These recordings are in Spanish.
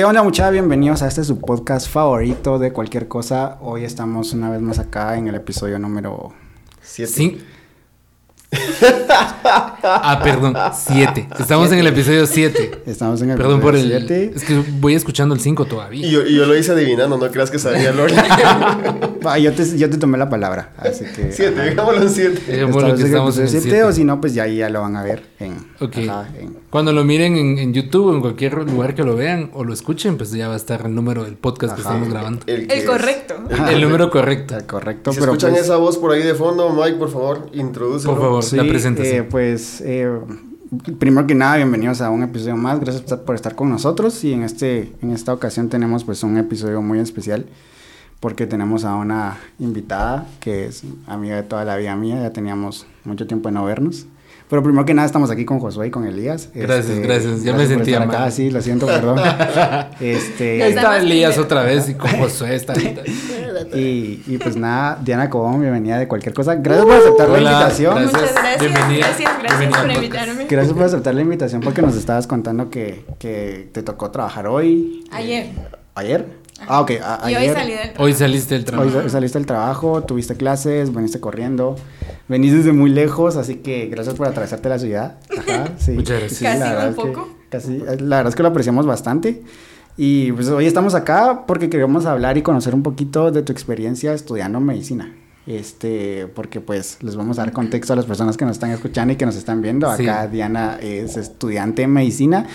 ¿Qué onda muchachos? Bienvenidos a este su podcast favorito de cualquier cosa. Hoy estamos una vez más acá en el episodio número... Siete. Sí. ah, perdón, 7. Estamos en el episodio 7. Estamos en el Perdón por el. episodio siete. Es que voy escuchando el 5 todavía. Y yo, y yo lo hice adivinando, no creas que sabía Lord. Ah, yo, te, yo te tomé la palabra, así que... siete, ajá. digámoslo en siete. Dejémoslo Estamos que en el estamos en el episodio siete, siete. o si no, pues ya ahí ya lo van a ver en... Ok. ajá, en- Cuando lo miren en, en YouTube o en cualquier lugar que lo vean o lo escuchen, pues ya va a estar el número del podcast que estamos grabando. El correcto. El número correcto. Correcto, Si pero escuchan pues, esa voz por ahí de fondo, Mike, por favor, introdúcelo. Por favor. Sí, la presentación. eh, pues, eh, primero que nada, bienvenidos a un episodio más. Gracias por- por estar con nosotros. Y en, este, en esta ocasión tenemos pues un episodio muy especial porque tenemos a una invitada que es amiga de toda la vida mía. Ya teníamos mucho tiempo de no vernos. Pero primero que nada estamos aquí con Josué y con Elías. Gracias, Este, gracias. Ya me sentía estar acá. mal. Sí, lo siento, perdón. este, Ahí está Elías otra vez y con Josué está y, y pues nada, Diana Cobón, bienvenida de cualquier cosa. Gracias por aceptar la invitación. gracias. Muchas gracias. Bienvenida. Gracias, gracias Bienvenida por invitarme. Gracias por aceptar la invitación porque nos estabas contando que, que te tocó trabajar hoy. Ayer. ¿Ayer? Ah, ok. a- Y hoy ayer. salí del Hoy saliste del Hoy trabajo. sa- saliste del trabajo, tuviste clases, veniste corriendo, venís desde muy lejos, así que gracias por atravesarte la ciudad. Ajá, sí. Muchas gracias. Sí, Casi la un verdad es que- poco. casi, la verdad es que lo apreciamos bastante. Y pues hoy estamos acá porque queremos hablar y conocer un poquito de tu experiencia estudiando medicina. Este, porque pues les vamos a dar contexto a las personas que nos están escuchando y que nos están viendo. Sí. Acá Diana es estudiante de medicina.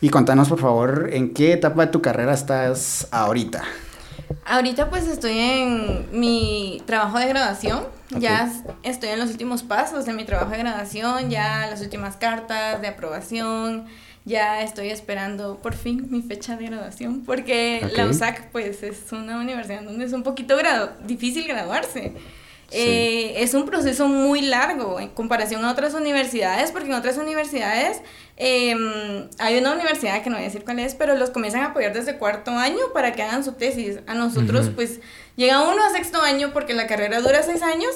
Y contanos por favor en qué etapa de tu carrera estás ahorita. Ahorita pues estoy en mi trabajo de graduación. Ok. Ya estoy en los últimos pasos de mi trabajo de graduación, ya las últimas cartas de aprobación. Ya estoy esperando por fin mi fecha de graduación porque Ok. la USAC pues es una universidad donde es un poquito gradu- difícil graduarse. Sí. Eh, es un proceso muy largo en comparación a otras universidades, porque en otras universidades eh, hay una universidad que no voy a decir cuál es, pero los comienzan a apoyar desde cuarto año para que hagan su tesis. A nosotros, pues, llega uno a sexto año porque la carrera dura seis años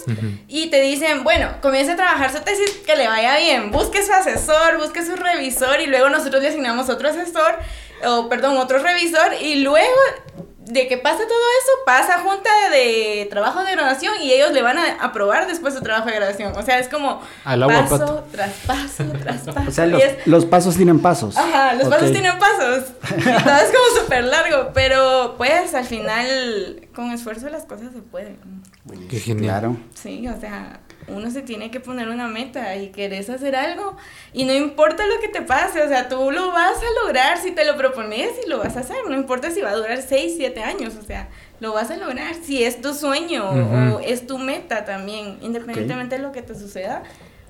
y te dicen, bueno, comience a trabajar su tesis, que le vaya bien, busque su asesor, busque su revisor y luego nosotros le asignamos otro asesor, o perdón, otro revisor y luego de que pasa todo eso, pasa junta de trabajo de graduación y ellos le van a aprobar después su trabajo de graduación. O sea, es como Al agua, paso pato. tras paso tras paso. O sea, los, es- los pasos tienen pasos. Ajá, los pasos tienen pasos. Y todo es como súper largo, pero pues al final con esfuerzo las cosas se pueden. Qué genial. Claro. Sí, o sea, uno se tiene que poner una meta y querés hacer algo y no importa lo que te pase, o sea, tú lo vas a lograr si te lo propones y lo vas a hacer, no importa si va a durar 6, 7 años, o sea, lo vas a lograr si es tu sueño o es tu meta también, independientemente de lo que te suceda.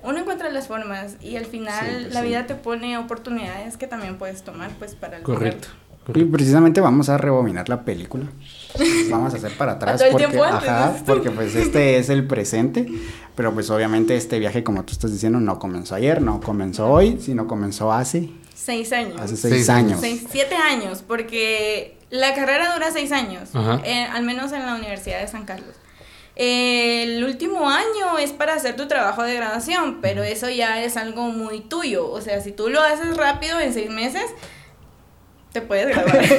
Uno encuentra las formas y al final Sí, pues la sí. vida te pone oportunidades que también puedes tomar pues para lograrlo. Correcto. Y precisamente vamos a rebobinar la película. Vamos a hacer para atrás porque, ajá, porque pues este es el presente, pero pues obviamente este viaje como tú estás diciendo no comenzó ayer, no comenzó hoy, sino comenzó hace Seis años. hace seis, Seis años. Seis, siete años, porque la carrera dura seis años, Ajá. eh, al menos en la Universidad de San Carlos. Eh, el último año es para hacer tu trabajo de graduación, pero eso ya es algo muy tuyo. O sea, si tú lo haces rápido en seis meses, te puedes graduar.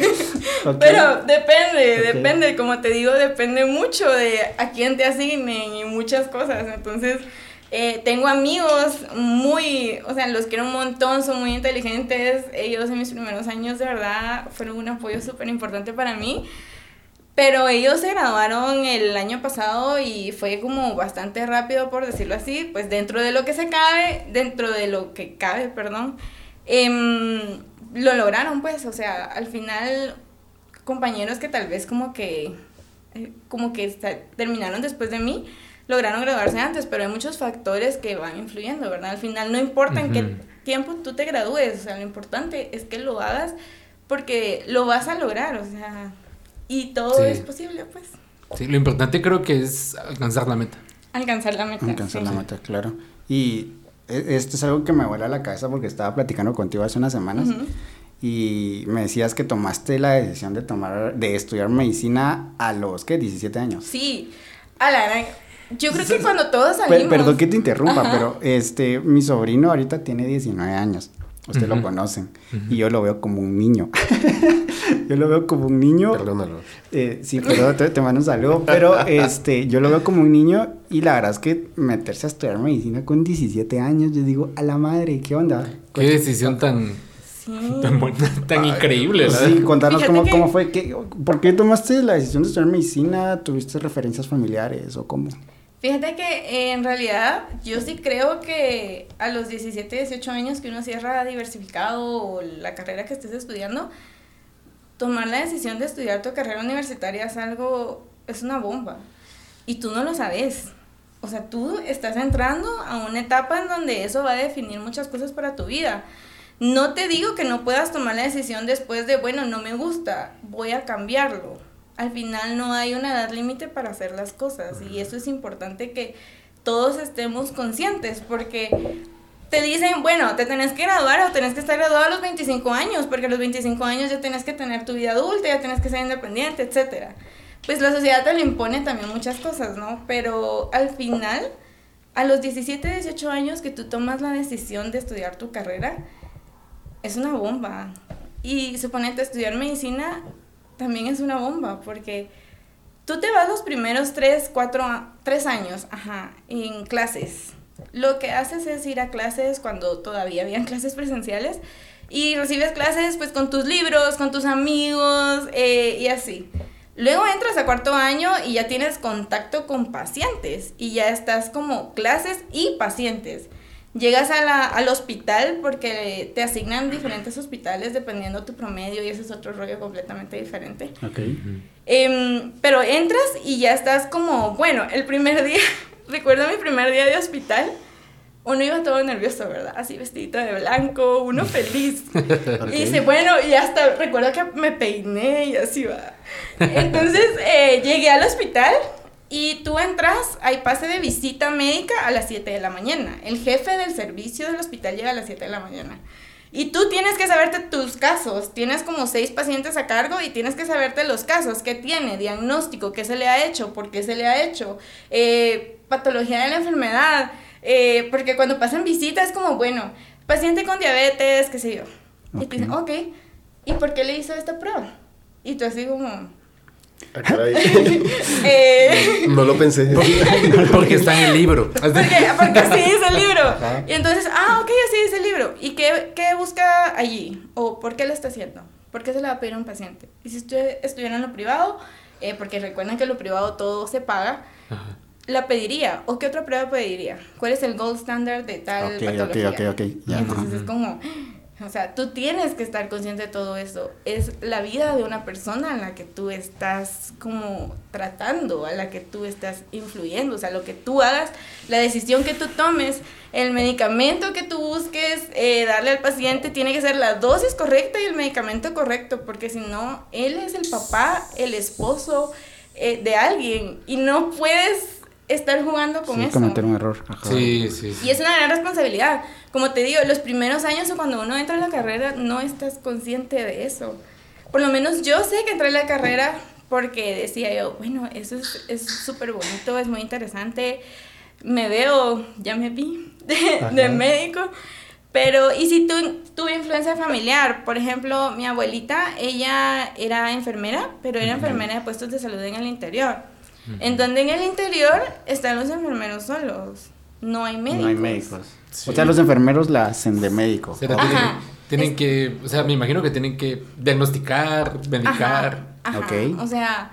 Ok. Pero depende, depende, como te digo, depende mucho de a quién te asignen y muchas cosas. Entonces, eh, tengo amigos muy, o sea, los quiero un montón, son muy inteligentes. Ellos en mis primeros años, de verdad, fueron un apoyo súper importante para mí. Pero ellos se graduaron el año pasado y fue como bastante rápido, por decirlo así, pues dentro de lo que se cabe, dentro de lo que cabe, perdón, em, lo lograron, pues, o sea, al final compañeros que tal vez como que, eh, como que terminaron después de mí, lograron graduarse antes, pero hay muchos factores que van influyendo, ¿verdad? Al final no importa en qué tiempo tú te gradúes, o sea, lo importante es que lo hagas porque lo vas a lograr, o sea, y todo Sí. es posible, pues, Sí, lo importante creo que es alcanzar la meta. alcanzar la meta. Alcanzar sí. la meta, claro. Y esto es algo que me vuela a la cabeza porque estaba platicando contigo hace unas semanas y me decías que tomaste la decisión de tomar de estudiar medicina a los ¿qué? 17 años. Sí, a la gran- Yo creo que cuando todos salimos... perdón que te interrumpa, Ajá. pero este mi sobrino ahorita tiene 19 años. Usted lo conocen. Y yo lo veo como un niño. yo lo veo como un niño. Perdónalo. Eh, sí, pero te, te mando un saludo. Pero este, yo lo veo como un niño y la verdad es que meterse a estudiar medicina con 17 años, yo digo, a la madre, ¿qué onda? Qué decisión tan, Sí. tan, buena, tan increíble, ¿verdad? Sí, contanos cómo, que- cómo fue. ¿Qué, ¿Por qué tomaste la decisión de estudiar medicina? ¿Tuviste referencias familiares o cómo? Fíjate que eh, en realidad yo sí creo que a los 17, 18 años que uno cierra diversificado o la carrera que estés estudiando, tomar la decisión de estudiar tu carrera universitaria es algo, es una bomba. Y tú no lo sabes. O sea, tú estás entrando a una etapa en donde eso va a definir muchas cosas para tu vida. No te digo que no puedas tomar la decisión después de, bueno, no me gusta, voy a cambiarlo. Al final no hay una edad límite para hacer las cosas y eso es importante que todos estemos conscientes porque te dicen, bueno, te tenés que graduar o tenés que estar graduado a los 25 años, porque a los 25 años ya tenés que tener tu vida adulta, ya tenés que ser independiente, etcétera. Pues la sociedad te lo impone también muchas cosas, ¿no? Pero al final, a los 17, 18 años que tú tomas la decisión de estudiar tu carrera, es una bomba. Y suponete estudiar medicina también es una bomba, porque tú te vas los primeros 3, 4, 3 años, ajá, en clases. Lo que haces es ir a clases cuando todavía habían clases presenciales y recibes clases pues con tus libros, con tus amigos eh, y así. Luego entras a cuarto año y ya tienes contacto con pacientes y ya estás como clases y pacientes. Llegas a la, al hospital porque te asignan diferentes hospitales dependiendo tu promedio y ese es otro rollo completamente diferente. Ok. Em, pero entras y ya estás como, bueno, el primer día, recuerdo mi primer día de hospital, uno iba todo nervioso, ¿verdad? Así vestidito de blanco, uno feliz. Y dice, bueno, y hasta recuerdo que me peiné y así va. Entonces eh, llegué al hospital y tú entras, hay pase de visita médica a las 7 de la mañana. El jefe del servicio del hospital llega a las 7 de la mañana. Y tú tienes que saberte tus casos. Tienes como seis pacientes a cargo y tienes que saberte los casos. ¿Qué tiene? Diagnóstico, ¿qué se le ha hecho? ¿Por qué se le ha hecho? Eh, patología de la enfermedad. Eh, porque cuando pasan visitas es como, bueno, paciente con diabetes, qué sé yo. Y te dicen, ok, ¿y por qué le hizo esta prueba? Y tú así como... Ah, caray. eh, no lo pensé. Porque está en el libro. porque, porque así dice el libro. Y entonces, ah, ok, así dice el libro. ¿Y qué, qué busca allí? ¿O por qué lo está haciendo? ¿Por qué se le va a pedir a un paciente? Y si estu- estuviera en lo privado, eh, porque recuerden que en lo privado todo se paga, Ajá. la pediría. ¿O qué otra prueba pediría? ¿Cuál es el gold standard de tal Ok, ok, patología? ok, ok, ya, Y entonces ajá. es como, o sea, tú tienes que estar consciente de todo eso. Es la vida de una persona a la que tú estás como tratando, a la que tú estás influyendo. O sea, lo que tú hagas, la decisión que tú tomes, el medicamento que tú busques eh, darle al paciente tiene que ser la dosis correcta y el medicamento correcto, porque si no, él es el papá, el esposo eh, de alguien y no puedes estar jugando con Sí, eso. cometer un error. Ajá. Sí, sí, sí. Y es una gran responsabilidad. Como te digo, los primeros años o cuando uno entra en la carrera no estás consciente de eso. Por lo menos yo sé que entré en la carrera porque decía yo, bueno, eso es es súper bonito, es muy interesante. Me veo, ya me vi, de, médico. Pero, ¿y si tu, tuve influencia familiar? Por ejemplo, mi abuelita, ella era enfermera, pero era enfermera de puestos de salud en el interior. En donde en el interior están los enfermeros solos. No hay médicos. No hay médicos. Sí. O sea, los enfermeros la hacen de médico. O sea, Ajá. tienen, tienen Es- que, o sea, me imagino que tienen que diagnosticar, medicar. Ajá, ajá. Ok. O sea,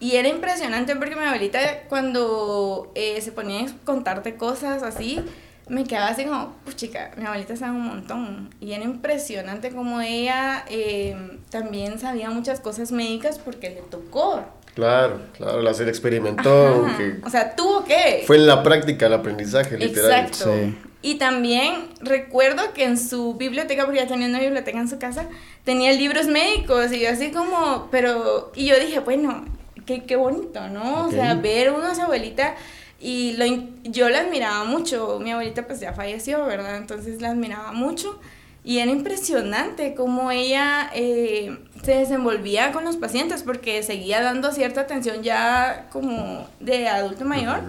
y era impresionante porque mi abuelita cuando eh, se ponía a contarte cosas así, me quedaba así como, pues chica, mi abuelita sabe un montón. Y era impresionante como ella eh, también sabía muchas cosas médicas porque le tocó. Claro, claro, la se experimentó. Ajá. O sea, tuvo que. fue en la práctica el aprendizaje, literal. Exacto. Sí. Y también recuerdo que en su biblioteca, porque ya tenía una biblioteca en su casa, tenía libros médicos y yo así como, pero, y yo dije, bueno, qué, qué bonito, ¿no? O sea, ver uno a su abuelita y lo, yo la admiraba mucho, mi abuelita pues ya falleció, ¿verdad? Entonces la admiraba mucho y era impresionante cómo ella eh, se desenvolvía con los pacientes porque seguía dando cierta atención ya como de adulto mayor.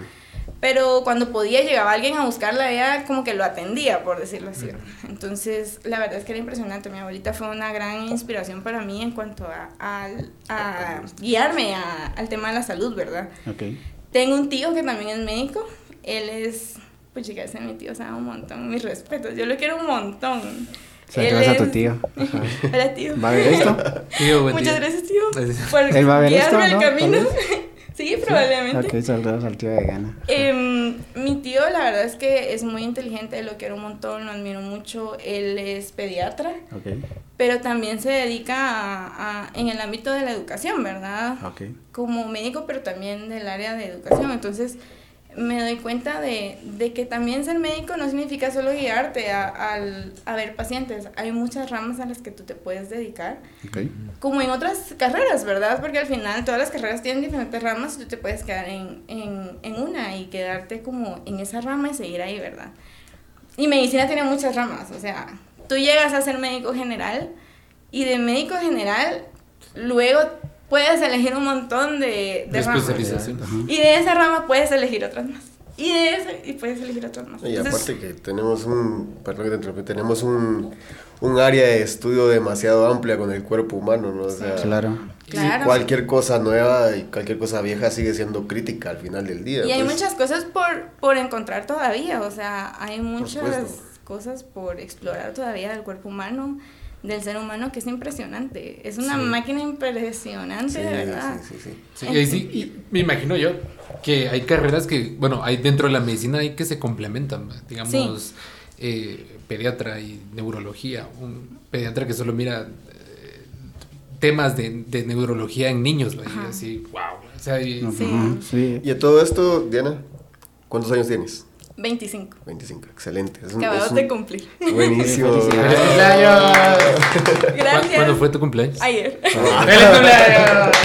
Pero cuando podía, llegaba alguien a buscarla, ella como que lo atendía, por decirlo así. Entonces, la verdad es que era impresionante. Mi abuelita fue una gran inspiración para mí en cuanto a, a, a guiarme a, al tema de la salud, ¿verdad? Ok. Tengo un tío que también es médico. Él es, pues chica, ese es mi tío, o sea, un montón. Mis respetos, yo lo quiero un montón. Saludos a tu tío. Hola, tío. ¿Va a ver esto? Tío, buen Muchas día. gracias, tío. Por ¿Él va a ver esto, guiarme no? el camino. Sí, probablemente. Ok, saludos al tío de Gana. Em, mi tío, la verdad es que es muy inteligente, lo quiero un montón, lo admiro mucho. Él es pediatra, Ok, pero también se dedica a, a- en el ámbito de la educación, ¿verdad? ok. Como médico, pero también del área de educación. Entonces, me doy cuenta de, de que también ser médico no significa solo guiarte a, al- a ver pacientes. Hay muchas ramas a las que tú te puedes dedicar como en otras carreras, ¿verdad? Porque al final todas las carreras tienen diferentes ramas y tú te puedes quedar en, en, en una y quedarte como en esa rama y seguir ahí, ¿verdad? Y medicina tiene muchas ramas, o sea, tú llegas a ser médico general y de médico general luego puedes elegir un montón de, de De ramas. Y de esa rama puedes elegir otras más. Y de esa, y puedes elegir otras más. Y Entonces, aparte que tenemos un, perdón que te tenemos un, un área de estudio demasiado amplia con el cuerpo humano, ¿no? O sea, Claro. Claro. cualquier cosa nueva y cualquier cosa vieja sigue siendo crítica al final del día. Y hay pues. muchas cosas por, por encontrar todavía, o sea, hay muchas cosas por explorar todavía del cuerpo humano, del ser humano, que es impresionante. Es una Sí. máquina impresionante, Sí, de verdad. sí, sí, sí. Sí, y ahí sí, y me imagino yo que hay carreras que, bueno, hay dentro de la medicina hay que se complementan, digamos, eh, pediatra y neurología. Un pediatra que solo mira eh, temas de, de neurología en niños, así, wow. O sea, y- Ujú, Sí. sí. Y a todo esto, Diana, ¿cuántos años tienes? 25. 25, excelente. Es un, un- de cumplir. Buenísimo. Felicidades. ¿Cu- Gracias. ¿Cuándo fue tu cumpleaños? Ayer. ¡Feliz cumpleaños!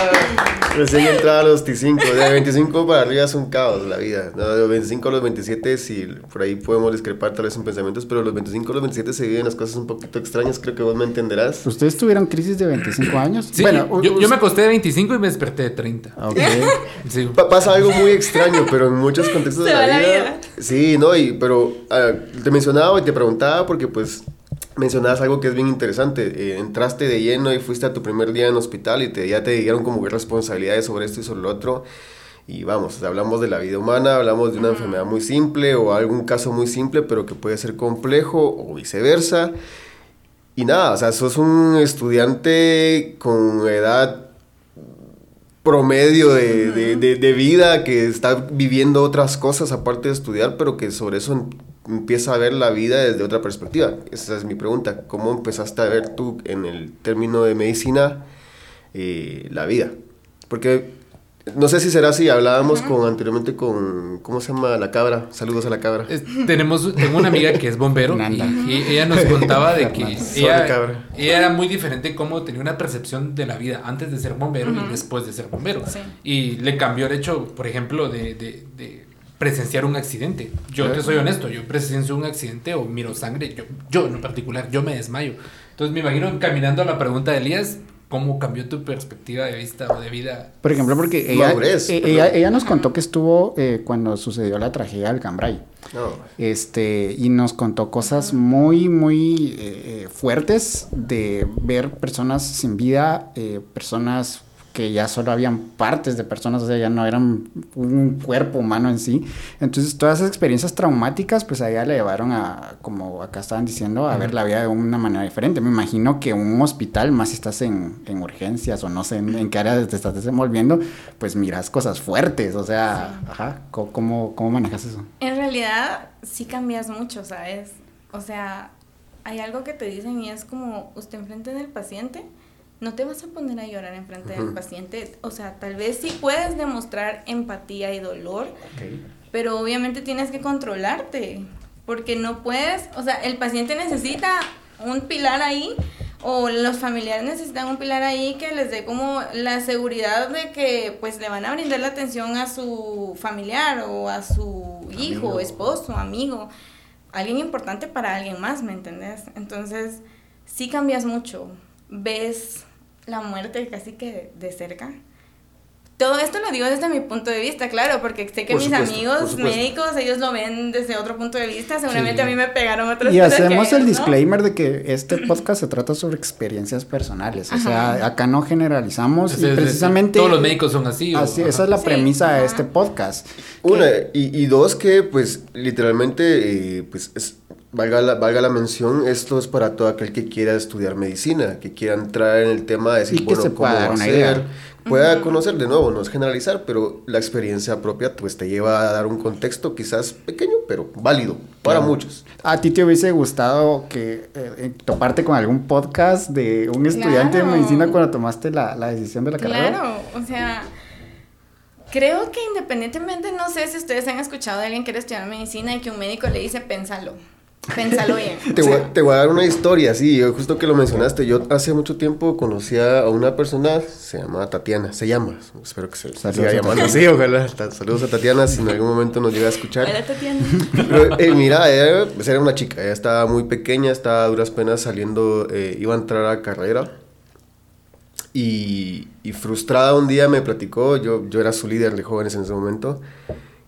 Recién entraba a los 25, de 25 para arriba es un caos la vida. No, de los 25 a los 27, si por ahí podemos discrepar tal vez en pensamientos, pero los 25 a los 27 se viven las cosas un poquito extrañas, creo que vos me entenderás. ¿Ustedes tuvieron crisis de 25 años? Sí, bueno, yo, me acosté de 25 y me desperté de 30. Ok. Sí. Pa- pasa algo muy extraño, pero en muchos contextos Se de la la vida, vida. Sí, no, y pero ah, te mencionaba y te preguntaba porque pues mencionabas algo que es bien interesante. Eh, entraste de lleno y fuiste a tu primer día en hospital y te, ya te dieron como responsabilidades sobre esto y sobre lo otro. Y vamos, hablamos de la vida humana, hablamos de una enfermedad muy simple o algún caso muy simple, pero que puede ser complejo o viceversa. Y nada, o sea, sos un estudiante con edad promedio de, de- de- de vida que está viviendo otras cosas aparte de estudiar, pero que sobre eso empieza a ver la vida desde otra perspectiva. Esa es mi pregunta. ¿Cómo empezaste a ver tú en el término de medicina eh, la vida? Porque no sé si será así, hablábamos con anteriormente con, ¿cómo se llama? La cabra. Saludos a la cabra. Es- tenemos, tengo una amiga que es bombero y, Nanda. y ella nos contaba de que Sorry, ella, cabra. ella era muy diferente cómo tenía una percepción de la vida antes de ser bombero y después de ser bombero. Sí. Y le cambió el hecho, por ejemplo, de, de- de presenciar un accidente. Yo te soy honesto, yo presencio un accidente o miro sangre, yo, yo en lo particular, yo me desmayo. Entonces me imagino caminando a la pregunta de Elías, ¿cómo cambió tu perspectiva de vista o de vida? Por ejemplo, porque ella, Madurez, eh, perdón. ella, ella nos contó que estuvo eh, cuando sucedió la tragedia del Cambrai. No. Este, y nos contó cosas muy, muy eh, eh, fuertes de ver personas sin vida, eh, personas que ya solo habían partes de personas, o sea, ya no eran un cuerpo humano en sí. Entonces, todas esas experiencias traumáticas, pues a ella le llevaron a, como acá estaban diciendo, a ver la vida de una manera diferente. Me imagino que un hospital, más si estás en, en urgencias o no sé en, en qué área te estás desenvolviendo, pues miras cosas fuertes, o sea, ajá, ¿cómo, cómo, cómo manejas eso? En realidad, sí cambias mucho, ¿sabes? O sea, hay algo que te dicen y es como, usted enfrente del paciente, no te vas a poner a llorar enfrente del Ujú. paciente. O sea, tal vez sí puedes demostrar empatía y dolor, pero obviamente tienes que controlarte, porque no puedes, o sea, el paciente necesita un pilar ahí, o los familiares necesitan un pilar ahí que les dé como la seguridad de que pues le van a brindar la atención a su familiar o a su hijo, Amigo. esposo, amigo, alguien importante para alguien más, ¿me entendés? Entonces, sí cambias mucho, ves la muerte casi que de cerca. Todo esto lo digo desde mi punto de vista, claro, porque sé que mis amigos médicos, ellos lo ven desde otro punto de vista, seguramente a mí me pegaron otras Y hacemos el disclaimer de que este podcast se trata sobre experiencias personales, o sea, acá no generalizamos y precisamente... todos los médicos son así. así esa es la premisa de este podcast. Una, y, dos que pues literalmente, eh, pues es, valga, la, valga la mención, esto es para todo aquel que quiera estudiar medicina, que quiera entrar en el tema de decir, bueno, cómo hacer pueda conocer de nuevo, no es generalizar, pero la experiencia propia pues te lleva a dar un contexto quizás pequeño, pero válido para muchos. ¿A ti te hubiese gustado que eh, eh, toparte con algún podcast de un estudiante de medicina cuando tomaste la, la decisión de la carrera? Claro, o sea, creo que independientemente, no sé si ustedes han escuchado de alguien que quiere estudiar medicina y que un médico le dice, pénsalo. Pénsalo bien. Te voy, te voy, a dar una historia, sí, justo que lo mencionaste. Yo hace mucho tiempo conocía a una persona, se llama Tatiana, se llama, espero que se, siga llamando así, ojalá. Saludos a Tatiana si en algún momento nos llega a escuchar. Hola Tatiana. Pero, eh, mira, ella pues, era una chica, ella estaba muy pequeña, estaba a duras penas saliendo, eh, iba a entrar a carrera. Y, y, frustrada un día me platicó, yo, yo era su líder de jóvenes en ese momento,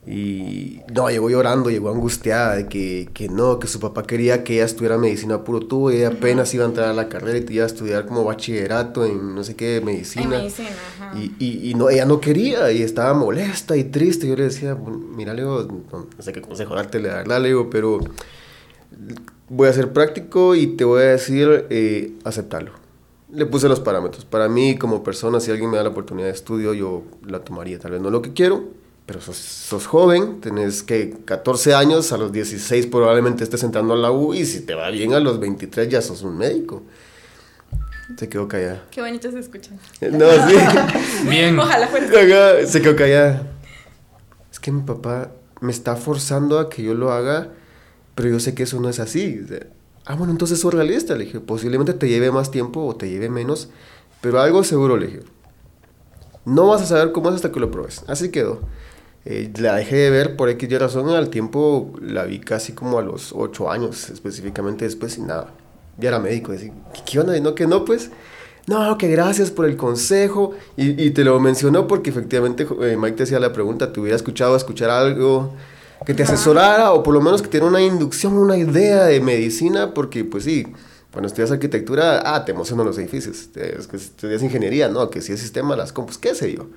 y no, llegó llorando, llegó angustiada de que, que, no, que su papá quería que ella estudiara medicina puro tubo y ella apenas iba a entrar a la carrera y iba a estudiar como bachillerato en no sé qué, medicina. medicina Y, y, y, no, ella no quería y estaba molesta y triste. Yo le decía, mira, le digo, no, sé qué consejo darte, la verdad, le digo, pero voy a ser práctico y te voy a decir, eh, aceptarlo. Le puse los parámetros. Para mí, como persona, si alguien me da la oportunidad de estudio, yo la tomaría. Tal vez no lo que quiero, pero sos, joven, tenés que 14 años, a los 16 probablemente estés entrando a la U y si te va bien a los 23 ya sos un médico. Se quedó callada. Qué bonito se escucha. No, sí. bien. Ojalá fuera. Se quedó callada. Es que mi papá me está forzando a que yo lo haga, pero yo sé que eso no es así. ah, bueno, entonces soy realista. Le dije, posiblemente te lleve más tiempo o te lleve menos, pero algo seguro le dije. No vas a saber cómo es hasta que lo pruebes. Así quedó. Eh, la dejé de ver por X razón, al tiempo la vi casi como a los 8 años específicamente después y nada. Ya era médico, decía, ¿qué onda? Y no, que no, pues, no, que gracias por el consejo. Y, y te lo mencionó porque efectivamente eh, Mike te hacía la pregunta, te hubiera escuchado escuchar algo que te asesorara o por lo menos que te diera una inducción, una idea de medicina, porque pues sí, cuando estudias arquitectura, ah, te emocionan los edificios. Es que estudias ingeniería, no, que si es sistema, las compus, qué sé yo.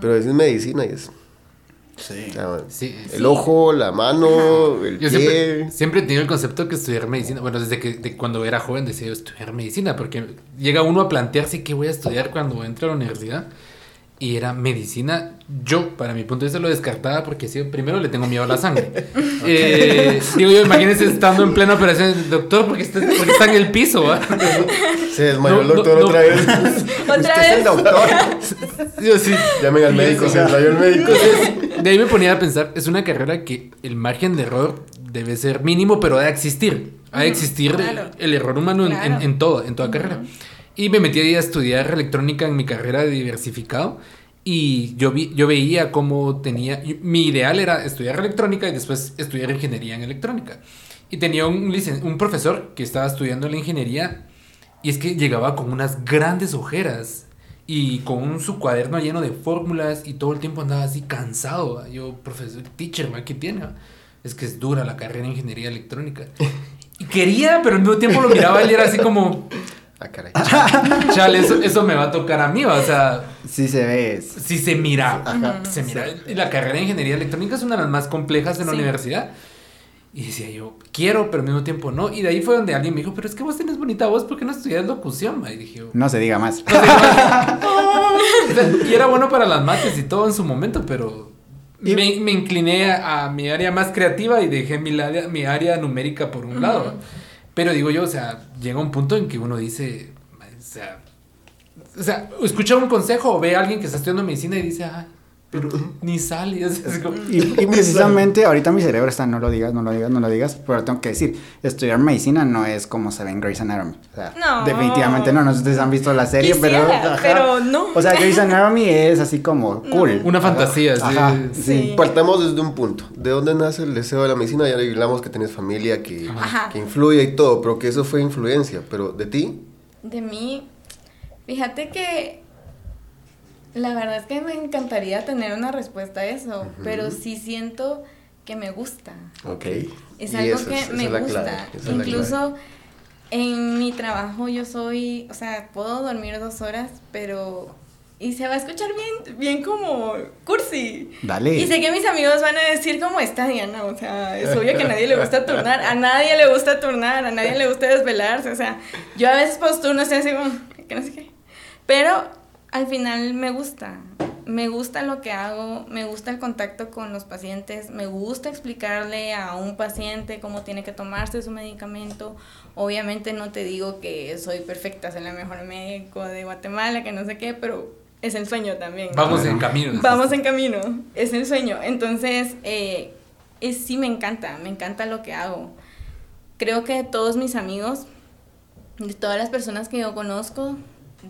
Pero es medicina y es Sí. el ojo, la mano, el pie. Siempre, he tenido el concepto que estudiar medicina, bueno, desde que cuando era joven decía estudiar medicina, porque llega uno a plantearse qué voy a estudiar cuando entre a la universidad. Y era medicina. Yo, para mi punto de vista, lo descartaba porque sí, primero le tengo miedo a la sangre. eh, digo yo, imagínense estando en plena operación, doctor, porque está, porque está en el piso. Se desmayó el doctor otra vez. ¿Otra vez? el doctor? Yo sí. Llamen al médico, se desmayó el médico. de ahí me ponía a pensar, es una carrera que el margen de error debe ser mínimo, pero ha de existir. Ha de existir el, error humano en, en, todo, en toda carrera. Y me metí ahí a estudiar electrónica en mi carrera de diversificado. Y yo, vi, yo veía cómo tenía... Mi ideal era estudiar electrónica y después estudiar ingeniería en electrónica. Y tenía un, un profesor que estaba estudiando la ingeniería y es que llegaba con unas grandes ojeras y con su cuaderno lleno de fórmulas y todo el tiempo andaba así cansado. Yo, profesor, teacher, ¿qué tiene? Es que es dura la carrera de ingeniería electrónica. Y quería, pero al mismo tiempo lo miraba y era así como, Ah, caray. Chale, eso, me va a tocar a mí, o sea. Sí se ve. Sí se mira. Se mira. La carrera de ingeniería electrónica es una de las más complejas en la universidad. Y decía yo, quiero, pero al mismo tiempo no. Y de ahí fue donde alguien me dijo, pero es que vos tienes bonita voz, ¿por qué no estudias locución? Y dije, no se diga más. y era bueno para las mates y todo en su momento, pero me, incliné a, mi área más creativa y dejé mi, mi área numérica por un lado. Pero digo yo, o sea, llega un punto en que uno dice, o sea, o sea, escucha un consejo o ve a alguien que está estudiando medicina y dice, ay, pero ni sale. y, precisamente ahorita mi cerebro está, no lo digas, no lo digas, no lo digas, pero tengo que decir, estudiar medicina no es como se ve en Grey's Anatomy. O sea, no. definitivamente no, no sé si ustedes han visto la serie, pero... pero no. O sea, Grey's Anatomy es así como cool. Una fantasía, sí. sí. Partamos desde un punto. ¿De dónde nace el deseo de la medicina? Ya hablamos que tienes familia que, que influye y todo, pero que eso fue influencia. Pero, ¿de ti? De mí, fíjate que La verdad es que me encantaría tener una respuesta a eso, pero sí siento que me gusta. Ok. Es algo eso que me gusta. Incluso en mi trabajo yo soy, o sea, puedo dormir dos horas, pero... Y se va a escuchar bien, bien como cursi. Dale. Y sé que mis amigos van a decir como está Diana, o sea, es obvio que a nadie le gusta turnar, a nadie le gusta turnar, a nadie le gusta desvelarse, o sea, yo a veces post turno estoy así como, que no sé qué. Pero al final me gusta, me gusta lo que hago, me gusta el contacto con los pacientes, me gusta explicarle a un paciente cómo tiene que tomarse su medicamento. Obviamente no te digo que soy perfecta, soy la mejor médico de Guatemala, que no sé qué, pero es el sueño también. ¿no? Vamos en camino. Vamos en camino, es el sueño. Entonces, eh, es, sí me encanta, me encanta lo que hago. Creo que todos mis amigos, de todas las personas que yo conozco,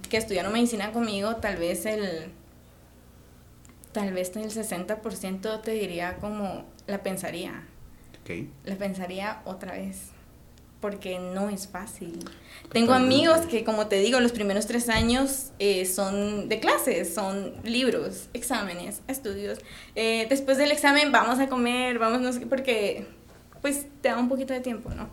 que estudiaron medicina conmigo, tal vez el, tal vez el 60% te diría como la pensaría, Ok. la pensaría otra vez. Porque no es fácil. Tengo amigos que, como te digo, los primeros tres años eh, son de clases, son libros, exámenes, estudios. Eh, después del examen vamos a comer, vamos, no sé, porque pues te da un poquito de tiempo, ¿no?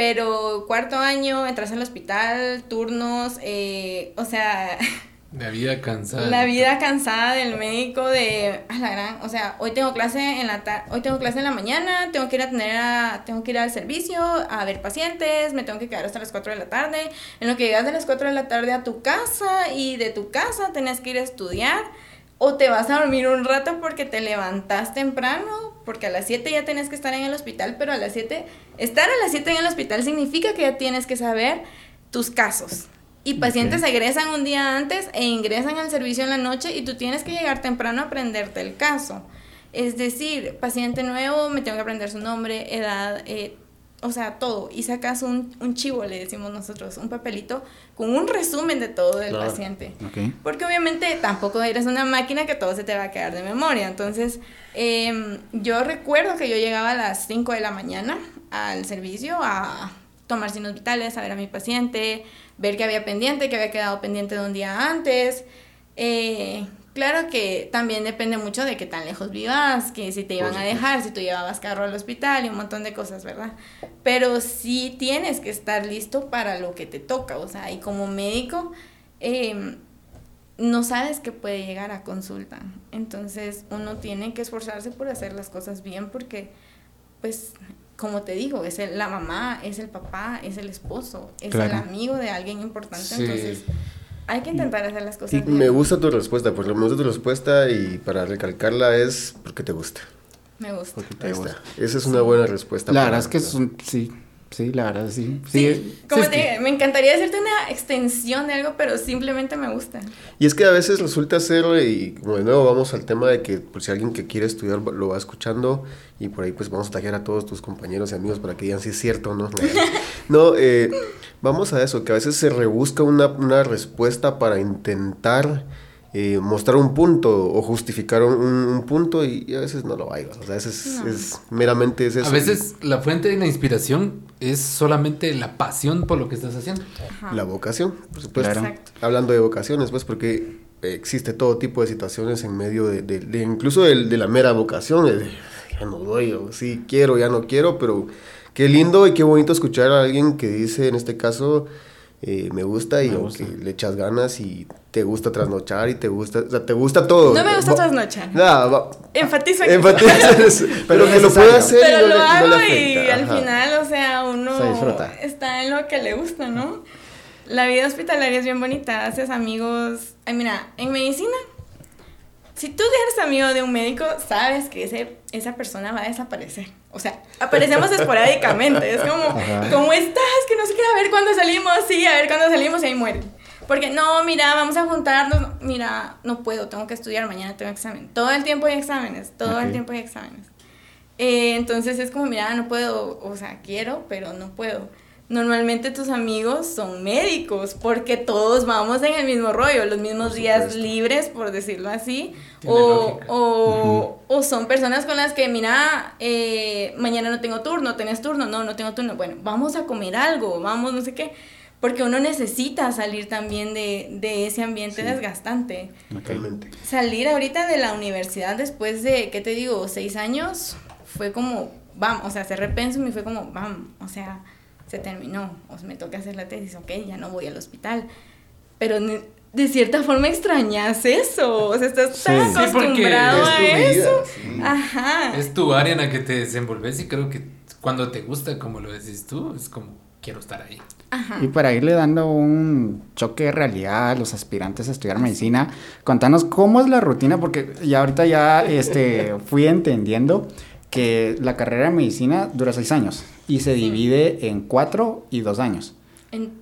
Pero cuarto año, entras al hospital, turnos, eh, o sea, La vida cansada. la vida cansada del médico de a la gran, o sea, hoy tengo clase en la ta- hoy tengo clase en la mañana, tengo que ir a tener a- tengo que ir al servicio a ver pacientes, me tengo que quedar hasta las 4 de la tarde. En lo que llegas de las 4 de la tarde a tu casa y de tu casa tenés que ir a estudiar o te vas a dormir un rato porque te levantas temprano, porque a las 7 ya tenés que estar en el hospital, pero a las 7 estar a las 7 en el hospital significa que ya tienes que saber tus casos. Y pacientes egresan un día antes e ingresan al servicio en la noche y tú tienes que llegar temprano a aprenderte el caso. Es decir, paciente nuevo, me tengo que aprender su nombre, edad, eh, o sea, todo. Y sacas un, un chivo, le decimos nosotros, un papelito con un resumen de todo del Claro. paciente. Porque obviamente tampoco eres una máquina que todo se te va a quedar de memoria. Entonces, em, yo recuerdo que yo llegaba a las 5 de la mañana al servicio a tomar signos vitales, a ver a mi paciente, ver que había pendiente, que había quedado pendiente de un día antes. Eh, claro que también depende mucho de qué tan lejos vivas, que si te iban a dejar, si tú llevabas carro al hospital y un montón de cosas, ¿verdad? Pero sí tienes que estar listo para lo que te toca, o sea, y como médico, em, no sabes que puede llegar a consulta. Entonces uno tiene que esforzarse por hacer las cosas bien porque, pues, como te digo, es el- la mamá, es el papá, es el esposo, es el amigo de alguien importante. Sí. Entonces hay que intentar hacer las cosas bien. Me gusta tu respuesta, porque me gusta tu respuesta y para recalcarla es porque te gusta. Me gusta. Porque te gusta. Esa es una buena respuesta. La verdad es que es un. Sí, sí, la verdad sí. Sí, Sí, como sí, te que- dije, me encantaría decirte una extensión de algo, pero simplemente me gusta. Y es que a veces resulta ser, y como de nuevo vamos al tema de que por si alguien que quiere estudiar lo va escuchando, y por ahí pues vamos a taguear a todos tus compañeros y amigos para que digan si es cierto o no. no, eh, vamos a eso, que a veces se rebusca una, una respuesta para intentar eh, mostrar un punto o justificar un, un punto y, y a veces no lo hay. O sea, a veces No. es meramente es eso. A veces la fuente de la inspiración es solamente la pasión por lo que estás haciendo. Ajá. La vocación, por supuesto. Claro. Hablando de vocaciones, pues porque existe todo tipo de situaciones en medio de, de- de- incluso de, de la mera vocación, de, ya no doy, o sí quiero, ya no quiero, pero qué lindo y qué bonito escuchar a alguien que dice, en este caso, eh, me gusta y Me le echas ganas y te gusta trasnochar y te gusta, o sea, te gusta todo. No me gusta Va- trasnochar. Nada, va- Enfatizo en Enfatizas, pero que lo puede hacer y Pero no lo le, no hago le y al ajá. final, o sea, uno Se disfruta. está en lo que le gusta, ¿no? La vida hospitalaria es bien bonita, haces amigos. Ay, mira, en medicina, si tú eres amigo de un médico, sabes que ese, esa persona va a desaparecer. O sea, aparecemos esporádicamente. Es como, Ajá. ¿cómo estás? Que no sé qué, a ver cuándo salimos, sí, a ver cuándo salimos y ahí mueren. Porque no, mira, vamos a juntarnos. Mira, no puedo, tengo que estudiar, mañana tengo examen. Todo el tiempo hay exámenes, todo el tiempo hay exámenes. Eh, entonces es como, mira, no puedo, o sea, quiero, pero no puedo. Normalmente tus amigos son médicos porque todos vamos en el mismo rollo, los mismos días libres, por decirlo así. O, o, o son personas con las que, mira, eh, mañana no tengo turno, ¿tenés turno? No, no tengo turno. Bueno, vamos a comer algo, vamos, no sé qué. porque uno necesita salir también de, de ese ambiente desgastante. Totalmente. Salir ahorita de la universidad después de, ¿qué te digo?, seis años, fue como, vamos, o sea, se repenso y fue como, vamos, o sea, se terminó, o me toca hacer la tesis, ok, ya no voy al hospital. Pero de cierta forma extrañas eso, o sea, estás tan acostumbrado a eso. Ajá. Es tu área en la que te desenvolves y creo que cuando te gusta, como lo decís tú, es como quiero estar ahí. Y para irle dando un choque de realidad a los aspirantes a estudiar medicina, contanos cómo es la rutina, porque ya ahorita ya este, fui entendiendo que la carrera de medicina dura seis años y se divide en cuatro y dos años. En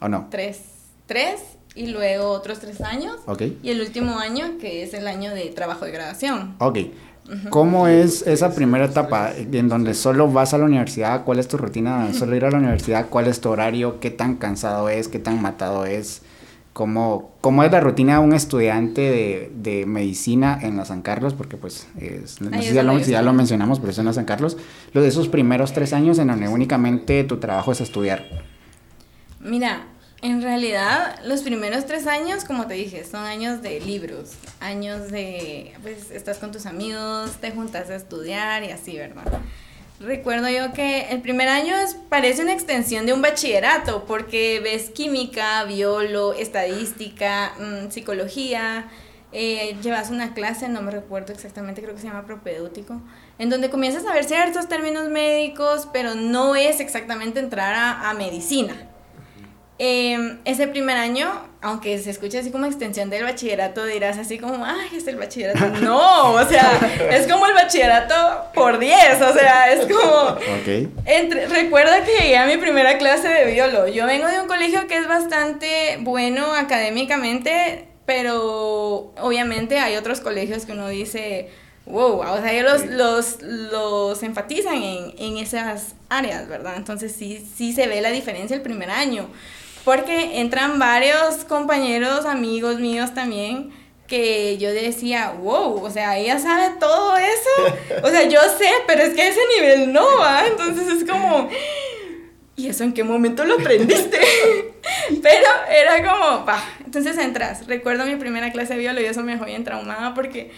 ¿O no? tres, tres y luego otros tres años. Ok. Y el último año, que es el año de trabajo de graduación. Ok. ¿Cómo es esa primera etapa en donde solo vas a la universidad? ¿Cuál es tu rutina? ¿Solo ir a la universidad? ¿Cuál es tu horario? ¿Qué tan cansado es? ¿Qué tan matado es? ¿Cómo, cómo es la rutina de un estudiante de, de medicina en la San Carlos? Porque pues, es- no sé si ya, lo, si ya lo mencionamos, pero es en la San Carlos. Lo de esos primeros tres años en donde únicamente tu trabajo es estudiar. Mira, en realidad los primeros tres años, como te dije, son años de libros, años de, pues estás con tus amigos, te juntas a estudiar y así, ¿verdad? Recuerdo yo que el primer año es, parece una extensión de un bachillerato, porque ves química, biolo, estadística, mm, psicología, eh, llevas una clase, no me recuerdo exactamente, creo que se llama propedéutico, en donde comienzas a ver ciertos términos médicos, pero no es exactamente entrar a, a medicina. Eh, ese primer año, aunque se escuche así como extensión del bachillerato, dirás así como, ay, es el bachillerato. No, o sea, es como el bachillerato por 10, o sea, es como... Ok. Entre, recuerda que llegué a mi primera clase de biolo. Yo vengo de un colegio que es bastante bueno académicamente, pero obviamente hay otros colegios que uno dice, wow, o sea, ellos los, los, los enfatizan en, en esas áreas, ¿verdad? Entonces sí, sí se ve la diferencia el primer año, porque entran varios compañeros, amigos míos también, que yo decía, wow, o sea, ella sabe todo eso. O sea, yo sé, pero es que a ese nivel no, ¿va? Entonces es como, ¿y eso en qué momento lo aprendiste? pero era como, va, entonces entras. Recuerdo mi primera clase de biología y eso me dejó bien traumada porque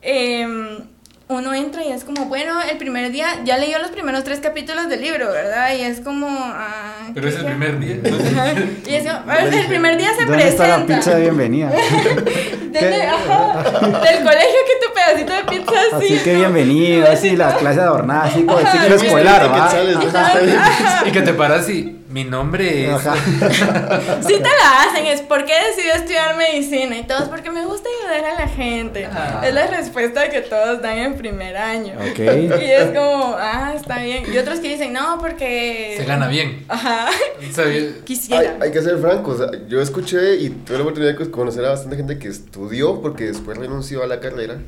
em, uno entra y es como, bueno, el primer día ya leyó los primeros tres capítulos del libro, ¿verdad? Y es como... ah, Pero es el primer día. Y es como, el primer día se ¿Dónde está presenta. la pizza de bienvenida? Desde- ajá, del colegio que tu pedacito de pizza así. Así que bienvenido, así la clase adornada, así como el ciclo escolar. Ajá. y que te paras y mi nombre es. Ajá. Sí te la hacen, es porque decidí estudiar medicina y todos porque me gusta ayudar a la gente. Es la respuesta que todos dan en primer año. Ok. Y es como, ah, está bien. Y otros que dicen, no, porque... Se gana bien. Ajá. ¿Sabes? Hay, Quisiera. hay que ser francos. o sea, yo escuché y tuve la oportunidad de conocer a bastante gente que estudió porque después renunció a la carrera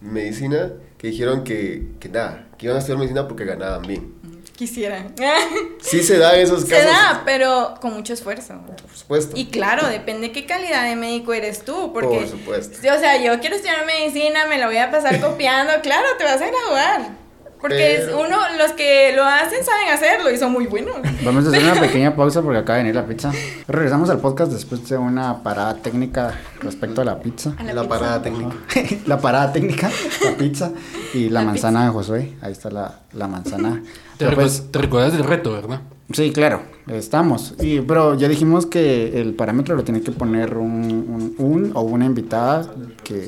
medicina que dijeron que, que nada, que iban a estudiar medicina porque ganaban bien. Quisiera. Sí se da esos Se casos. da, pero con mucho esfuerzo. Por supuesto. Y claro, depende qué calidad de médico eres tú, porque... Por supuesto. O sea, yo quiero estudiar medicina, me la voy a pasar copiando, claro, te vas a graduar. Porque es Pero- uno, los que lo hacen saben hacerlo y son muy buenos. Vamos a hacer una pequeña pausa porque acaba de venir la pizza. Regresamos al podcast después de una parada técnica respecto a la pizza. A La, pizza. parada técnica. la parada técnica, la pizza y la, La manzana de Josué. Ahí está la, la manzana. Te, pues, te recuerdas del reto, ¿verdad? sí, claro, estamos. Y, pero ya dijimos que el parámetro lo tiene que poner un, un, un o una invitada que,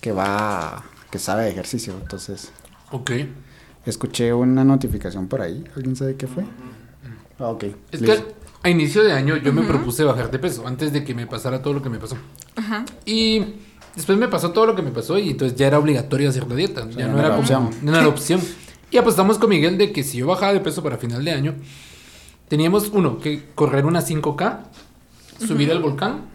que va, que sabe de ejercicio. Entonces, Ok. Escuché una notificación por ahí. ¿Alguien sabe qué fue? Ah, ok. Es listo. que a inicio de año yo me propuse bajar de peso antes de que me pasara todo lo que me pasó. Ajá. Y después me pasó todo lo que me pasó y entonces ya era obligatorio hacer la dieta. sea, ya no no era opción. no era opción. Y apostamos con Miguel de que si yo bajaba de peso para final de año, teníamos uno, que correr unas 5K, subir al volcán.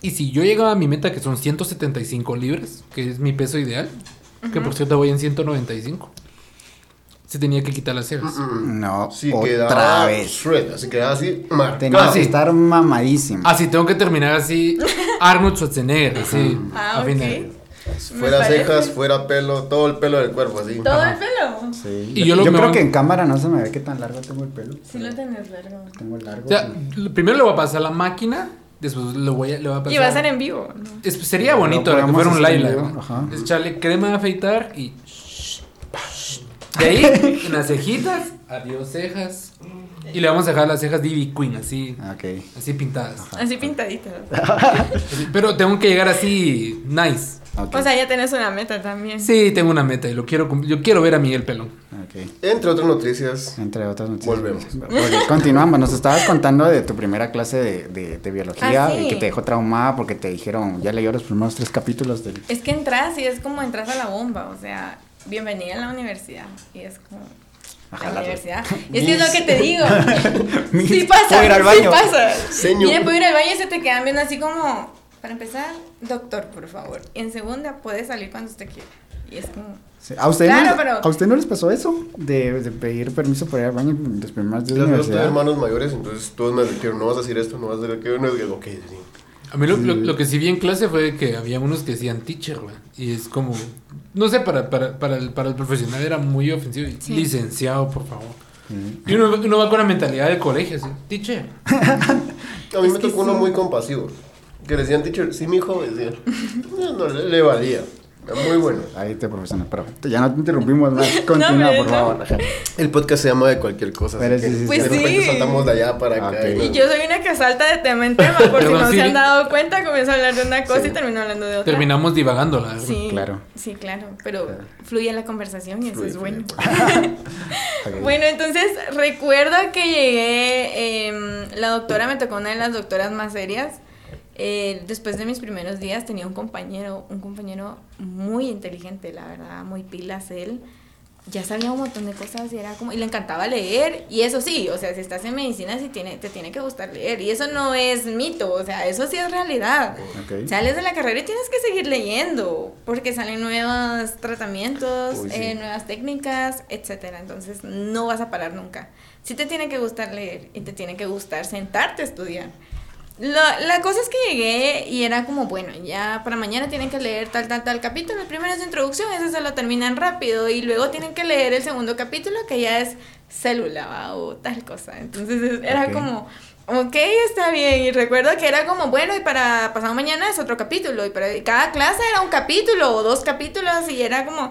Y si yo llegaba a mi meta, que son 175 libras, que es mi peso ideal, que por cierto voy en 195, se tenía que quitar las cejas. No, Sí, otra quedaba vez. shred, así quedaba así. Tenía Ah, que sí. estar mamadísimo. Así tengo que terminar así, Arnold Schwarzenegger, así, Ah, a ok. final. Fuera parece. cejas, fuera pelo, todo el pelo del cuerpo, así. Todo el pelo. Sí. Y yo creo van- que en cámara no se me ve qué tan largo tengo el pelo. Sí lo tenés largo. Tengo largo. O sea, sí. lo- primero lo voy a pasar a la máquina, después lo voy a, le voy a pasar. Y va a ser en vivo. ¿no? Es- sería bonito que fuera un live. echarle crema de afeitar y. De ahí, en las cejitas, adiós cejas. Y le vamos a dejar las cejas Divi Queen, así, Ok. así pintadas. Así pintaditas. Pero tengo que llegar así, nice. ok, O sea, ya tenés una meta también. Sí, tengo una meta y lo quiero Yo quiero ver a Miguel Pelón. ok. Entre otras noticias, Entre otras noticias. Volvemos. Continuamos. Nos estabas contando de tu primera clase de, de, de biología Ah, sí. y que te dejó traumada porque te dijeron, ya leyó los primeros tres capítulos del... Es que entras y es como entras a la bomba. O sea, bienvenida a la universidad. Y es como. A La universidad. Y es que es lo que te digo. Sí pasa. ¿puedo ir al Sí baño? pasa. Señor. Mira, puedo ir al baño y se te quedan viendo así como. Para empezar, doctor, por favor. Y en segunda, puede salir cuando usted quiera. Y es como. Sí. ¿A, usted Claro, no, pero- ¿A usted no les pasó eso? De, de pedir permiso para ir al baño los primeros días de la dos tengo universidad. hermanos mayores, entonces todos me dijeron, no vas a decir esto, no vas a decir aquello, no es que, ok, sí. A mí lo, lo- lo que sí vi en clase fue que había unos que decían teacher, güey. Y es como. No sé, para, para, para, el, para el profesional era muy ofensivo. Sí. Licenciado, por favor. Y uno, uno va con la mentalidad del colegio, así. Teacher. A mí Es me tocó uno sí. muy compasivo. Que le decían, teacher, sí, mi hijo, decían. No, no, le, le valía. Muy bueno. Ahí te profesional, pero ya no te interrumpimos más. Continúa, hombre, por no. favor. El podcast se llama de cualquier cosa. Pero así sí, que sí, Pues de repente sí. saltamos de allá para acá. Ok. Y yo soy una que salta de tema en tema, por si no sí. se han dado cuenta, comienzo a hablar de una cosa Sí. y termino hablando de otra. Terminamos divagando, la verdad. Sí, Claro. Sí, claro, pero Claro. fluye la conversación y eso es bueno. Bueno, entonces recuerdo que llegué, em, la doctora me tocó una de las doctoras más serias. Eh, después de mis primeros días tenía un compañero, un compañero muy inteligente, la verdad, muy pilas él. Ya sabía un montón de cosas y era como y le encantaba leer y eso sí, o sea, si estás en medicina sí tiene te tiene que gustar leer y eso no es mito, o sea, eso sí es realidad. Sales de la carrera y tienes que seguir leyendo, porque salen nuevos tratamientos, Uy, sí. eh, nuevas técnicas, etcétera. Entonces no vas a parar nunca. Sí te tiene que gustar leer y te tiene que gustar sentarte a estudiar. La, la cosa es que llegué y era como, bueno, ya para mañana tienen que leer tal, tal, tal capítulo. El primero es de introducción, ese se lo terminan rápido. Y luego tienen que leer el segundo capítulo, que ya es célula ¿va? o tal cosa. Entonces es- era como, ok, está bien. Y recuerdo que era como, bueno, y para pasado mañana es otro capítulo. Y para y cada clase era un capítulo o dos capítulos. Y era como.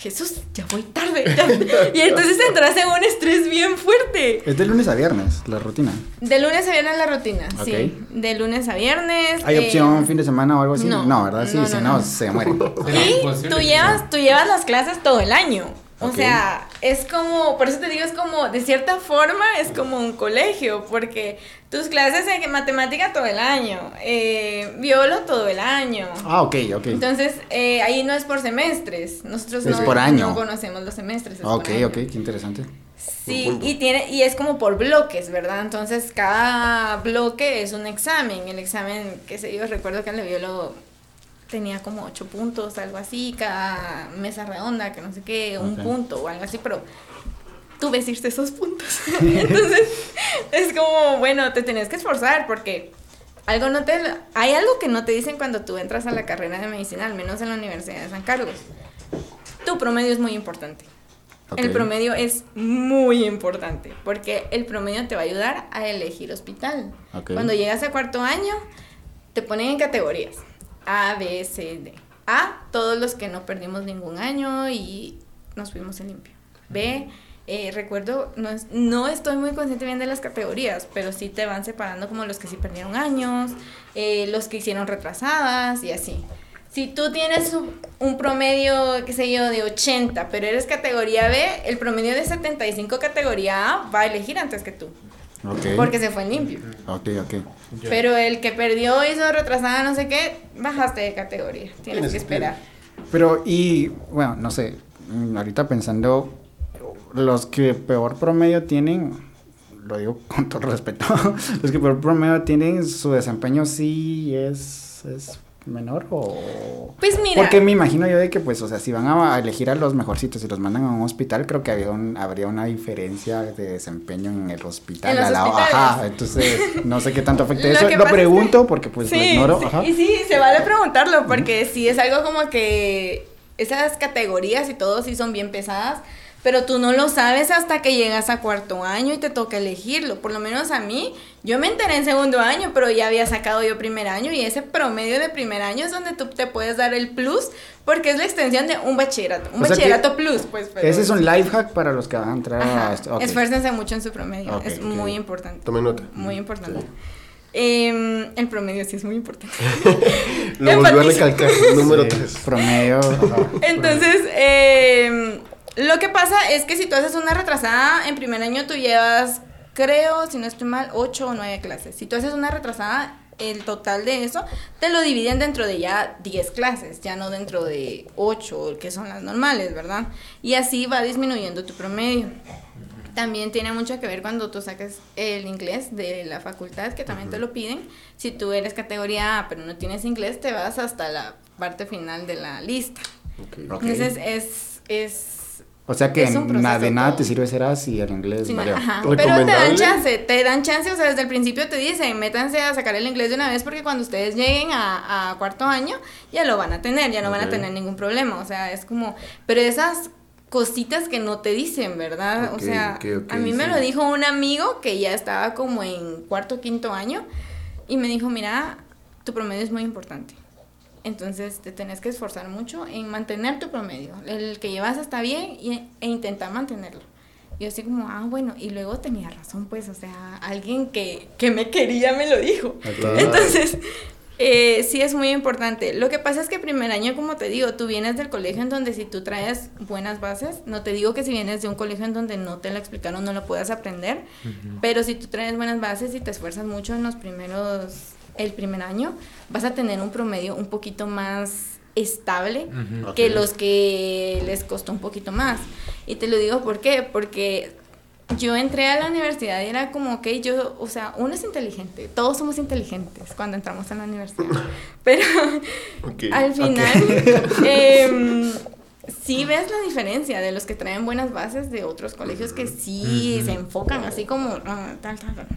Jesús, ya voy tarde. y entonces entras en un estrés bien fuerte. Es de lunes a viernes, la rutina. De lunes a viernes la rutina, sí. De lunes a viernes. ¿Hay eh, opción fin de semana o algo así? no, ¿verdad? Sí, no, si no, no, no. se muere. Y imposible tú llevas, tú llevas las clases todo el año. O sea, es como, por eso te digo, es como, de cierta forma, es como un colegio, porque tus clases de matemática todo el año, eh, biolo todo el año. Ah, ok, ok. Entonces, eh, ahí no es por semestres. Nosotros Es no, por año. no conocemos los semestres. es Ah, ok, por año. ok, qué interesante. Sí, y tiene y es como por bloques, ¿verdad? Entonces cada bloque es un examen. El examen, qué sé yo, recuerdo que el de biólogo tenía como ocho puntos, algo así, cada mesa redonda, que no sé qué, un punto o algo así, pero tú ves irte esos puntos. Entonces es como, bueno, te tenés que esforzar porque algo no te hay algo que no te dicen cuando tú entras a la carrera de medicina, al menos en la Universidad de San Carlos. Tu promedio es muy importante. El promedio es muy importante porque el promedio te va a ayudar a elegir hospital. Cuando llegas a cuarto año, te ponen en categorías A, B, C, D. A, todos los que no perdimos ningún año y nos fuimos en limpio. B, eh, recuerdo, no, es- no estoy muy consciente bien de las categorías, pero sí te van separando como los que sí perdieron años, eh, los que hicieron retrasadas y así. Si tú tienes un, promedio, qué sé yo, de 80, pero eres categoría B, el promedio de 75 categoría A va a elegir antes que tú, Ok. porque se fue en limpio. Ok, ok. Pero el que perdió, hizo retrasada, no sé qué, bajaste de categoría. Tienes Tiene que esperar. Pero, y, bueno, no sé, ahorita pensando, los que peor promedio tienen, lo digo con todo respeto, los que peor promedio tienen, su desempeño sí es, es menor o pues mira. porque me imagino yo de que pues o sea si van a elegir a los mejorcitos y los mandan a un hospital creo que había un, habría una diferencia de desempeño en el hospital En lado. ajá entonces no sé qué tanto afecta eso. lo pregunto porque pues lo ignoro sí, y sí, se vale preguntarlo porque sí es algo como que esas categorías y todo sí son bien pesadas, pero tú no lo sabes hasta que llegas a cuarto año y te toca elegirlo. Por lo menos a mí, yo me enteré en segundo año, pero ya había sacado yo primer año y ese promedio de primer año es donde tú te puedes dar el plus porque es la extensión de un bachillerato, un O bachillerato plus, pues. pero ese es un sí. life hack para los que van a entrar Ajá, a esto. Esfuércense mucho en su promedio, es muy importante. Tome nota. Muy importante. Em, el promedio sí es muy importante. Lo volvió a recalcar. Número Sí, 3. promedio ajá. Entonces, em, lo que pasa es que si tú haces una retrasada, en primer año tú llevas, creo, si no estoy mal, 8 o 9 clases. Si tú haces una retrasada, el total de eso te lo dividen dentro de ya 10 clases, ya no dentro de 8, que son las normales, ¿verdad? Y así va disminuyendo tu promedio. También tiene mucho que ver cuando tú saques el inglés de la facultad, que también te lo piden. Si tú eres categoría A, pero no tienes inglés, te vas hasta la parte final de la lista. Ok. Entonces es, es o sea que nada de nada todo. te sirve ser así el inglés Sí, ajá. Pero te dan chance, te dan chance, o sea, desde el principio te dicen, métanse a sacar el inglés de una vez porque cuando ustedes lleguen a, a cuarto año ya lo van a tener, ya no van a tener ningún problema, o sea, es como, pero esas cositas que no te dicen, ¿verdad? O sea, a mí me lo dijo un amigo que ya estaba como en cuarto o quinto año y me dijo, mira, tu promedio es muy importante. Entonces te tenés que esforzar mucho en mantener tu promedio. El que llevas está bien y, e intentar mantenerlo. Yo así como, ah, bueno, y luego tenía razón, pues, o sea, alguien que, que me quería me lo dijo. Claro. Entonces, eh, sí es muy importante. Lo que pasa es que primer año, como te digo, tú vienes del colegio en donde si tú traes buenas bases, no te digo que si vienes de un colegio en donde no te lo explicaron, no lo puedas aprender, pero si tú traes buenas bases y te esfuerzas mucho en los primeros, el primer año, vas a tener un promedio un poquito más estable que los que les costó un poquito más. Y te lo digo ¿por qué? Porque yo entré a la universidad y era como, ok, yo, o sea, uno es inteligente, todos somos inteligentes cuando entramos a la universidad, pero Ok. al final em, sí ves la diferencia de los que traen buenas bases de otros colegios que sí se enfocan así como ah, tal, tal, tal.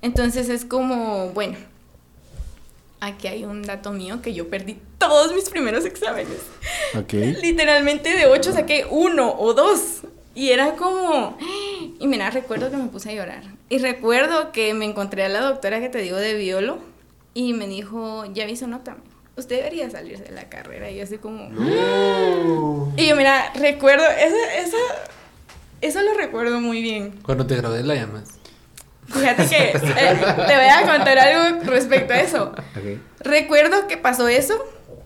Entonces es como, bueno, aquí hay un dato mío que yo perdí todos mis primeros exámenes. Literalmente de 8 saqué uno o dos. Y era como... Y mira, recuerdo que me puse a llorar. Y recuerdo que me encontré a la doctora que te digo de biolo y me dijo, ya vi su nota. Usted debería salirse de la carrera. Y yo así como... No. Y yo, mira, recuerdo, esa, esa, eso lo recuerdo muy bien. Cuando te gradué la llamas. Fíjate que eh, te voy a contar algo respecto a eso. Ok. Recuerdo que pasó eso,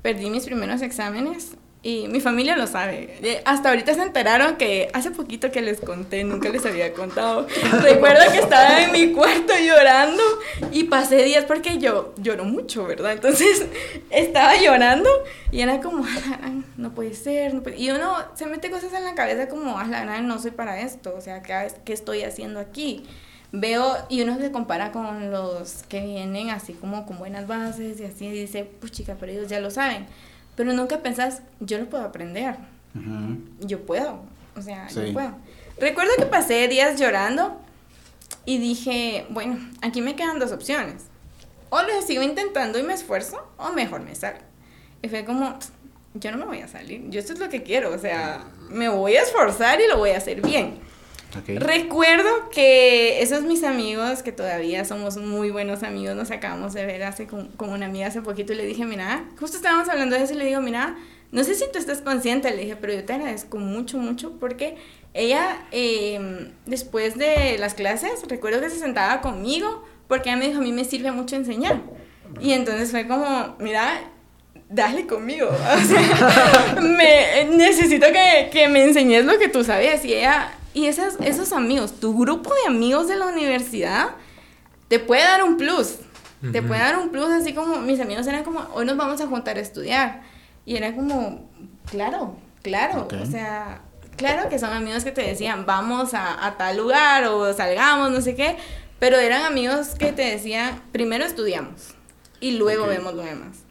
perdí mis primeros exámenes y mi familia lo sabe. Eh, Hasta ahorita se enteraron que hace poquito que les conté, nunca les había contado. Recuerdo que estaba en mi cuarto llorando y pasé días porque yo lloro mucho, ¿verdad? Entonces estaba llorando y era como, "Ah, no puede ser. no puede-". Y uno se mete cosas en la cabeza como, "Ah, no soy para esto, o sea, ¿qué, qué estoy haciendo aquí? Veo y uno se compara con los que vienen así como con buenas bases y así y dice, pues chica, pero ellos ya lo saben. Pero nunca pensás, yo lo puedo aprender, Ujú. yo puedo, o sea, Sí. yo puedo. Recuerdo que pasé días llorando y dije, bueno, aquí me quedan dos opciones. O lo sigo intentando y me esfuerzo, o mejor me salgo. Y fue como, yo no me voy a salir, yo esto es lo que quiero, o sea, me voy a esforzar y lo voy a hacer bien. Recuerdo que esos mis amigos, que todavía somos muy buenos amigos, nos acabamos de ver hace con una amiga hace poquito y le dije, mira, justo estábamos hablando de eso y le digo, mira, no sé si tú estás consciente, le dije, pero yo te agradezco mucho, mucho porque ella, eh, después de las clases, recuerdo que se sentaba conmigo porque ella me dijo, a mí me sirve mucho enseñar. Y entonces fue como, mira, dale conmigo. O sea, me, necesito que, que me enseñes lo que tú sabes. Y ella, y esas, esos amigos, tu grupo de amigos de la universidad, te puede dar un plus. Te puede dar un plus, así como mis amigos eran como, hoy nos vamos a juntar a estudiar. Y era como, claro, claro. O sea, claro que son amigos que te decían, vamos a, a tal lugar o salgamos, no sé qué. Pero eran amigos que te decían, primero estudiamos y luego vemos lo demás.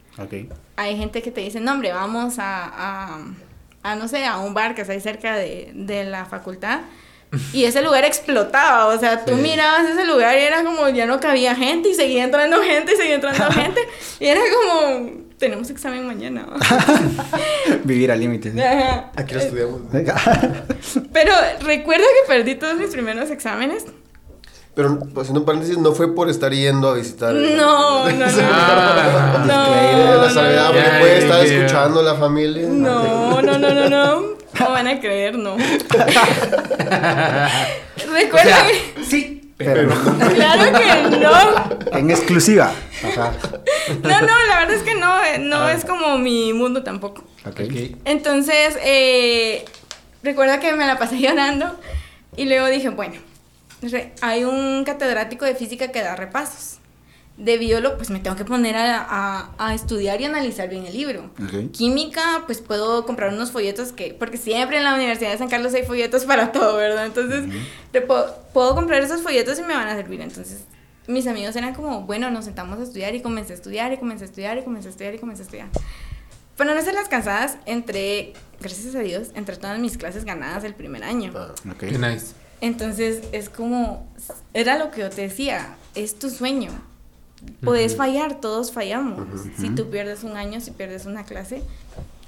Hay gente que te dice, no, hombre, vamos a, a, a no sé, a un bar que está ahí cerca de, de la facultad. Y ese lugar explotaba, o sea, tú mirabas ese lugar y era como ya no cabía gente y seguía entrando gente y seguía entrando gente. Y era como, tenemos examen mañana. Vivir al límite. Aquí lo estudiamos. Pero recuerdo que perdí todos mis primeros exámenes. Pero, pues, haciendo un paréntesis, no fue por estar yendo a visitar. No, no, no. Ah, no, la porque no, puede no, estar no. escuchando la familia. No, no, no, no, no. No van a creer, no. Recuerda que. Sí, Pero Claro que no. en exclusiva. Ajá. No, no, la verdad es que no, eh, no es como mi mundo tampoco. Ok. Ok. Entonces, eh, recuerda que me la pasé llorando y luego dije, bueno, hay un catedrático de física que da repasos. De biólogo, pues me tengo que poner a, a- a estudiar y analizar bien el libro. Ok. Química, pues puedo comprar unos folletos que, porque siempre en la Universidad de San Carlos hay folletos para todo, ¿verdad? Entonces, te puedo, puedo comprar esos folletos y me van a servir. Entonces, mis amigos eran como, bueno, nos sentamos a estudiar y comencé a estudiar y comencé a estudiar y comencé a estudiar y comencé a estudiar. Para no ser las cansadas, entré, gracias a Dios, entre todas mis clases ganadas el primer año. Ah, Ok. Qué nice. Entonces es como, era lo que yo te decía, es tu sueño. Puedes fallar, todos fallamos. Si tú pierdes un año, si pierdes una clase,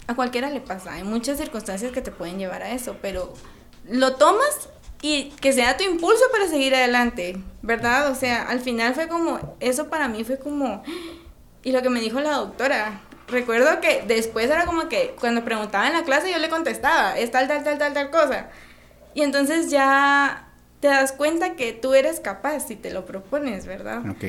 a cualquiera le pasa. Hay muchas circunstancias que te pueden llevar a eso, pero lo tomas y que sea tu impulso para seguir adelante, ¿verdad? O sea, al final fue como, eso para mí fue como, y lo que me dijo la doctora, recuerdo que después era como que cuando preguntaba en la clase yo le contestaba, es tal, tal, tal, tal, tal cosa. Y entonces ya te das cuenta que tú eres capaz si te lo propones, ¿verdad? Ok.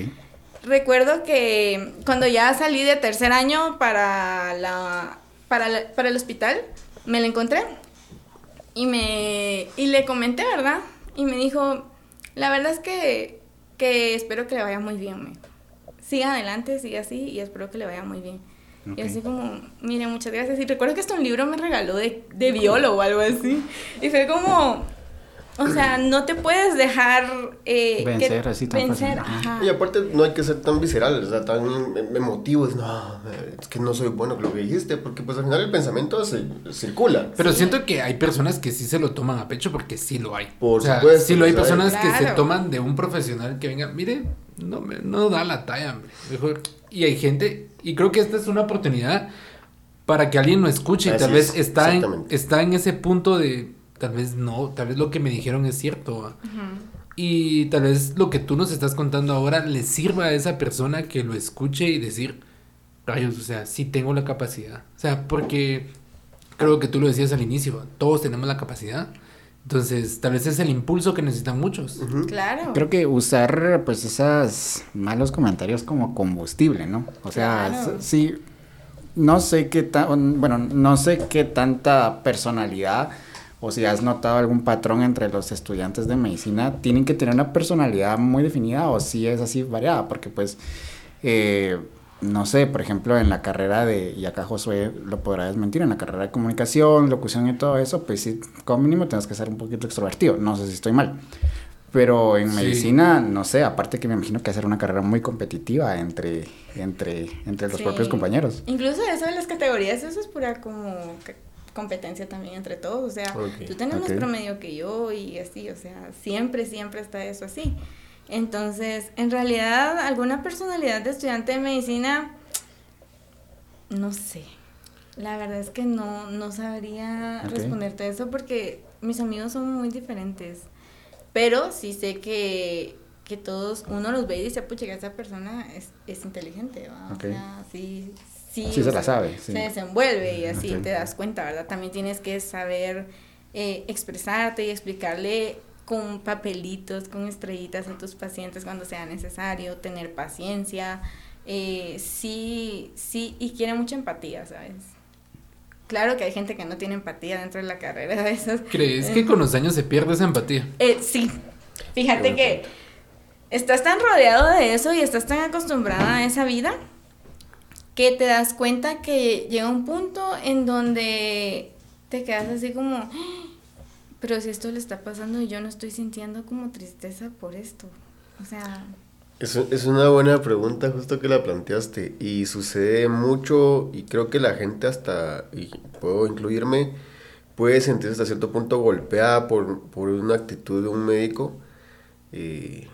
Recuerdo que cuando ya salí de tercer año para, la, para, la- para el hospital, me la encontré y, me, y le comenté, ¿verdad? Y me dijo, la verdad es que, que espero que le vaya muy bien, me. Siga adelante, siga así y espero que le vaya muy bien. Y Ok. así como, mire, muchas gracias. Y recuerdo que hasta un libro me regaló de, de biólogo o algo así. Y fue como, o sea, no te puedes dejar... eh, que- Vencer así tan vencer, fácil. ajá. Y aparte no hay que ser tan visceral, o sea, tan em- emotivo, es, no, es que no soy bueno con lo que dijiste, porque pues al final el pensamiento se, circula. Pero siento que hay personas que sí se lo toman a pecho porque sí lo hay. Por o sea, supuesto, sí lo hay personas que se toman de un profesional que venga, mire, no, me- no da la talla, hombre, mejor. Y hay gente, y creo que esta es una oportunidad para que alguien lo escuche y Así tal vez es, está en, está en ese punto de, tal vez no, tal vez lo que me dijeron es cierto. ¿va? Y tal vez lo que tú nos estás contando ahora le sirva a esa persona que lo escuche y decir, rayos, o sea, sí tengo la capacidad. O sea, porque creo que tú lo decías al inicio, todos tenemos la capacidad. Entonces, tal vez es el impulso que necesitan muchos. Claro. Creo que usar pues esos malos comentarios como combustible, ¿no? O sea, Claro. sí, no sé qué tan, bueno, no sé qué tanta personalidad o si has notado algún patrón entre los estudiantes de medicina, tienen que tener una personalidad muy definida o si es así variada, porque pues, eh, no sé, por ejemplo, en la carrera de, y acá Josué lo podrá desmentir, en la carrera de comunicación, locución y todo eso, pues sí, como mínimo tienes que ser un poquito extrovertido, no sé si estoy mal. Pero en Sí. medicina, no sé, aparte que me imagino que hacer una carrera muy competitiva entre, entre, entre los Sí. propios compañeros. Incluso eso de las categorías, eso es pura como competencia también entre todos. O sea, Ok. tú tienes más Ok. promedio que yo y así, o sea, siempre, siempre está eso así. Entonces, en realidad, alguna personalidad de estudiante de medicina, no sé. La verdad es que no, no sabría Ok. responderte eso porque mis amigos son muy diferentes. Pero sí sé que, que todos, uno los ve y dice, pucha, que esa persona es, es inteligente, ¿va? O sea, sí, sí. Sí se la sabe, sí. Se desenvuelve y así te das cuenta, ¿verdad? También tienes que saber eh, expresarte y explicarle con papelitos, con estrellitas a tus pacientes cuando sea necesario, tener paciencia. eh, sí, sí, y quiere mucha empatía, ¿sabes? Claro que hay gente que no tiene empatía dentro de la carrera de esas. ¿Crees que con los años se pierde esa empatía? Eh, sí, fíjate que estás tan rodeado de eso y estás tan acostumbrada a esa vida que te das cuenta que llega un punto en donde te quedas así como, "Ah, pero si esto le está pasando y yo no estoy sintiendo como tristeza por esto. O sea, Es, es, una buena pregunta, justo que la planteaste. Y sucede mucho, y creo que la gente hasta, y puedo incluirme, puede sentirse hasta cierto punto golpeada por, por una actitud de un médico. Eh,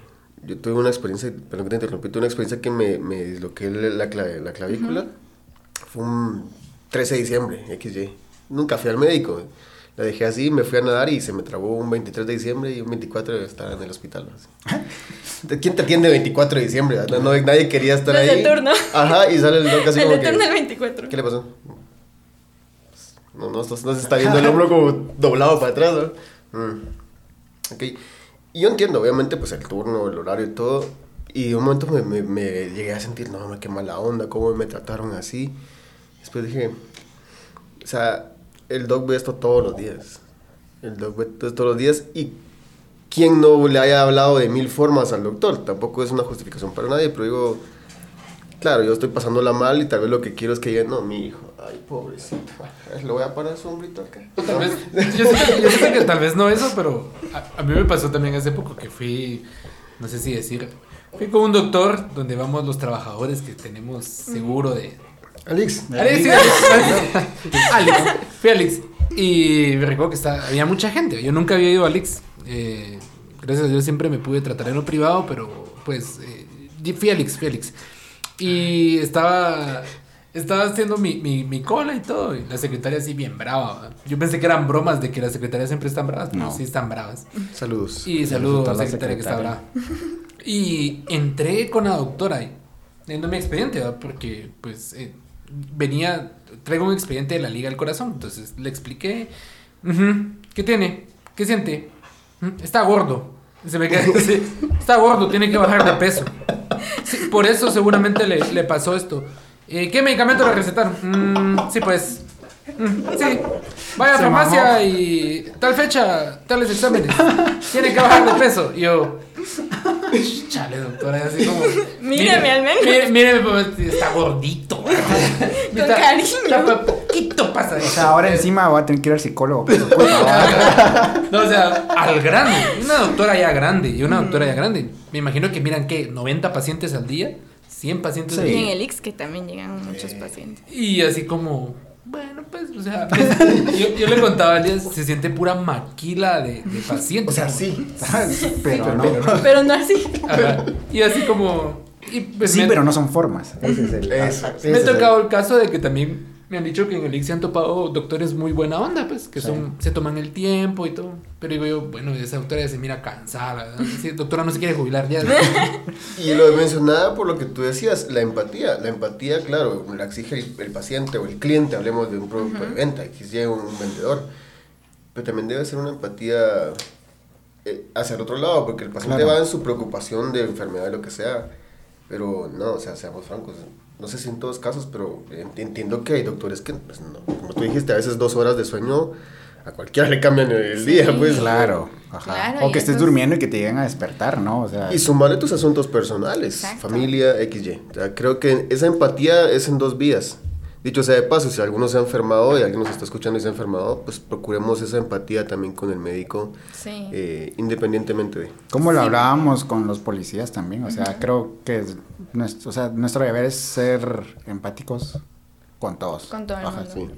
yo tuve una experiencia, perdón que te interrumpí, tuve una experiencia que me, me disloqué la, la clavícula. Fue un 13 de diciembre, XY. Nunca fui al médico. La dejé así, me fui a nadar y se me trabó un 23 de diciembre y un 24 estaba en el hospital. ¿Quién te atiende el 24 de diciembre? No, nadie quería estar ahí. El turno. Ajá, y sale el doc así el como de turno el 24. ¿Qué le pasó? No, no, no, se está viendo el hombro como doblado para atrás, ¿no? Mm. Ok. Y yo entiendo, obviamente, pues el turno, el horario y todo. Y un momento me, me, me llegué a sentir, no, qué mala onda, cómo me trataron así. Después dije, o sea, el doc ve esto todos los días. El doc ve esto todos los días y quien no le haya hablado de mil formas al doctor, tampoco es una justificación para nadie, pero digo, claro, yo estoy pasándola mal y tal vez lo que quiero es que diga, no, mi hijo, ay, pobrecito, le voy a parar su hombrito acá. Tal vez, yo, sé que, tal vez no eso, pero a, a, mí me pasó también hace poco que fui, no sé si decir, fui con un doctor donde vamos los trabajadores que tenemos seguro de, Alex. Alex, Alex. Fui a Alex. Y recuerdo que está, había mucha gente. Yo nunca había ido a Alex. Eh, gracias a Dios siempre me pude tratar en lo privado, pero pues eh, fui a Alex, fui a Alex. Y estaba, estaba haciendo mi, mi, mi, cola y todo. Y la secretaria así bien brava. Yo pensé que eran bromas de que las secretarias siempre están bravas. No, sí están bravas. Saludos. Y saludos a la secretaria, que está brava. Y entré con la doctora viendo mi expediente, ¿verdad? porque pues... Eh, venía, traigo un expediente de la Liga del Corazón, entonces le expliqué, ¿qué tiene? ¿Qué siente? Está gordo. Se me queda, está gordo, tiene que bajar de peso. por eso seguramente le, le pasó esto. Eh, ¿Qué medicamento le recetaron? Mm, sí, pues. Mm, sí. Vaya a farmacia y tal fecha, tales exámenes. Tiene que bajar de peso. Y yo, Chale, doctora, así como. Míreme al menos. Míreme, pues, está gordito. Con está, cariño. poquito pasa. O sea, ahora encima voy a tener que ir al psicólogo. no, o sea, al grande. Una doctora ya grande y una doctora ya grande. Me imagino que miran que 90 pacientes al día. 100 pacientes al día. Y en el Ix que también llegan muchos pacientes. Y así como bueno, pues, o sea, yo, yo, le contaba a día, se siente pura maquila de, de pacientes. O sea, sí, pero, no. Pero no así. Ajá. Y así como... Y pues sí, me, pero no son formas. Ese es el, eso, me ha tocado el caso de que también me han dicho que en el IC se han topado doctores muy buena onda, pues, que son, se toman el tiempo y todo. Pero digo yo, bueno, esa doctora ya se mira cansada, ¿no? doctora no se quiere jubilar ya. y lo mencionaba por lo que tú decías, la empatía. La empatía, claro, la exige el, paciente o el cliente, hablemos de un producto de venta, exige un, un vendedor. Pero también debe ser una empatía eh, hacia el otro lado, porque el paciente va en su preocupación de enfermedad, lo que sea. Pero no, o sea, seamos francos no sé si en todos casos, pero entiendo que hay doctores que, pues, no, como tú dijiste, a veces dos horas de sueño a cualquiera le cambian el día, pues. Claro, ajá. o que estés durmiendo y que te lleguen a despertar, ¿no? O sea, y sumarle tus asuntos personales, familia, XY. O creo que esa empatía es en dos vías. Dicho sea de paso, si alguno se ha enfermado y alguien nos está escuchando y se ha enfermado, pues procuremos esa empatía también con el médico, eh, independientemente de... Como lo hablábamos con los policías también, o sea, creo que nuestro, o sea, nuestro deber es ser empáticos con todos. Con todo el mundo. Sí.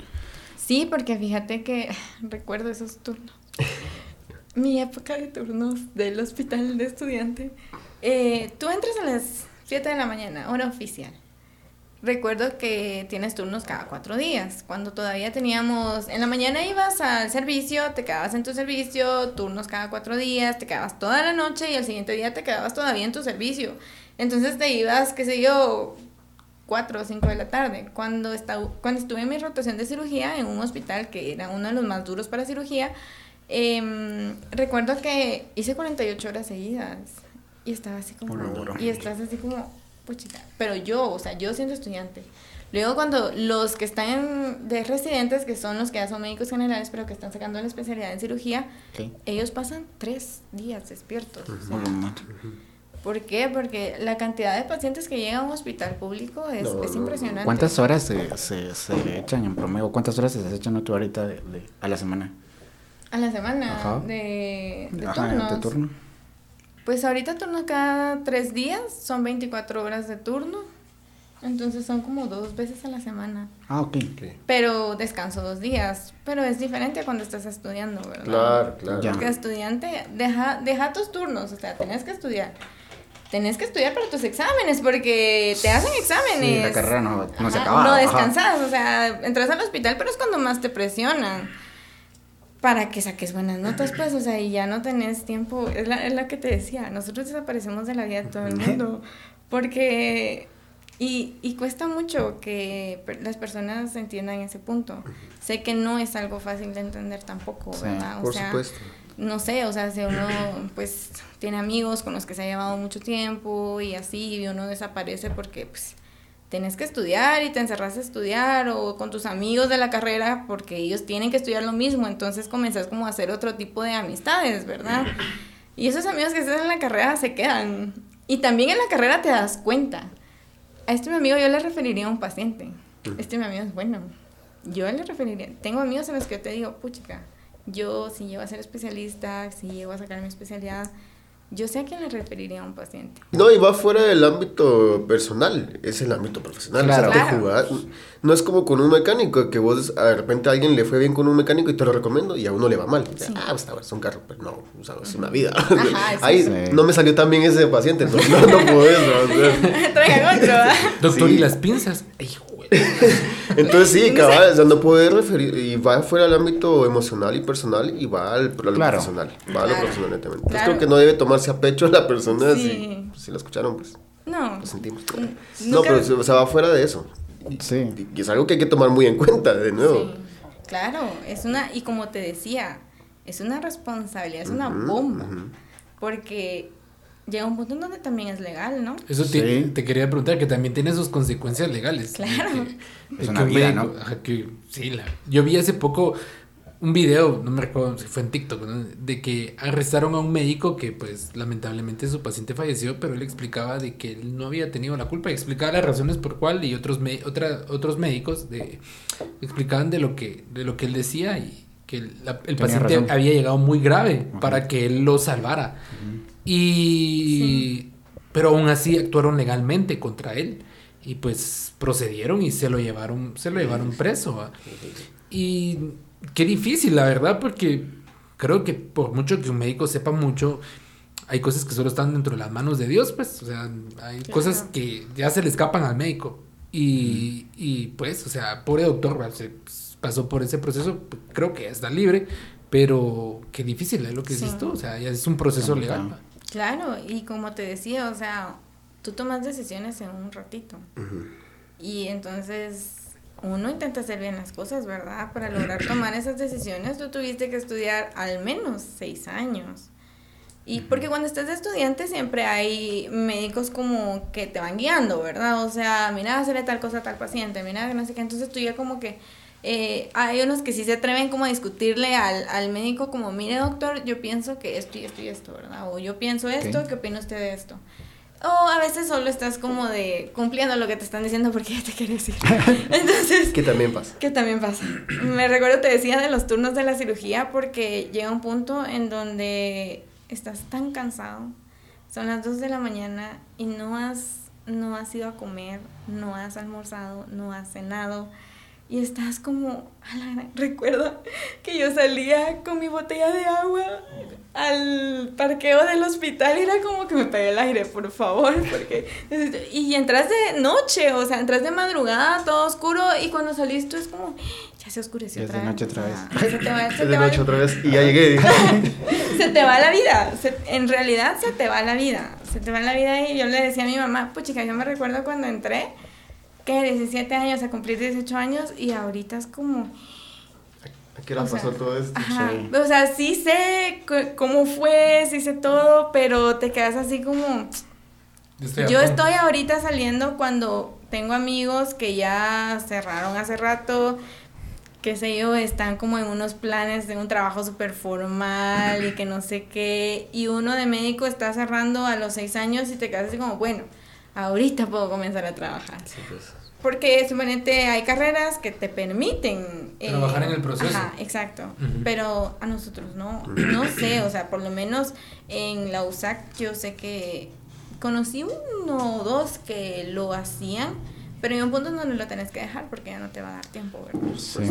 Sí, porque fíjate que recuerdo esos turnos. Mi época de turnos del hospital de estudiante. Eh, tú entras a las 7 de la mañana, hora oficial. Recuerdo que tienes turnos cada cuatro días. Cuando todavía teníamos, en la mañana ibas al servicio, te quedabas en tu servicio, turnos cada cuatro días, te quedabas toda la noche y al siguiente día te quedabas todavía en tu servicio. Entonces te ibas, qué sé yo, cuatro o cinco de la tarde. Cuando, estaba, cuando estuve en mi rotación de cirugía en un hospital que era uno de los más duros para cirugía, em, recuerdo que hice 48 horas seguidas y estaba así como... Y estás así como pero yo, o sea, yo siendo estudiante. Luego cuando los que están de residentes, que son los que ya son médicos generales, pero que están sacando la especialidad en cirugía, ellos pasan tres días despiertos. ¿Por qué? Porque la cantidad de pacientes que llegan a un hospital público es, es impresionante. ¿Cuántas horas se, se, se, echan en promedio? ¿Cuántas horas se echan tú ahorita de, a la semana? A la semana de, de, turnos. de turno Pues ahorita turno cada tres días, son 24 horas de turno. Entonces son como dos veces a la semana. Ah, ok. Pero descanso dos días. Pero es diferente cuando estás estudiando, ¿verdad? Claro, claro. Porque estudiante, deja, deja tus turnos, o sea, tenés que estudiar. Tenés que estudiar para tus exámenes, porque te hacen exámenes. Sí, la carrera no, no se acaba. No ajá. descansas, o sea, entras al hospital, pero es cuando más te presionan. Para que saques buenas notas, pues, o sea, y ya no tenés tiempo. Es la, es la que te decía, nosotros desaparecemos de la vida de todo el mundo. Porque. Y, y cuesta mucho que per- las personas entiendan ese punto. Sé que no es algo fácil de entender tampoco, Sí, ¿verdad? O Por sea, supuesto. No sé, o sea, si uno pues tiene amigos con los que se ha llevado mucho tiempo y así, y uno desaparece porque pues tienes que estudiar y te encerras a estudiar o con tus amigos de la carrera porque ellos tienen que estudiar lo mismo, entonces comenzás como a hacer otro tipo de amistades, ¿verdad? Y esos amigos que están en la carrera se quedan. Y también en la carrera te das cuenta. A este mi amigo yo le referiría a un paciente. Este mi amigo es bueno. Yo le referiría. Tengo amigos a los que yo te digo, puchica, yo si llego a ser especialista, si llego a sacar mi especialidad, yo sé a quién le referiría a un paciente. No, y va fuera del ámbito personal, es el ámbito profesional. Claro. O sea, Claro. no es como con un mecánico, que vos de repente a alguien le fue bien con un mecánico y te lo recomiendo y a uno le va mal. O sea, Sí. Ah, pues está bueno, es un carro, pero no, o sea, es una vida. Ajá, Ahí sí. no me salió tan bien ese paciente, no, no, no podés. ¿no? Traigan otro, ¿ah? Doctor, Sí. ¿y las pinzas? Güey. Entonces sí, cabal, o sea, no puede referir, y va fuera del ámbito emocional y personal y va al, a lo Claro. profesional, va a lo Claro. profesional netamente. Entonces Claro. creo que no debe tomarse a pecho a la persona Sí. si, si la escucharon, pues No. lo sentimos. No, pero o sea, va fuera de eso. Sí. Y es algo que hay que tomar muy en cuenta, de nuevo. Sí, claro, es una, y como te decía, es una responsabilidad, es una bomba, porque llega un punto en donde también es legal, ¿no? Eso te, Sí. te quería preguntar, que también tiene sus consecuencias legales. Claro. De de Es una un vida, médico- ¿no? ajá, que, sí, la- yo vi hace poco un video, no me recuerdo si fue en TikTok, ¿no? de que arrestaron a un médico que pues lamentablemente su paciente falleció, pero él explicaba de que él no había tenido la culpa y explicaba las razones por cuál y otros me- otra, otros médicos de, explicaban de lo que de lo que él decía y que el, la- el Tenía paciente razón. había llegado muy grave Ajá. para que él lo salvara. Y pero aún así actuaron legalmente contra él y pues procedieron y se lo llevaron se lo llevaron preso ¿va? y qué difícil la verdad porque creo que por mucho que un médico sepa mucho hay cosas que solo están dentro de las manos de Dios pues o sea hay Claro. cosas que ya se le escapan al médico y, y pues o sea pobre doctor ¿va? se pasó por ese proceso creo que está libre pero qué difícil es lo que Sí. dices tú o sea ya es un proceso legal. Claro, y como te decía, o sea, tú tomas decisiones en un ratito. Y entonces uno intenta hacer bien las cosas, ¿verdad? Para lograr tomar esas decisiones, tú tuviste que estudiar al menos seis años. Y porque cuando estás de estudiante siempre hay médicos como que te van guiando, ¿verdad? O sea, mira, hacerle tal cosa a tal paciente, mira, no sé qué. Entonces tú ya como que... eh, hay unos que sí se atreven como a discutirle al, al médico como, mire doctor, yo pienso que esto y esto y esto, ¿verdad? O yo pienso esto. ¿qué opina usted de esto? O a veces solo estás como de cumpliendo lo que te están diciendo porque ya te quieres ir. Entonces, Que también pasa. que también pasa. Me recuerdo, te decía de los turnos de la cirugía porque llega un punto en donde estás tan cansado. Son las 2 de la mañana y no has, no has ido a comer, no has almorzado, no has cenado. Y estás como, a la gran- recuerdo que yo salía con mi botella de agua al parqueo del hospital y era como que me pegué el aire, por favor, porque... Y entras de noche, o sea, entras de madrugada, todo oscuro, y cuando salís tú es como, ya se oscureció otra de vez. noche otra vez. o sea, se te va, se Es te de va noche otra vez y ya llegué. se te va la vida, se- en realidad se te va la vida, se te va la vida y yo le decía a mi mamá, pues chica, yo me recuerdo cuando entré, que 17 años a cumplir 18 años y ahorita es como, ¿A qué hora O sea, pasó todo esto? ajá, Sí. o sea, sí sé cómo fue, sí sé todo, pero te quedas así como, estoy yo estoy ahorita saliendo cuando tengo amigos que ya cerraron hace rato, qué sé yo, están como en unos planes de un trabajo súper formal y que no sé qué, y uno de médico está cerrando a los seis años y te quedas así como, bueno, ahorita puedo comenzar a trabajar. Sí, pues. Porque suponete hay carreras que te permiten eh, trabajar en el proceso. Ajá, exacto. Pero a nosotros no. No sé, o sea, por lo menos en la USAC yo sé que conocí uno o dos que lo hacían, pero en un punto donde lo tenés que dejar porque ya no te va a dar tiempo, ¿verdad? Sí.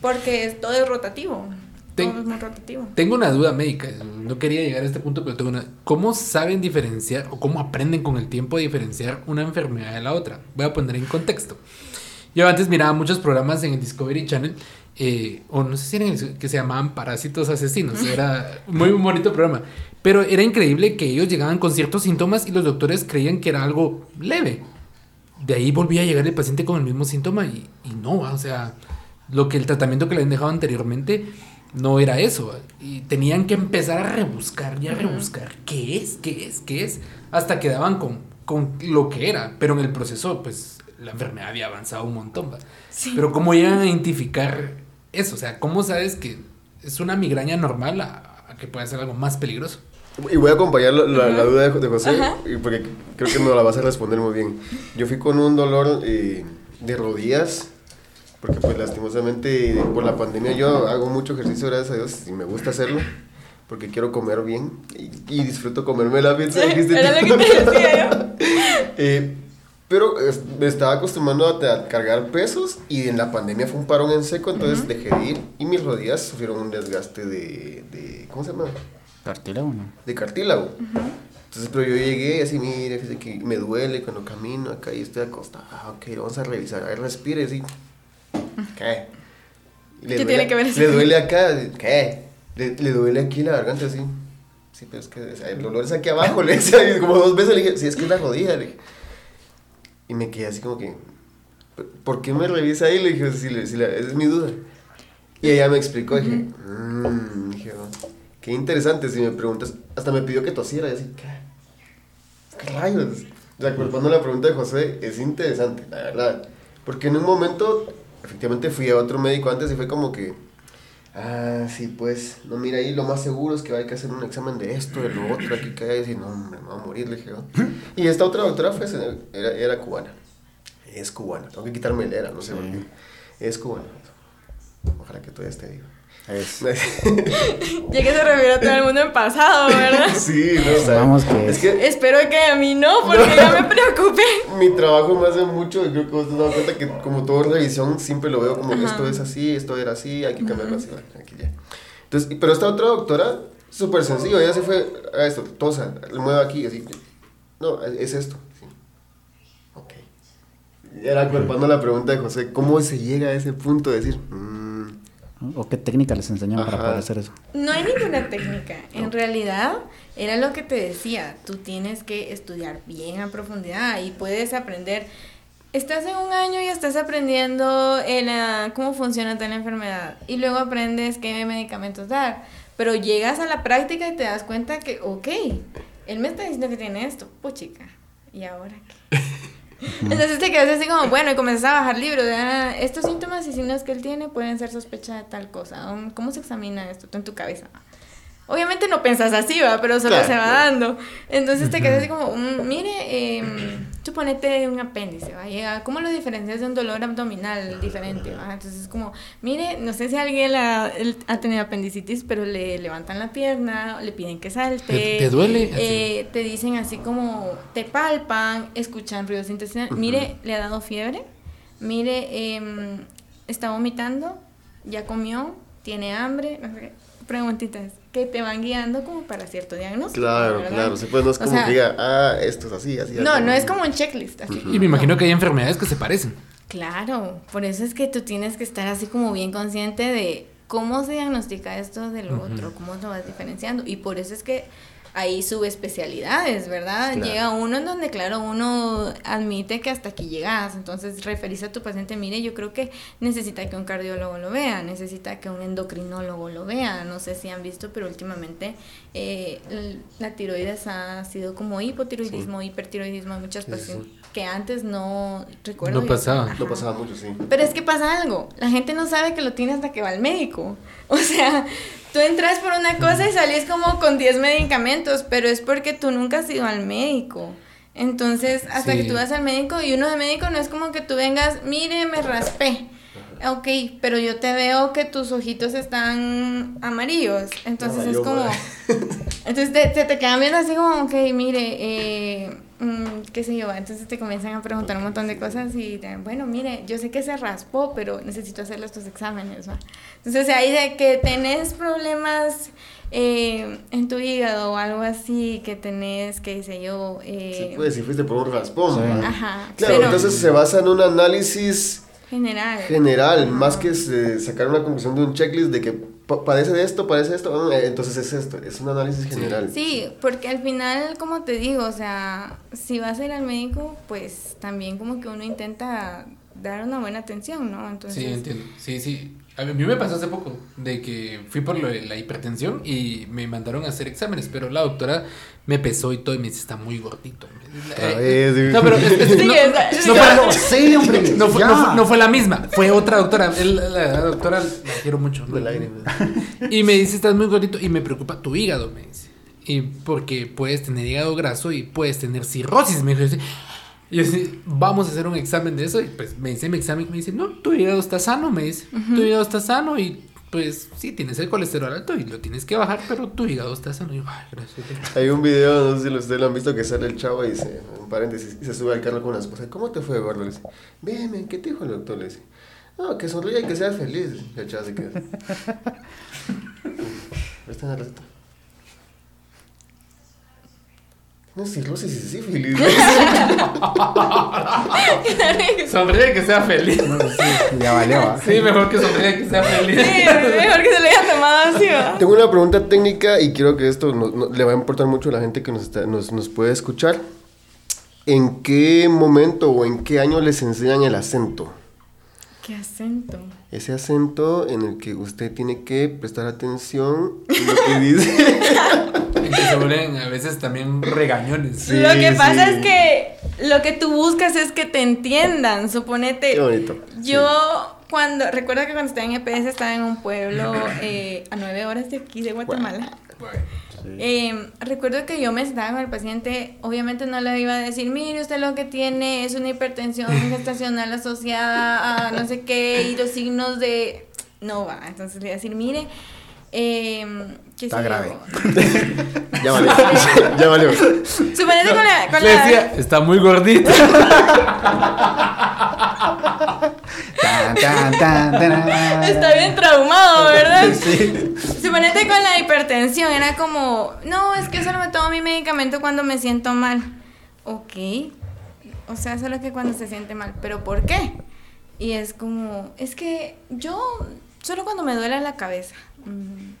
Porque todo es rotativo. Todo es muy rotativo. Tengo una duda médica, no quería llegar a este punto, pero tengo una. ¿Cómo saben diferenciar o cómo aprenden con el tiempo a diferenciar una enfermedad de la otra? Voy a poner en contexto. Yo antes miraba muchos programas en el Discovery Channel, eh, o no sé si eran que se llamaban Parásitos Asesinos. Era muy bonito programa. Pero era increíble que ellos llegaban con ciertos síntomas y los doctores creían que era algo leve. De ahí volvía a llegar el paciente con el mismo síntoma y, y no, o sea, lo que el tratamiento que le habían dejado anteriormente no era eso. Y tenían que empezar a rebuscar y a rebuscar qué es, qué es, qué es, hasta que daban con, con lo que era. Pero en el proceso, pues la enfermedad había avanzado un montón. Pero ¿cómo llegan a identificar eso? O sea, ¿cómo sabes que es una migraña normal a, que puede ser algo más peligroso? Y voy a acompañar la, duda de, José, porque creo que no la vas a responder muy bien. Yo fui con un dolor eh, de rodillas porque pues lastimosamente por la pandemia yo hago mucho ejercicio, gracias a Dios, y me gusta hacerlo, porque quiero comer bien y, disfruto comerme la pizza. Era lo que te decía yo. Eh, pero me estaba acostumbrando a, cargar pesos y en la pandemia fue un parón en seco, entonces dejé de ir y mis rodillas sufrieron un desgaste de, de ¿cómo se llama? Cartílago, ¿no? De cartílago. Entonces, pero yo llegué y así, mire, que me duele cuando camino acá y estoy acostado. Ok, vamos a revisar. A ver, respire, sí. ¿Qué? ¿Qué tiene que ver eso? Le duele acá, ¿qué? Le, le, duele aquí la garganta, así. Sí, pero es que el dolor es aquí abajo, le decía, como dos veces le dije, sí, es que es la rodilla, le dije. Y me quedé así como que, ¿por qué me revisa ahí? Le dije, si, si esa es mi duda. Y ella me explicó, dije, mmm, dije, oh, qué interesante, si me preguntas, hasta me pidió que tosiera, y así, ¿qué? ¿Qué rayos? O sea, cuando la pregunta de José, es interesante, la verdad. Porque en un momento efectivamente fui a otro médico antes y fue como que, ah, sí, pues, no, mira, ahí lo más seguro es que hay que hacer un examen de esto, de lo otro, aquí hay, y no, hombre, me va a morir, le dije, Y esta otra doctora fue, era, era cubana, es cubana, tengo que quitarme el era, no sé por qué, es cubana, ojalá que todavía esté vivo. Es. ya que se refiere a todo el mundo en pasado, ¿verdad? Sí, no, que... Es que... Espero que a mí no, porque ya me preocupé. Mi trabajo me hace mucho y creo que vos te has dado cuenta que como todo revisión siempre lo veo como que esto es así, esto era así, hay que cambiarlo así, aquí ya. Entonces, pero esta otra doctora, súper sencillo, ella se fue a esto, tosa, le muevo aquí, así, no, es esto. Sí. Ok. Era culpando la pregunta de José, ¿cómo se llega a ese punto de decir... Mm, ¿O qué técnica les enseñaron para poder hacer eso? No hay ninguna técnica. En realidad, era lo que te decía. Tú tienes que estudiar bien a profundidad y puedes aprender. Estás en un año y estás aprendiendo en cómo funciona toda la enfermedad. Y luego aprendes qué medicamentos dar. Pero llegas a la práctica y te das cuenta que, ok, él me está diciendo que tiene esto. Pues chica, ¿y ahora qué? Entonces te quedas así como, bueno, y comenzas a bajar libros. Ah, estos síntomas y signos que él tiene pueden ser sospecha de tal cosa. ¿Cómo se examina esto en tu cabeza? Obviamente no pensas así, ¿va? Pero solo se va dando. Entonces te quedas así como, mm, mire, eh, tú ponete un apéndice, ¿va? ¿Cómo lo diferencias de un dolor abdominal diferente, ¿va? Entonces es como, mire, no sé si alguien ha tenido apendicitis, pero le levantan la pierna, le piden que salte. ¿Te, duele? Eh, te dicen así como, te palpan, escuchan ruidos intestinales. Mire, le ha dado fiebre. Mire, em, está vomitando, ya comió, tiene hambre, no sé preguntitas que te van guiando como para cierto diagnóstico. Claro, claro. Sí, pues no es como que diga, ah, esto es así, así. No, no es como un checklist. Y me imagino que hay enfermedades que se parecen. Claro, por eso es que tú tienes que estar así como bien consciente de cómo se diagnostica esto de lo otro, cómo lo vas diferenciando. Y por eso es que hay subespecialidades, ¿verdad? Llega uno en donde, claro, uno admite que hasta aquí llegas, entonces referís a tu paciente, mire, yo creo que necesita que un cardiólogo lo vea, necesita que un endocrinólogo lo vea, no sé si han visto, pero últimamente eh, la tiroides ha sido como hipotiroidismo, hipertiroidismo, muchas pacientes que antes no recuerdo. No pasaba. No pasaba mucho, sí. Pero es que pasa algo, la gente no sabe que lo tiene hasta que va al médico, o sea Tú entras por una cosa y salís como con 10 medicamentos, pero es porque tú nunca has ido al médico. Entonces, hasta que tú vas al médico y uno de médico no es como que tú vengas, mire, me raspé. Ok, pero yo te veo que tus ojitos están amarillos. Entonces es como. Entonces te, te, te, quedan viendo así como, ok, mire, eh, mm, qué sé yo. Entonces te comienzan a preguntar un montón de cosas y te, bueno, mire, yo sé que se raspó, pero necesito hacerle estos exámenes. ¿va? Entonces ahí de que tenés problemas eh, en tu hígado o algo así que tenés, qué sé yo. Eh, sí, pues si fuiste por un raspón. Sí. Ajá. Claro, pero, entonces se basa en un análisis general. general, más que sacar una conclusión de un checklist de que pa- padece de esto, padece de esto, ah, entonces es esto, es un análisis general. Sí, porque al final, como te digo, o sea, si vas a ir al médico, pues también como que uno intenta dar una buena atención, ¿no? Entonces, Sí, entiendo. Sí, sí. A mí me pasó hace poco de que fui por lo de la hipertensión y me mandaron a hacer exámenes, pero la doctora me pesó y todo y me dice, está muy gordito. Eh, sí. no, pero es- es- Sí, no, fue, lo sé, hombre. no fue- ya. no fue- no fue la misma, fue otra doctora. El- la, la doctora la quiero mucho. ¿no? Del aire. Y me dice, estás muy gordito y me preocupa tu hígado, me dice. Y porque puedes tener hígado graso y puedes tener cirrosis, me dice. Y yo así, vamos a hacer un examen de eso. Y pues me dice mi examen, me dice, no, tu hígado está sano, me dice. Tu hígado está sano y pues sí, tienes el colesterol alto y lo tienes que bajar, pero tu hígado está sano. Y yo, ay, gracias. Hay un video, no sé si ustedes lo han visto, que sale el chavo y dice, en paréntesis, y se sube al carro con la esposa. ¿Cómo te fue, gordo? Le dice, bien, bien, ¿qué te dijo el doctor? Le dice, no, que sonríe y que sea feliz. Y el chavo se queda. Esta es la receta. No cirrosis y sífilis. Sonríe que sea feliz. No, sí, ya. Sí, mejor que sonríe que sea feliz. Sí, mejor que se lo hayan tomado así, ¿va? Tengo una pregunta técnica y quiero que esto no- no- le va a importar mucho a la gente que nos, está- nos, nos puede escuchar. ¿En qué momento o en qué año les enseñan el acento? Qué acento. Ese acento en el que usted tiene que prestar atención en lo que dice. Y que se vuelven a veces también regañones. Sí, lo que pasa sí. es que lo que tú buscas es que te entiendan. Suponete. Qué bonito. Yo cuando, recuerdo que cuando estaba en EPS estaba en un pueblo eh, a nueve horas de aquí de Guatemala. Eh, recuerdo que yo me sentaba con el paciente, obviamente no le iba a decir, mire, usted lo que tiene es una hipertensión gestacional asociada a no sé qué y los signos de... No va, entonces le iba a decir, mire, eh, ¿qué Está grave. Ya valió. ya valió. Suponete con la... Con Le la- decía, está muy gordito. Tan, tan, tan, tan. Está bien traumado, ¿verdad? Sí. Suponete con la hipertensión, era como, no, es que solo me tomo mi medicamento cuando me siento mal. Ok, o sea, solo que cuando se siente mal, pero ¿por qué? Y es como, es que yo, solo cuando me duele la cabeza. Mm,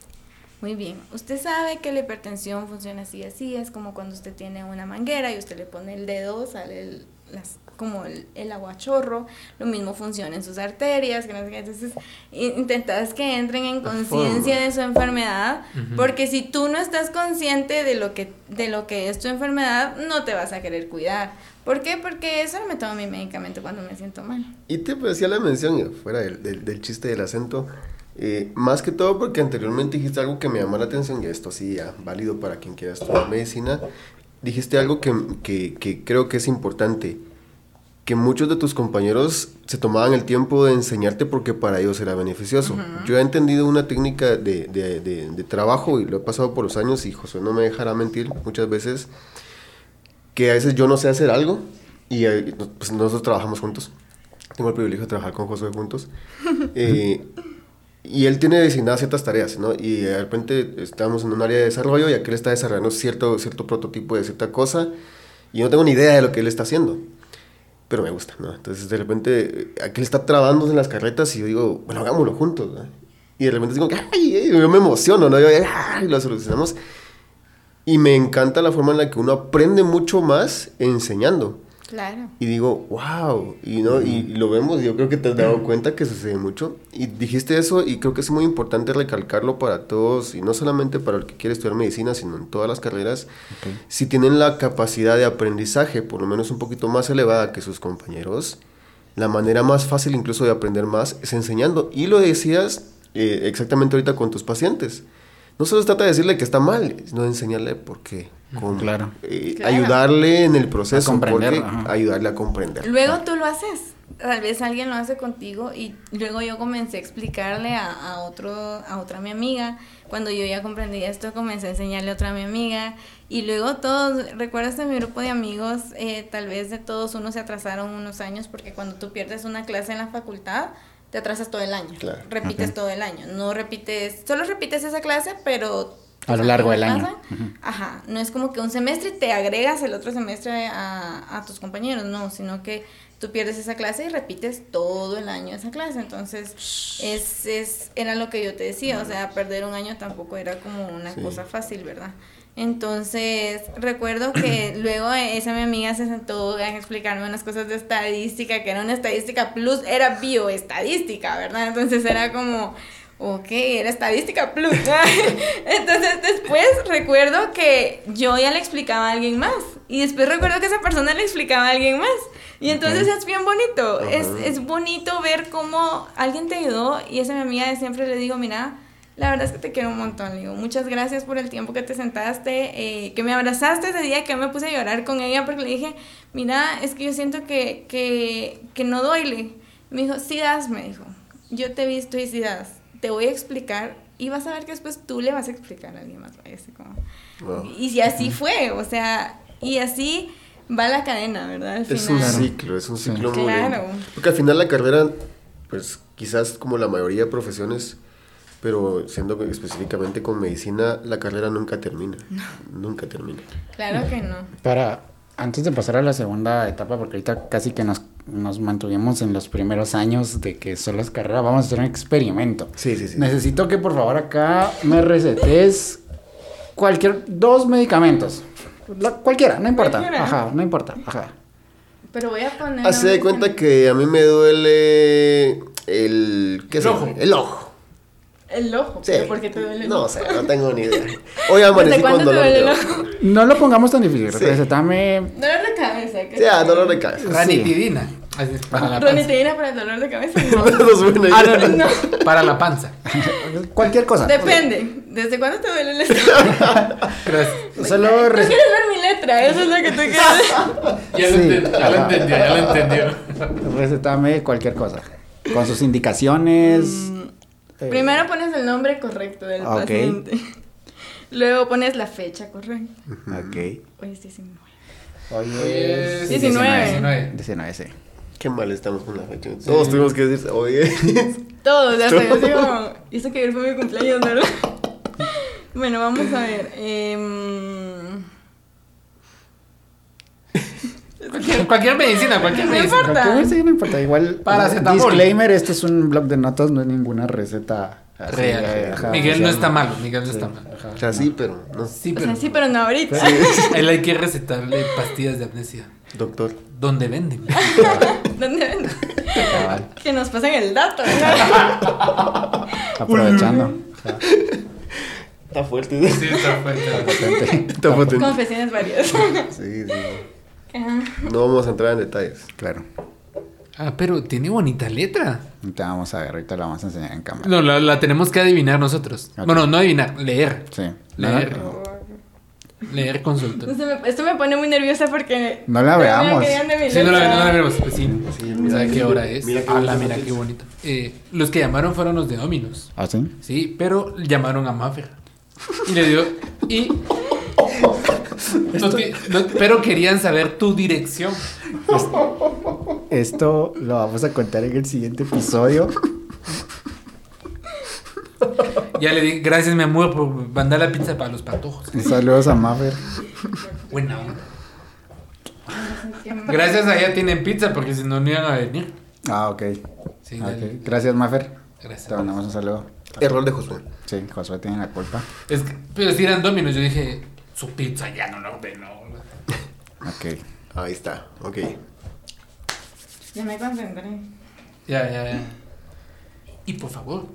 Muy bien, usted sabe que la hipertensión funciona así, así, es como cuando usted tiene una manguera y usted le pone el dedo, sale el, las, como el, el agua a chorro, lo mismo funciona en sus arterias, que no sé qué, entonces intentas que entren en conciencia de su enfermedad, Ujú. porque si tú no estás consciente de lo que de lo que es tu enfermedad, no te vas a querer cuidar. ¿Por qué? Porque solo me tomo mi medicamento cuando me siento mal. Y te hacía la mención, eh, fuera del, del, del chiste del acento, eh, más que todo porque anteriormente dijiste algo que me llamó la atención, y esto sí, ya, válido para quien quiera estudiar medicina, dijiste algo que, que, que creo que es importante, que muchos de tus compañeros se tomaban el tiempo de enseñarte porque para ellos era beneficioso. Yo he entendido una técnica de, de, de, de trabajo y lo he pasado por los años y José no me dejará mentir muchas veces, que a veces yo no sé hacer algo y eh, pues nosotros trabajamos juntos. Tengo el privilegio de trabajar con Josué juntos. Eh, y él tiene designadas ciertas tareas, ¿no? Y de repente estamos en un área de desarrollo y aquel está desarrollando cierto, cierto prototipo de cierta cosa y yo no tengo ni idea de lo que él está haciendo. Pero me gusta, ¿no? Entonces de repente eh, aquel está trabándose en las carretas y yo digo, bueno, hagámoslo juntos, ¿no? Y de repente digo, ¡ay! eh", Yo me emociono, ¿no? Yo. Lo solucionamos. Y me encanta la forma en la que uno aprende mucho más enseñando. Claro. Y digo, wow, y, ¿no? y lo vemos, yo creo que te has dado cuenta que sucede mucho. Y dijiste eso y creo que es muy importante recalcarlo para todos, y no solamente para el que quiere estudiar medicina, sino en todas las carreras. Si tienen la capacidad de aprendizaje, por lo menos un poquito más elevada que sus compañeros, la manera más fácil incluso de aprender más es enseñando. Y lo decías eh, exactamente ahorita con tus pacientes. No solo se trata de decirle que está mal, sino de enseñarle por qué. Con, Claro. eh, Claro. Ayudarle en el proceso. A comprender, porque- ajá. ayudarle a comprender. Luego tú lo haces. Tal vez alguien lo hace contigo y luego yo comencé a explicarle a, a otro, a otra mi amiga. Cuando yo ya comprendí esto, comencé a enseñarle a otra mi amiga. Y luego todos, ¿recuerdas de mi grupo de amigos? Eh, tal vez de todos unos se atrasaron unos años porque cuando tú pierdes una clase en la facultad, te atrasas todo el año. Claro. Repites todo el año. No repites, solo repites esa clase, pero... A lo largo del año. Ajá, no es como que un semestre y te agregas el otro semestre a, a tus compañeros, no, sino que tú pierdes esa clase y repites todo el año esa clase. Entonces, es, es, era lo que yo te decía, o sea, perder un año tampoco era como una Sí. cosa fácil, ¿verdad? Entonces, recuerdo que luego esa mi amiga se sentó a explicarme unas cosas de estadística, que era una estadística plus, era bioestadística, ¿verdad? Entonces era como, ok, era estadística plus. Entonces después recuerdo que yo ya le explicaba a alguien más. Y después recuerdo que esa persona le explicaba a alguien más. Y entonces es bien bonito. Es, es bonito ver cómo alguien te ayudó. Y esa mi amiga de siempre le digo, mira, la verdad es que te quiero un montón. Le digo, muchas gracias por el tiempo que te sentaste, eh, que me abrazaste ese día, que me puse a llorar con ella porque le dije, mira, es que yo siento que, que, que no duele. Me dijo, sí das, me dijo. Yo te he visto y sí das. Te voy a explicar y vas a ver que después tú le vas a explicar a alguien más. como- Wow. Y si así fue, o sea, y así va la cadena, ¿verdad? Al Es un final. ciclo, es un Sí. ciclo muy Claro. Porque al final la carrera, pues quizás como la mayoría de profesiones, pero siendo que específicamente con medicina, la carrera nunca termina. Nunca termina. Claro que no. Para, antes de pasar a la segunda etapa, porque ahorita casi que nos, nos mantuvimos en los primeros años de que solo es carrera, vamos a hacer un experimento. Sí, sí, sí. Necesito que por favor acá me recetes cualquier, dos medicamentos. La- cualquiera, no importa. Cualquiera. Ajá, no importa. Ajá. Pero voy a poner. Hace de cuenta que a mí me duele el... ¿Qué El sé? ojo. El ojo. El ojo. Sí. pero ¿Por qué te duele el No sé, no tengo ni idea. Hoy amanecí cuándo con te dolor duele de el ojo. No lo pongamos tan difícil. Sí. Recetame. Dolor de cabeza. ¿qué Sí, ah, tal? dolor de cabeza. Ranitidina. Así, para la panza. Ranitidina para el dolor de cabeza. No. Ah, no, no. Para la panza. Cualquier cosa. Depende. ¿Desde cuándo te duele el estómago? Solo No quieres ver mi letra, eso es lo que tú quieres. Ya, Sí, lo, enten- ya lo entendió, ya lo entendió. recetame cualquier cosa. Con sus indicaciones. Eh, Primero pones el nombre correcto del Ok. paciente. Luego pones la fecha correcta. Ok. Hoy es 19. Hoy es 19. 19. 19, sí. Qué mal estamos con la fecha. Todos tuvimos que decir, oye. Todos, ya sé, yo digo, y eso que ayer fue mi cumpleaños, ¿verdad? bueno, vamos a ver. em, Cualquier, cualquier medicina, cualquier No medicina. importa. Cualquier- sí, no importa. Igual. Paracetamol. Disclaimer: este es un blog de notas, no es ninguna receta. así, Real. ajá, Miguel no está malo, Miguel no Sí, está malo. ajá. O sea, sí, pero no. Sí, o pero. sea, sí, pero no ahorita. Él hay que recetarle pastillas de amnesia. Doctor. ¿Dónde venden? ¿Dónde ven? Cabal, Que nos pasen el dato. Aprovechando. Está fuerte. Sí, está fuerte. potente. Está potente. Confesiones varias. Sí, sí. Ajá. No vamos a entrar en detalles. Claro. Ah, pero tiene bonita letra. Ahorita vamos a ver, ahorita la vamos a enseñar en cámara. No, la, la tenemos que adivinar nosotros. Ok. Bueno, no adivinar, leer. Sí. Leer. No, Leer consulta. Esto me, esto me pone muy nerviosa porque. No la veamos. Sí, no la, no la vemos. Pues sí. Sí, mira mira, qué hora es. mira qué Ala, bonita mira qué bonito. Eh, los que llamaron fueron los de Dominos. ¿Ah, sí? Sí, pero llamaron a Maffer. Y le dio. Y. No- pero querían saber tu dirección. Esto lo vamos a contar en el siguiente episodio. Ya le dije, gracias mi amor por mandar la pizza para los patojos. Saludos a Maffer. Buena onda. Gracias a ella tienen pizza porque si no, no iban a venir. Ah, ok. Sí. Gracias, Maffer. Gracias. Te mandamos un saludo. Error de Josué. Sí, Josué tiene la culpa. Es que, pero si eran Dominos, yo dije, su pizza ya no la ordenó. Ok. Ahí está. Ok. Ya me concentré. Ya, ya, ya. Y por favor,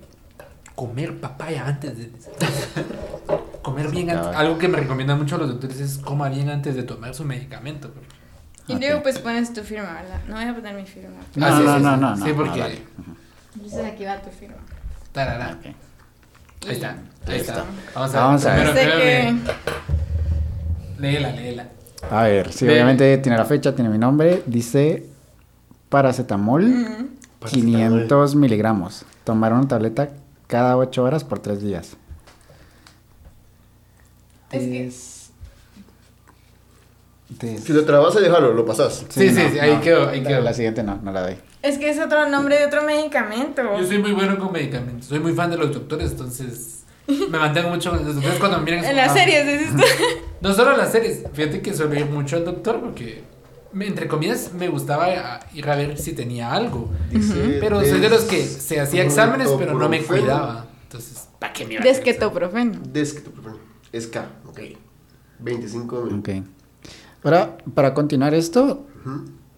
comer papaya antes de. comer bien antes. Algo que me recomiendan mucho los doctores es coma bien antes de tomar su medicamento. Y luego pues pones tu firma, ¿verdad? No voy a poner mi firma. No, Ah, sí, no, sí, no, sí. no, no. Sí, porque. Entonces aquí va tu firma. tarará. Ok. Ahí está, ahí está. está. Vamos a Vamos a ver. Sé primero, que... Léela, léela. A ver, sí, Ve. obviamente tiene la fecha, tiene mi nombre. Dice paracetamol, Mm. 500 miligramos. Tomar una tableta cada 8 horas por 3 días. Es que- Des- des- Si lo trabas a dejarlo, lo pasas. Sí, sí, sí, ahí quedó, ahí quedó. La siguiente no, no la doy. Es que es otro nombre de otro medicamento. Yo soy muy bueno con medicamentos. Soy muy fan de los doctores, entonces me mantengo mucho con los doctores cuando me miran. En las ah. series, dices tú. No solo las series. Fíjate que suelo ir mucho al doctor porque, me- entre comillas, me gustaba a- ir a ver si tenía algo. Dice, Pero soy de los que se hacía exámenes, pero no me cuidaba. Entonces, ¿para qué me iba a Desquetoprofeno. Desketorofeno. Es K, ok. 25 mil. Ok. Ahora, para continuar esto.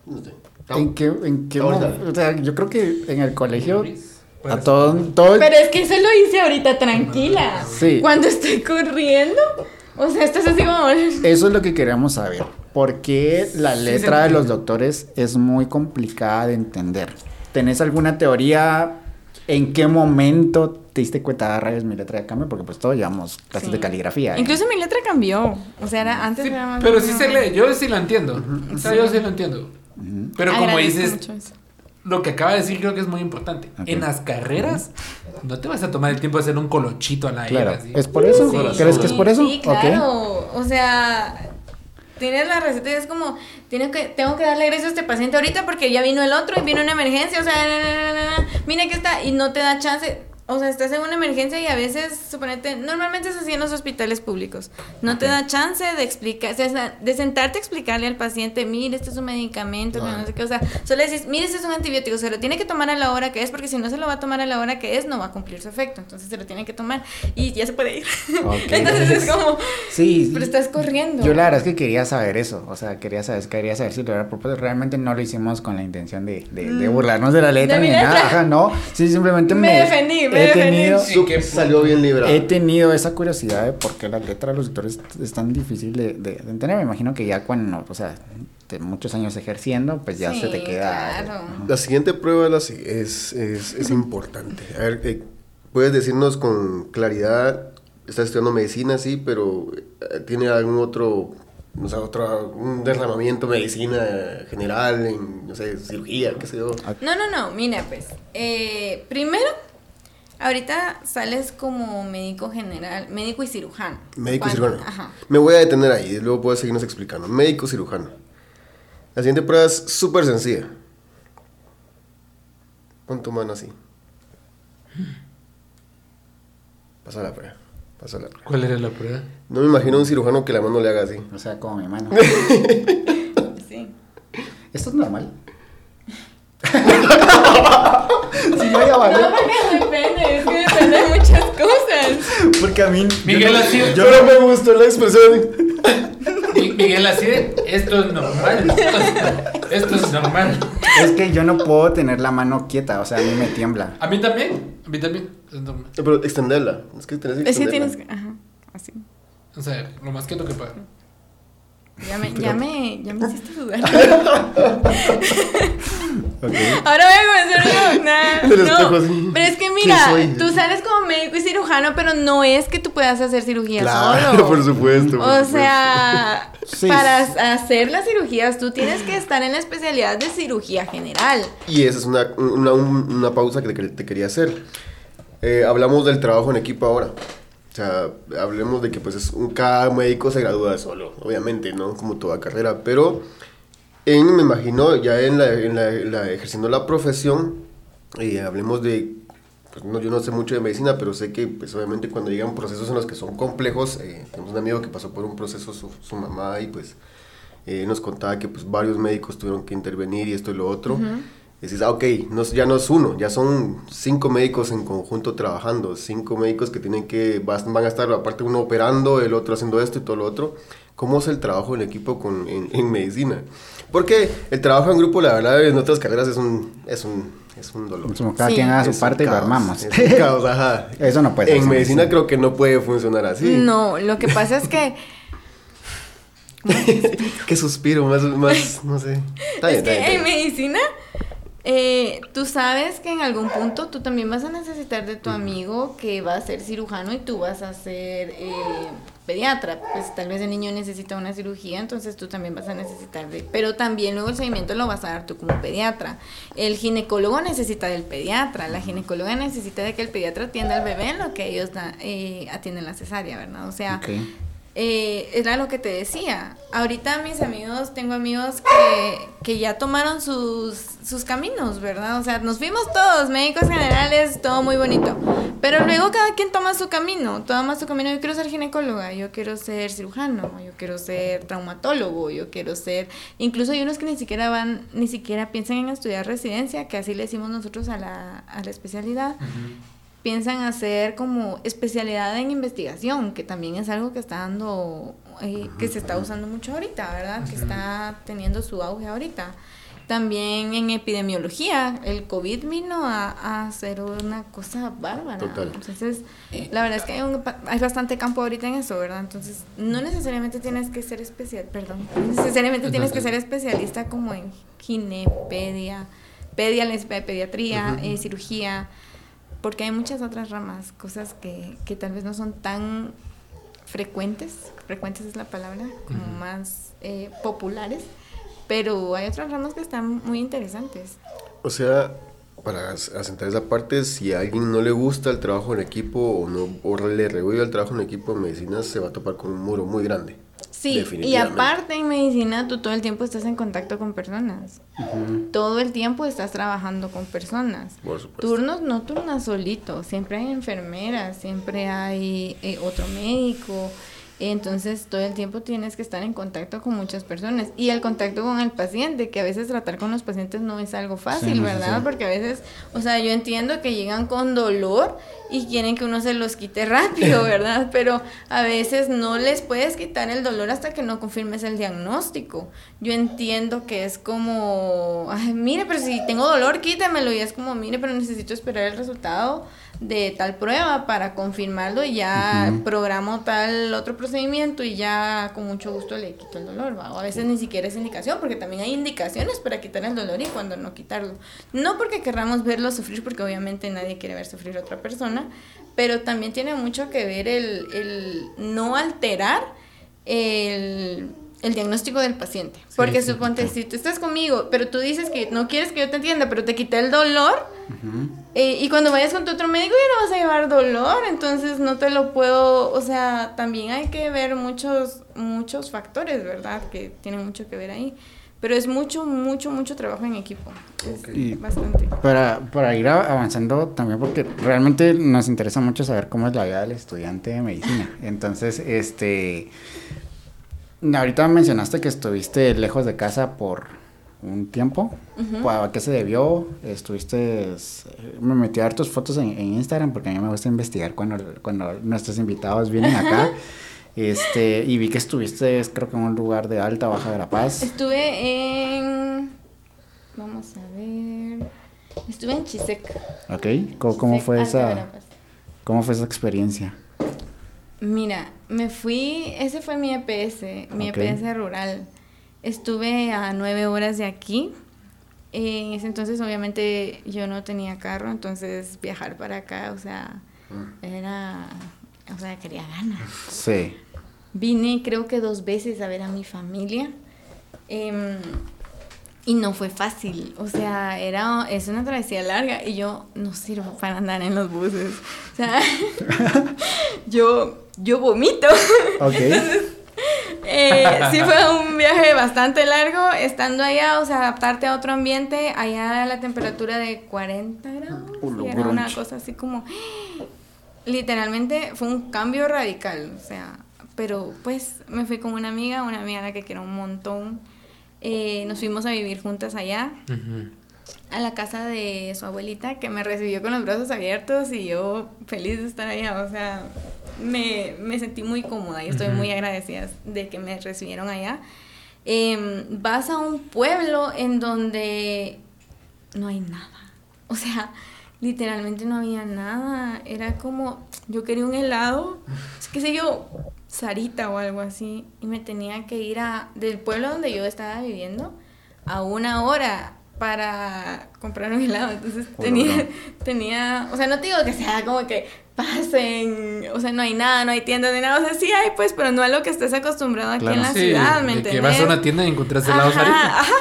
No sé. ¿en qué, en qué O sea, yo creo que en el colegio, A todo, todo el- Pero es que eso lo hice ahorita tranquila. Sí. Cuando estoy corriendo. O sea, estás así como. Eso es lo que queríamos saber. ¿Por qué la Sí, letra se de los doctores es muy complicada de entender? ¿Tenés alguna teoría? ¿En qué momento te diste cuenta de rayos mi letra de cambio? Porque pues todos llevamos clases Sí. de caligrafía. ¿eh? Incluso mi letra cambió. O sea, era, antes Sí, era más. pero sí se lee, yo sí lo entiendo. O sea, yo sí lo entiendo. Ujú. Pero como dices, mucho eso. Lo que acaba de decir creo que es muy importante. En las carreras, no te vas a tomar el tiempo de hacer un colochito a la Claro. así. ¿Es por eso? Sí. ¿Crees que es por eso? Sí, claro. O sea, tienes la receta y es como, tengo que, tengo que darle gracias a este paciente ahorita porque ya vino el otro y vino una emergencia. O sea, na, na, na, na, na. mira que está y no te da chance. O sea, estás en una emergencia y a veces, suponete, normalmente es así en los hospitales públicos. No te da chance de explicar, o sea, de sentarte a explicarle al paciente, mire, este es un medicamento, que no sé qué. O sea, solo decís, mire, este es un antibiótico, se lo tiene que tomar a la hora que es, porque si no se lo va a tomar a la hora que es, no va a cumplir su efecto. Entonces se lo tiene que tomar y ya se puede ir. Entonces es como, Sí. pero estás corriendo. Yo la verdad es que quería saber eso, o sea, quería saber, quería saber si lo era propósito. Realmente no lo hicimos con la intención de, de, de burlarnos de la Mm. De ni nada, ajá, no. Sí, simplemente Me me, defendí, me he tenido, Sí. ¿En qué Salió bien librado. he tenido esa curiosidad de por qué la letra de los doctores es tan difícil de, de, de entender. Me imagino que ya cuando, o sea, de muchos años ejerciendo, pues ya se te queda. claro. La siguiente prueba es, es, es importante. A ver, eh, puedes decirnos con claridad, estás estudiando medicina, sí, pero eh, ¿tiene algún otro, no sé, otro, un derramamiento de medicina general, en, no sé, cirugía, qué sé yo? No, no, no, mira, pues, eh, primero, ahorita sales como médico general, médico y cirujano. Médico y cirujano. Ajá. Me voy a detener ahí, y luego puedes seguirnos explicando. Médico cirujano. La siguiente prueba es súper sencilla. Pon tu mano así. Pasa la prueba. Pasa la prueba. ¿Cuál era la prueba? No me imagino un cirujano que la mano le haga así. O sea, como mi mano. Sí. ¿Esto es normal? sí, vaya, vale. No, porque depende, es que depende de muchas cosas. Porque a mí. Miguel, yo no- así- yo Yo no me gustó la expresión. Mi- Miguel, así de, esto es normal. Esto es normal. Es que yo no puedo tener la mano quieta, o sea, a mí me tiembla. A mí también. A mí también. Es normal. Pero extenderla. Es que tenés que Es que extenderla. tienes que, ajá, así. O sea, lo más quieto que pueda. Ya me, ya me, ya me hiciste dudar. Ahora voy a comenzar espejo no. así. Pero es que ¿Quién mira, tú sales como médico y cirujano, pero no es que tú puedas hacer cirugía Claro, solo. por supuesto. por O supuesto. sea, Sí. para hacer las cirugías tú tienes que estar en la especialidad de cirugía general. Y esa es una, una, un- una pausa que te, te quería hacer. Eh, hablamos del trabajo en equipo ahora. O sea, hablemos de que pues es un, cada médico se gradúa solo, obviamente, ¿no? Como toda carrera. Pero en, me imagino, ya en la, en la- en la- ejerciendo la profesión, eh, hablemos de, pues no, yo no sé mucho de medicina, pero sé que pues obviamente cuando llegan procesos en los que son complejos, eh, tenemos un amigo que pasó por un proceso su, mamá y pues eh, nos contaba que pues varios médicos tuvieron que intervenir y esto y lo otro. Y Decís, ah, ok, no, ya no es uno, ya son cinco médicos en conjunto trabajando, cinco médicos que tienen que, van a estar aparte uno operando, el otro haciendo esto y todo lo otro. ¿Cómo es el trabajo en equipo con, en, en medicina? Porque el trabajo en grupo, la verdad, en otras carreras es un, es un, es un dolor. Como cada Sí. quien haga su Es parte y lo armamos. es un caos, ajá. Eso no puede ser En así, medicina creo que no puede funcionar así. No, lo que pasa es que Qué suspiro, más, más, no sé. Está bien, es está bien, que está en bien. medicina eh, tú sabes que en algún punto tú también vas a necesitar de tu amigo que va a ser cirujano y tú vas a ser eh, pediatra. Pues tal vez el niño necesita una cirugía, entonces tú también vas a necesitar de... Pero también luego el seguimiento lo vas a dar tú como pediatra. El ginecólogo necesita del pediatra, la ginecóloga necesita de que el pediatra atienda al bebé en lo que ellos eh, atienden la cesárea, ¿verdad? O sea, eh, era lo que te decía. Ahorita mis amigos, tengo amigos que, que ya tomaron sus, sus, caminos, ¿verdad? O sea, nos fuimos todos, médicos generales, todo muy bonito. Pero luego cada quien toma su camino, toma su camino. Yo quiero ser ginecóloga, yo quiero ser cirujano, yo quiero ser traumatólogo, yo quiero ser... Incluso hay unos que ni siquiera van, ni siquiera piensan en estudiar residencia, que así le decimos nosotros a la, a la especialidad piensan hacer como especialidad en investigación, que también es algo que está dando, eh, que se está usando mucho ahorita, ¿verdad? Que está teniendo su auge ahorita. También en epidemiología, el COVID vino a, hacer una cosa bárbara. Total. Entonces, la verdad es que hay, hay, bastante campo ahorita en eso, ¿verdad? Entonces, no necesariamente tienes que ser especial, perdón, necesariamente tienes que ser especialista como en ginepedia, pedia, pediatría, eh, cirugía, porque hay muchas otras ramas, cosas que, que tal vez no son tan frecuentes, frecuentes es la palabra, como más eh, populares, pero hay otras ramas que están muy interesantes. O sea, para asentar esa parte, si a alguien no le gusta el trabajo en equipo o, no, o le rehuye el trabajo en equipo en medicina, se va a topar con un muro muy grande. Sí, y aparte en medicina tú todo el tiempo estás en contacto con personas. Todo el tiempo estás trabajando con personas. Turnos no turnas solito, siempre hay enfermeras, siempre hay eh, otro médico, entonces todo el tiempo tienes que estar en contacto con muchas personas y el contacto con el paciente, que a veces tratar con los pacientes no es algo fácil, ¿verdad? Porque a veces, o sea, yo entiendo que llegan con dolor y quieren que uno se los quite rápido, ¿verdad? Pero a veces no les puedes quitar el dolor hasta que no confirmes el diagnóstico. Yo entiendo que es como, ay, mire, pero si tengo dolor, quítemelo y es como, mire, pero necesito esperar el resultado de tal prueba para confirmarlo y ya programo tal otro procedimiento y ya con mucho gusto le quito el dolor. O a veces ni siquiera es indicación, porque también hay indicaciones para quitar el dolor y cuando no quitarlo. No porque querramos verlo sufrir, porque obviamente nadie quiere ver sufrir a otra persona, pero también tiene mucho que ver el, el no alterar el el diagnóstico del paciente. Porque suponte, si tú estás conmigo, pero tú dices que no quieres que yo te entienda, pero te quité el dolor, eh, y cuando vayas con tu otro médico ya no vas a llevar dolor, entonces no te lo puedo, o sea, también hay que ver muchos, muchos factores, ¿verdad? Que tienen mucho que ver ahí. Pero es mucho, mucho, mucho trabajo en equipo. bastante. Para, para ir avanzando también, porque realmente nos interesa mucho saber cómo es la vida del estudiante de medicina. Entonces, este Ahorita mencionaste que estuviste lejos de casa por un tiempo. ¿A qué se debió? Estuviste... Me metí a ver tus fotos en, Instagram porque a mí me gusta investigar cuando, cuando nuestros invitados vienen acá. este Y vi que estuviste, creo que en un lugar de Alta, Baja de la Paz. Estuve en... Vamos a ver... Estuve en Chisec. Ok. ¿Cómo, fue esa... ¿Cómo fue esa experiencia? Mira, me fui, ese fue mi EPS, mi EPS rural. Estuve a nueve horas de aquí. En ese entonces obviamente yo no tenía carro, entonces viajar para acá, o sea, mm. era, o sea, quería ganas. Sí. Vine creo que dos veces a ver a mi familia. Em, y no fue fácil, o sea, era, es una travesía larga y yo no sirvo para andar en los buses. O sea, yo, yo vomito. Ok. eh, sí fue un viaje bastante largo, estando allá, o sea, adaptarte a otro ambiente, allá a la temperatura de 40 grados, era una cosa así como, literalmente fue un cambio radical, o sea, pero pues me fui con una amiga, una amiga a la que quiero un montón, eh, nos fuimos a vivir juntas allá. A la casa de su abuelita que me recibió con los brazos abiertos y yo feliz de estar allá. O sea, me, me sentí muy cómoda y estoy muy agradecida de que me recibieron allá. Em, vas a un pueblo en donde no hay nada. O sea, literalmente no había nada. Era como, yo quería un helado, qué sé yo, Sarita o algo así, y me tenía que ir a, del pueblo donde yo estaba viviendo a una hora para comprar un helado. Entonces tenía, tenía, o sea, no te digo que sea como que pasen, o sea, no hay nada, no hay tiendas ni nada, o sea, sí hay pues, pero no es lo que estés acostumbrado aquí en la ciudad, ¿me entiendes? Que vas a una tienda y encuentras helados ajá, ajá.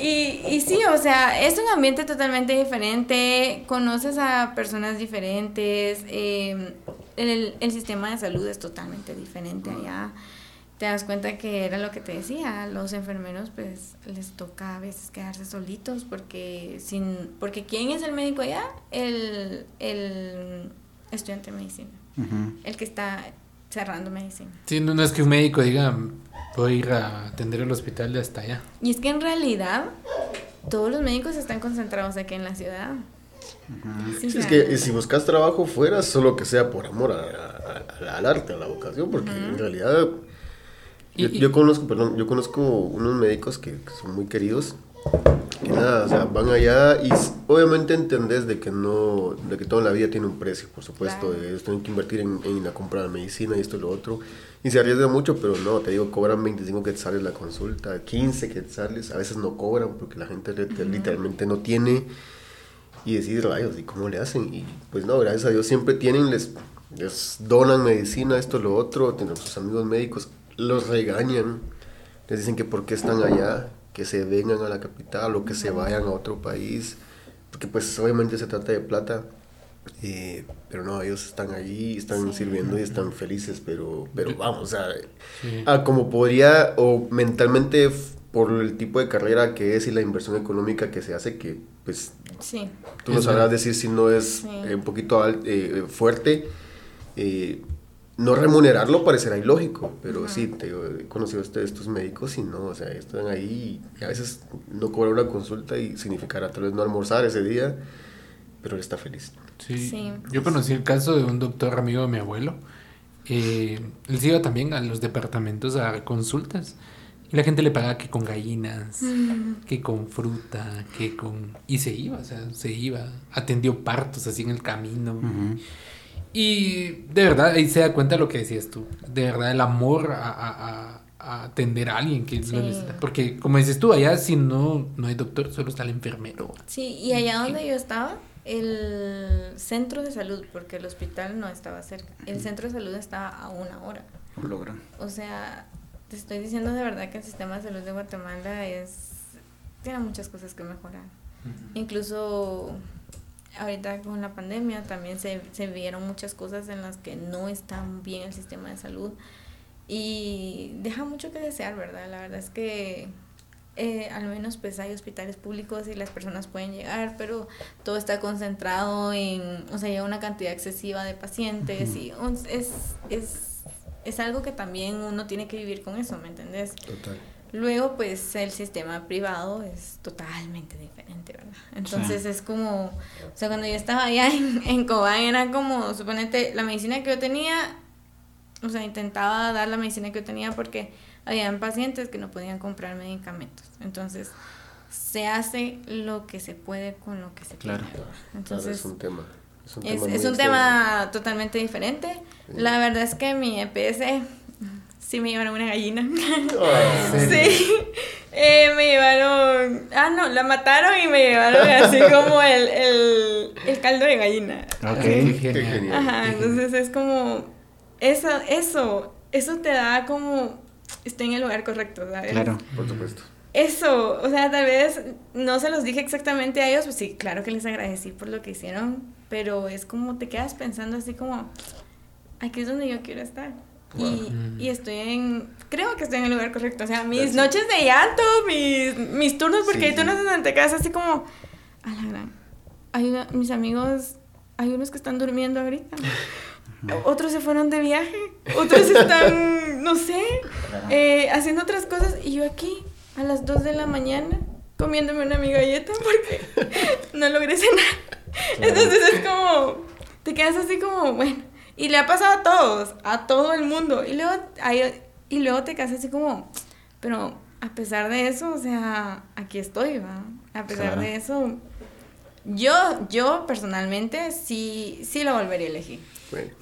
Y, y sí, o sea, es un ambiente totalmente diferente, conoces a personas diferentes, eh, el, el sistema de salud es totalmente diferente allá. Te das cuenta que era lo que te decía, los enfermeros pues les toca a veces quedarse solitos porque sin porque quién es el médico allá, el, el estudiante de medicina, el que está cerrando medicina. Sí, no, es que un médico diga, voy a ir a atender el hospital de hasta allá. Y es que en realidad todos los médicos están concentrados aquí en la ciudad. es que si buscas trabajo fuera, solo que sea por amor al arte, a la vocación, porque en realidad yo, conozco, perdón, yo conozco unos médicos que, son muy queridos, que nada, o sea, van allá y obviamente entendés de que no, de que toda la vida tiene un precio, por supuesto, ellos tienen que invertir en, en la compra de medicina y esto y lo otro, y se arriesga mucho, pero no, te digo, cobran 25 quetzales la consulta, 15 quetzales, a veces no cobran porque la gente literalmente no tiene, y decir, rayos, ¿y cómo le hacen? Y pues no, gracias a Dios siempre tienen, les, les donan medicina, esto, lo otro, tienen sus amigos médicos, los regañan, les dicen que por qué están allá, que se vengan a la capital o que se vayan a otro país, porque pues obviamente se trata de plata. Eh, pero no, ellos están allí, están sirviendo y están felices, pero, pero vamos, o sea, ah, como podría, o mentalmente por el tipo de carrera que es y la inversión económica que se hace, que pues tú no sabrás decir si no es eh, un poquito eh, fuerte, no remunerarlo parecerá ilógico, pero sí, te, he conocido a estos médicos y no, o sea, están ahí y a veces no cobran una consulta y significará tal vez no almorzar ese día, pero él está feliz. Sí. Yo conocí el caso de un doctor amigo de mi abuelo. Eh, él se iba también a los departamentos a consultas. Y la gente le pagaba que con gallinas, que con fruta, que con... Y se iba, o sea, se iba. Atendió partos así en el camino. Y de verdad, ahí se da cuenta lo que decías tú. De verdad, el amor a, atender a alguien que lo necesita. Porque, como dices tú, allá si no, no hay doctor, solo está el enfermero. Sí, y allá donde yo estaba, el centro de salud, porque el hospital no estaba cerca, el centro de salud estaba a una hora. Logran. O sea, te estoy diciendo de verdad que el sistema de salud de Guatemala es tiene muchas cosas que mejorar. Incluso ahorita con la pandemia también se, se vieron muchas cosas en las que no están bien el sistema de salud y deja mucho que desear, ¿verdad? La verdad es que eh, al menos pues hay hospitales públicos y las personas pueden llegar, pero todo está concentrado en, o sea, hay una cantidad excesiva de pacientes y es, es, es algo que también uno tiene que vivir con eso, ¿me entendés? Total. Luego, pues el sistema privado es totalmente diferente, ¿verdad? Entonces es como, o sea, cuando yo estaba allá en, en Cobán era como, suponete, la medicina que yo tenía, o sea, intentaba dar la medicina que yo tenía porque habían pacientes que no podían comprar medicamentos. Entonces, se hace lo que se puede con lo que se claro. tiene. Entonces, es un tema. Es un, tema, es un tema totalmente diferente. La verdad es que mi EPS Sí, me llevaron una gallina. Oh, sí. Eh, me llevaron. Ah, no, la mataron y me llevaron así como el, el, el caldo de gallina. Ok, genial. Ajá, entonces es como. Eso, eso, eso te da como. Estoy en el lugar correcto, ¿sabes? Claro. Por supuesto. Eso, o sea, tal vez no se los dije exactamente a ellos, pues sí, claro que les agradecí por lo que hicieron, pero es como te quedas pensando así como, aquí es donde yo quiero estar. Y, y, estoy en, creo que estoy en el lugar correcto. O sea, mis noches de llanto, mis, mis turnos, porque hay turnos en donde te quedas así como, a la gran. Hay mis amigos, hay unos que están durmiendo ahorita. Otros se fueron de viaje. Otros están, no sé, eh, haciendo otras cosas. Y yo aquí, a las 2 de la mañana, comiéndome una mi galleta porque no logré cenar. Entonces es como, te quedas así como, bueno y le ha pasado a todos, a todo el mundo. Y luego, y luego te quedas así como, pero a pesar de eso, o sea, aquí estoy, ¿va? A pesar de eso, yo, yo personalmente sí, sí lo volvería a elegir.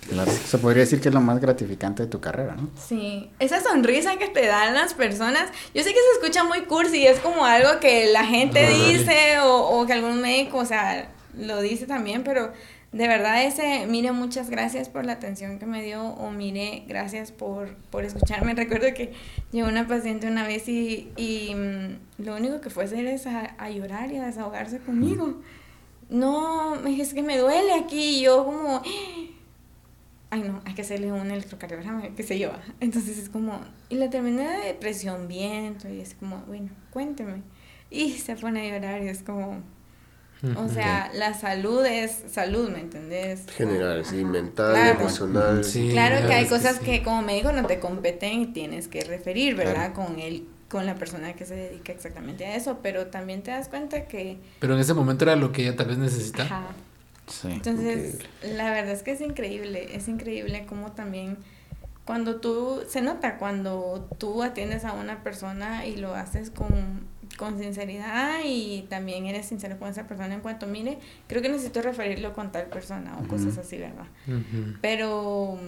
Claro, se podría decir que es lo más gratificante de tu carrera, ¿no? Sí, esa sonrisa que te dan las personas, yo sé que se escucha muy cursi, es como algo que la gente dice o, o que algún médico, o sea, lo dice también, pero de verdad ese, mire, muchas gracias por la atención que me dio o mire, gracias por, por escucharme. Recuerdo que llegó una paciente una vez y, y mm, lo único que fue hacer es a, a, llorar y a desahogarse conmigo. No, me es que me duele aquí y yo como, ay no, hay que hacerle un electrocardiograma, qué sé yo. Entonces es como, y la terminé de depresión bien, y es como, bueno, cuénteme. Y se pone a llorar y es como, o sea, la salud es salud, ¿me entendés? General, sí, mental, emocional. claro que hay cosas que como médico no te competen y tienes que referir, ¿verdad? Con el con la persona que se dedica exactamente a eso, pero también te das cuenta que... Pero en ese momento era lo que ella tal vez necesitaba. Sí. Entonces, la verdad es que es increíble, es increíble cómo también cuando tú, se nota cuando tú atiendes a una persona y lo haces con con sinceridad y también eres sincero con esa persona en cuanto mire, creo que necesito referirlo con tal persona o cosas así, ¿verdad? Pero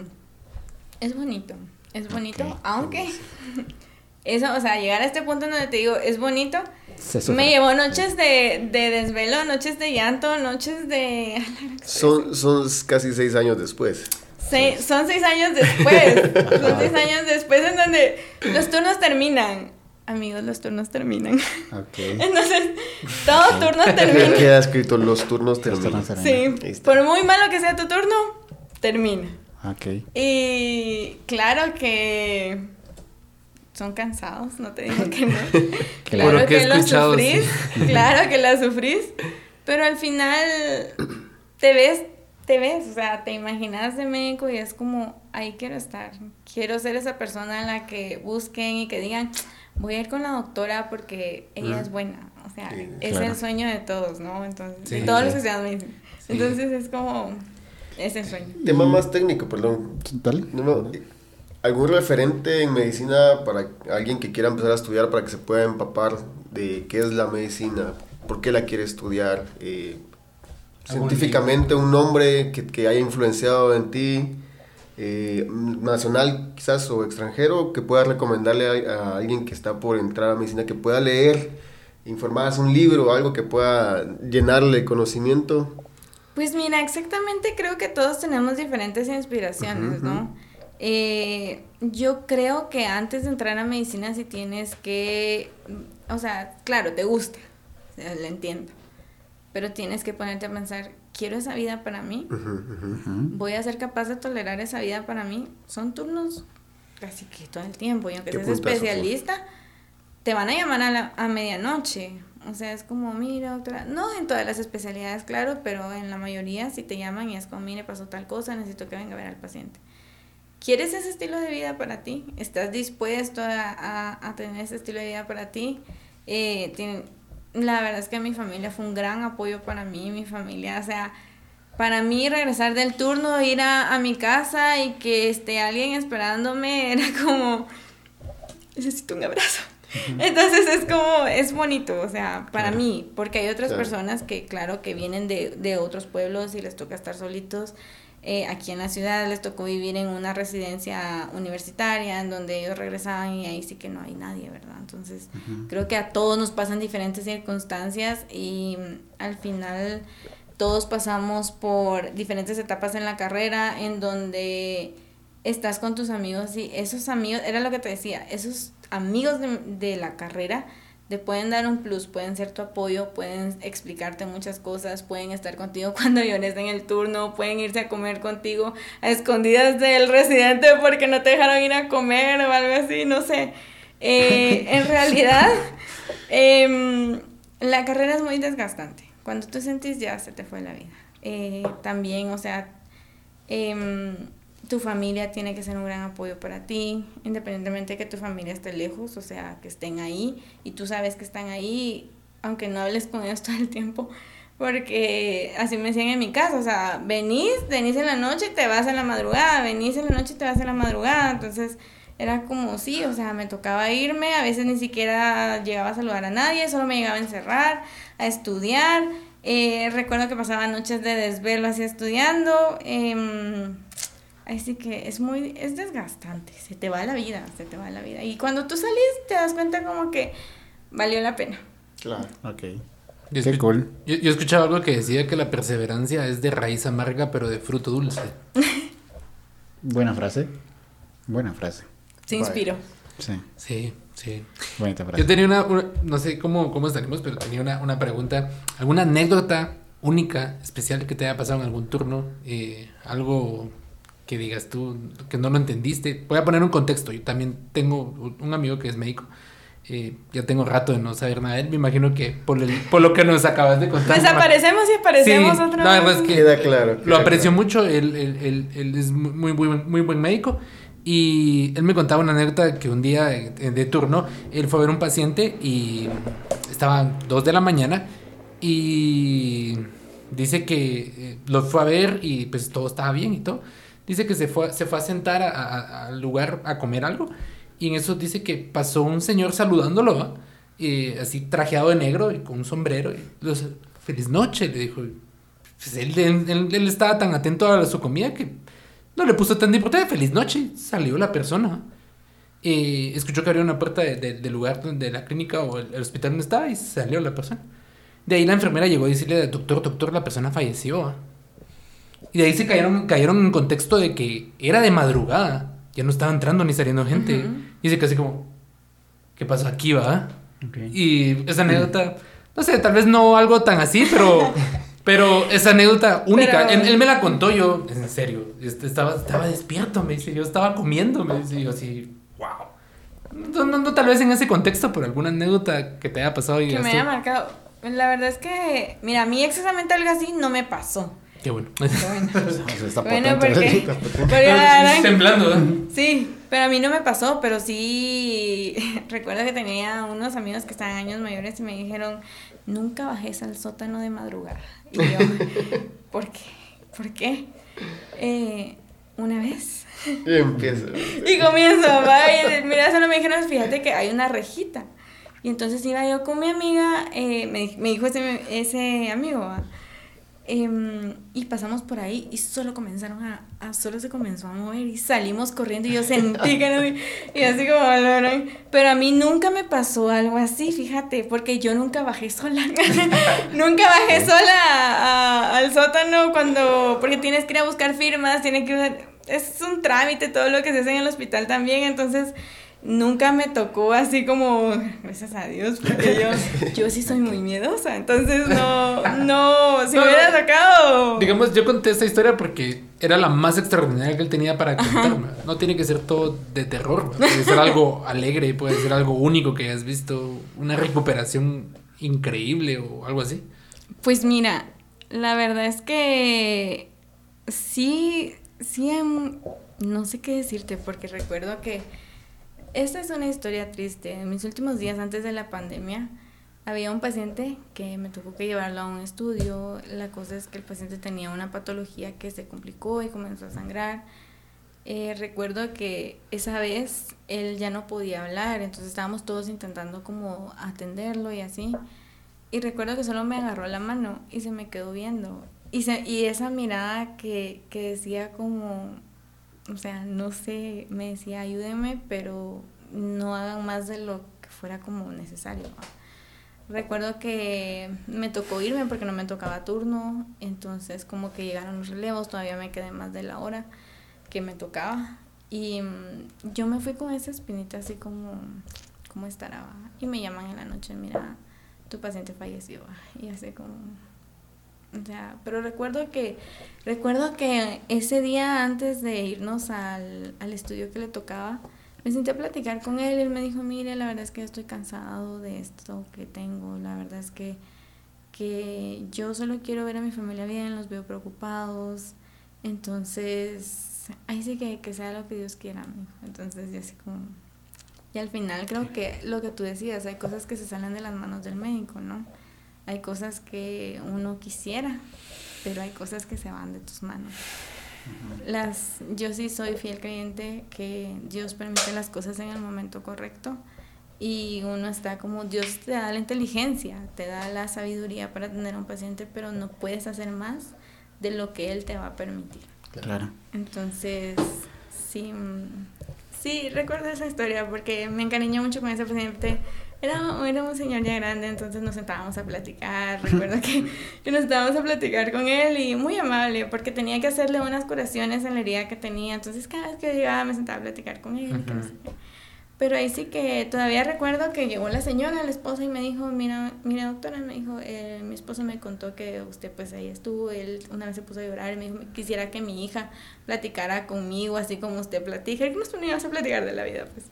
es bonito, es bonito, aunque eso, o sea, llegar a este punto donde te digo, es bonito, me llevó noches de, de, desvelo, noches de llanto, noches de... son, son casi seis años después. son seis años después, son seis años después en donde los turnos terminan Amigos, los turnos terminan. Okay. Entonces, todos turnos terminan. Queda escrito, los turnos terminan. Sí, por muy malo que sea tu turno, termina. Ok. Y claro que son cansados, no te digo que no. claro, que, lo sufrís, claro que la sufrís, pero al final te ves, te ves, o sea, te imaginas de médico y es como, ahí quiero estar, quiero ser esa persona en la que busquen y que digan, voy a ir con la doctora porque ella es buena. O sea, es el sueño de todos, ¿no? Entonces, de todos los que se me dicen. Entonces es como, es el sueño. Tema más técnico, perdón. Dale. No, ¿Algún referente en medicina para alguien que quiera empezar a estudiar para que se pueda empapar de qué es la medicina? ¿Por qué la quiere estudiar? Eh, científicamente, un nombre que, que haya influenciado en ti eh, nacional quizás o extranjero que pueda recomendarle a, alguien que está por entrar a medicina que pueda leer, informarse un libro o algo que pueda llenarle conocimiento? Pues mira, exactamente creo que todos tenemos diferentes inspiraciones, ¿no? Eh, yo creo que antes de entrar a medicina si tienes que, o sea, claro, te gusta, lo entiendo, pero tienes que ponerte a pensar quiero esa vida para mí, voy a ser capaz de tolerar esa vida para mí, son turnos casi que todo el tiempo, y aunque seas especialista, te van a llamar a, la, a medianoche, o sea, es como, mira, doctora, no en todas las especialidades, claro, pero en la mayoría si te llaman y es como, mire, pasó tal cosa, necesito que venga a ver al paciente. ¿Quieres ese estilo de vida para ti? ¿Estás dispuesto a, a, tener ese estilo de vida para ti? Eh, la verdad es que mi familia fue un gran apoyo para mí, mi familia, o sea, para mí regresar del turno, ir a, mi casa y que esté alguien esperándome era como, necesito un abrazo. Entonces es como, es bonito, o sea, para mí, porque hay otras personas que, claro, que vienen de, de otros pueblos y les toca estar solitos eh, aquí en la ciudad les tocó vivir en una residencia universitaria en donde ellos regresaban y ahí sí que no hay nadie, ¿verdad? Entonces creo que a todos nos pasan diferentes circunstancias y mm, al final todos pasamos por diferentes etapas en la carrera en donde estás con tus amigos y esos amigos, era lo que te decía, esos amigos de, de la carrera te pueden dar un plus, pueden ser tu apoyo, pueden explicarte muchas cosas, pueden estar contigo cuando llores en el turno, pueden irse a comer contigo a escondidas del residente porque no te dejaron ir a comer o algo así, no sé. Eh, en realidad, em, la carrera es muy desgastante. Cuando tú sentís ya se te fue la vida. Eh, también, o sea, em, tu familia tiene que ser un gran apoyo para ti, independientemente de que tu familia esté lejos, o sea, que estén ahí y tú sabes que están ahí, aunque no hables con ellos todo el tiempo, porque así me decían en mi casa, o sea, venís, venís en la noche y te vas en la madrugada, venís en la noche y te vas en la madrugada, entonces era como sí, o sea, me tocaba irme, a veces ni siquiera llegaba a saludar a nadie, solo me llegaba a encerrar, a estudiar, Eh, recuerdo que pasaba noches de desvelo así estudiando. Eh, así que es muy, es desgastante, se te va la vida, se te va la vida. Y cuando tú salís te das cuenta como que valió la pena. Claro. Ok. Yo, Qué escu- cool. yo, yo escuchaba algo que decía que la perseverancia es de raíz amarga, pero de fruto dulce. Buena frase. Buena frase. Se inspiró. Sí, Sí, sí. bonita frase. Yo tenía una, una- no sé cómo, cómo estaremos, pero tenía una, una pregunta. ¿Alguna anécdota única, especial que te haya pasado en algún turno? Eh, algo que digas tú que no lo entendiste. Voy a poner un contexto. Yo también tengo un amigo que es médico. Eh, ya tengo rato de no saber nada de él. Me imagino que por, el- por lo que nos acabas de contar. Desaparecemos y aparecemos Sí, otra vez. es que Queda claro. lo queda aprecio claro. mucho, él, él- él- él es muy, muy, buen- muy buen médico y él me contaba una anécdota que un día de turno, él fue a ver un paciente y estaban dos de la mañana y dice que eh, lo fue a ver y pues todo estaba bien y todo. Dice que se fue, se fue a sentar al lugar a comer algo y en eso dice que pasó un señor saludándolo, así trajeado de negro y con un sombrero. Y los, Feliz noche, le dijo. Pues él, estaba tan atento a su comida que no le puso tanta importancia. Feliz noche, salió la persona. Escuchó que abrió una puerta de- de- del lugar donde la clínica o el, hospital donde estaba y salió la persona. De ahí la enfermera llegó a decirle, doctor, doctor, la persona falleció. ¿ah?". Y de ahí se cayeron, cayeron en contexto de que era de madrugada. Ya no estaba entrando ni saliendo gente. Y dice casi como, ¿qué pasó aquí, va? Y esa anécdota, no sé, tal vez no algo tan así, pero, pero esa anécdota única, Pero- él, él me la contó yo, en serio, este, estaba, estaba despierto, me dice, yo estaba comiendo, me dice, yo así, wow. No, no, no tal vez en ese contexto, pero alguna anécdota que te haya pasado y Que me tú, haya marcado. La verdad es que, mira, a mí exactamente algo así no me pasó. Qué bueno. Bueno, está bueno potente. porque, porque la verdad- Temblando, ¿eh? Sí, pero a mí no me pasó, pero sí recuerdo que tenía unos amigos que estaban años mayores y me dijeron, nunca bajes al sótano de madrugada. Y yo, ¿por qué? ¿Por qué? Eh, una vez. Y empieza. Y comienzo, va, y mira, solo me dijeron, fíjate que hay una rejita. Y entonces iba yo con mi amiga, eh, me, me dijo ese, ese amigo, va, em, y pasamos por ahí y solo comenzaron a, a- solo se comenzó a mover y salimos corriendo y yo sentí que no, y así como, pero a mí nunca me pasó algo así, fíjate, porque yo nunca bajé sola, nunca bajé sola a- a- al sótano cuando, porque tienes que ir a buscar firmas, tienes que, es un trámite todo lo que se hace en el hospital también, entonces nunca me tocó así como, gracias a Dios, porque yo, yo sí soy muy miedosa, entonces no, no, si No, me hubiera no. tocado... Digamos, yo conté esta historia porque era la más extraordinaria que él tenía para contarme. No tiene que ser todo de terror, puede ser algo alegre, puede ser algo único que hayas visto, una recuperación increíble o algo así. Pues mira, la verdad es que sí, sí, no sé qué decirte, porque recuerdo que esta es una historia triste. En mis últimos días antes de la pandemia, había un paciente que me tocó que llevarlo a un estudio. La cosa es que el paciente tenía una patología que se complicó y comenzó a sangrar. Eh, recuerdo que esa vez él ya no podía hablar, entonces estábamos todos intentando como atenderlo y así. Y recuerdo que solo me agarró la mano y se me quedó viendo. Y, esa mirada que decía como, o sea, no sé, me decía ayúdenme, pero no hagan más de lo que fuera como necesario. Recuerdo que me tocó irme porque no me tocaba turno, entonces como que llegaron los relevos, todavía me quedé más de la hora que me tocaba. Y mm, yo me fui con esa espinita así como, ¿cómo estará? Y me llaman en la noche, mira, tu paciente falleció. Y así como, o sea, pero recuerdo que, recuerdo que ese día antes de irnos al, al estudio que le tocaba, me senté a platicar con él y él me dijo, mire, la verdad es que estoy cansado de esto que tengo, la verdad es que, que yo solo quiero ver a mi familia bien, los veo preocupados, entonces, ahí sí que, que sea lo que Dios quiera, mijo. entonces yo así como... Y al final creo que lo que tú decías, hay cosas que se salen de las manos del médico, ¿no? Hay cosas que uno quisiera, pero hay cosas que se van de tus manos. Las, yo sí soy fiel creyente que Dios permite las cosas en el momento correcto y uno está como Dios te da la inteligencia, te da la sabiduría para tener a un paciente, pero no puedes hacer más de lo que él te va a permitir. Claro. Entonces, sí, mm, sí, recuerdo esa historia porque me encariñó mucho con ese paciente. Era, era un señor ya grande, entonces nos sentábamos a platicar. Recuerdo que, que nos estábamos a platicar con él y muy amable porque tenía que hacerle unas curaciones en la herida que tenía. Entonces, cada vez que llegaba me sentaba a platicar con él. Pero ahí sí que todavía recuerdo que llegó la señora, la esposa, y me dijo, mira, mira doctora, me dijo, eh, mi esposo me contó que usted pues ahí estuvo, él una vez se puso a llorar y me dijo, quisiera que mi hija platicara conmigo, así como usted platica, y nos poníamos a platicar de la vida, pues.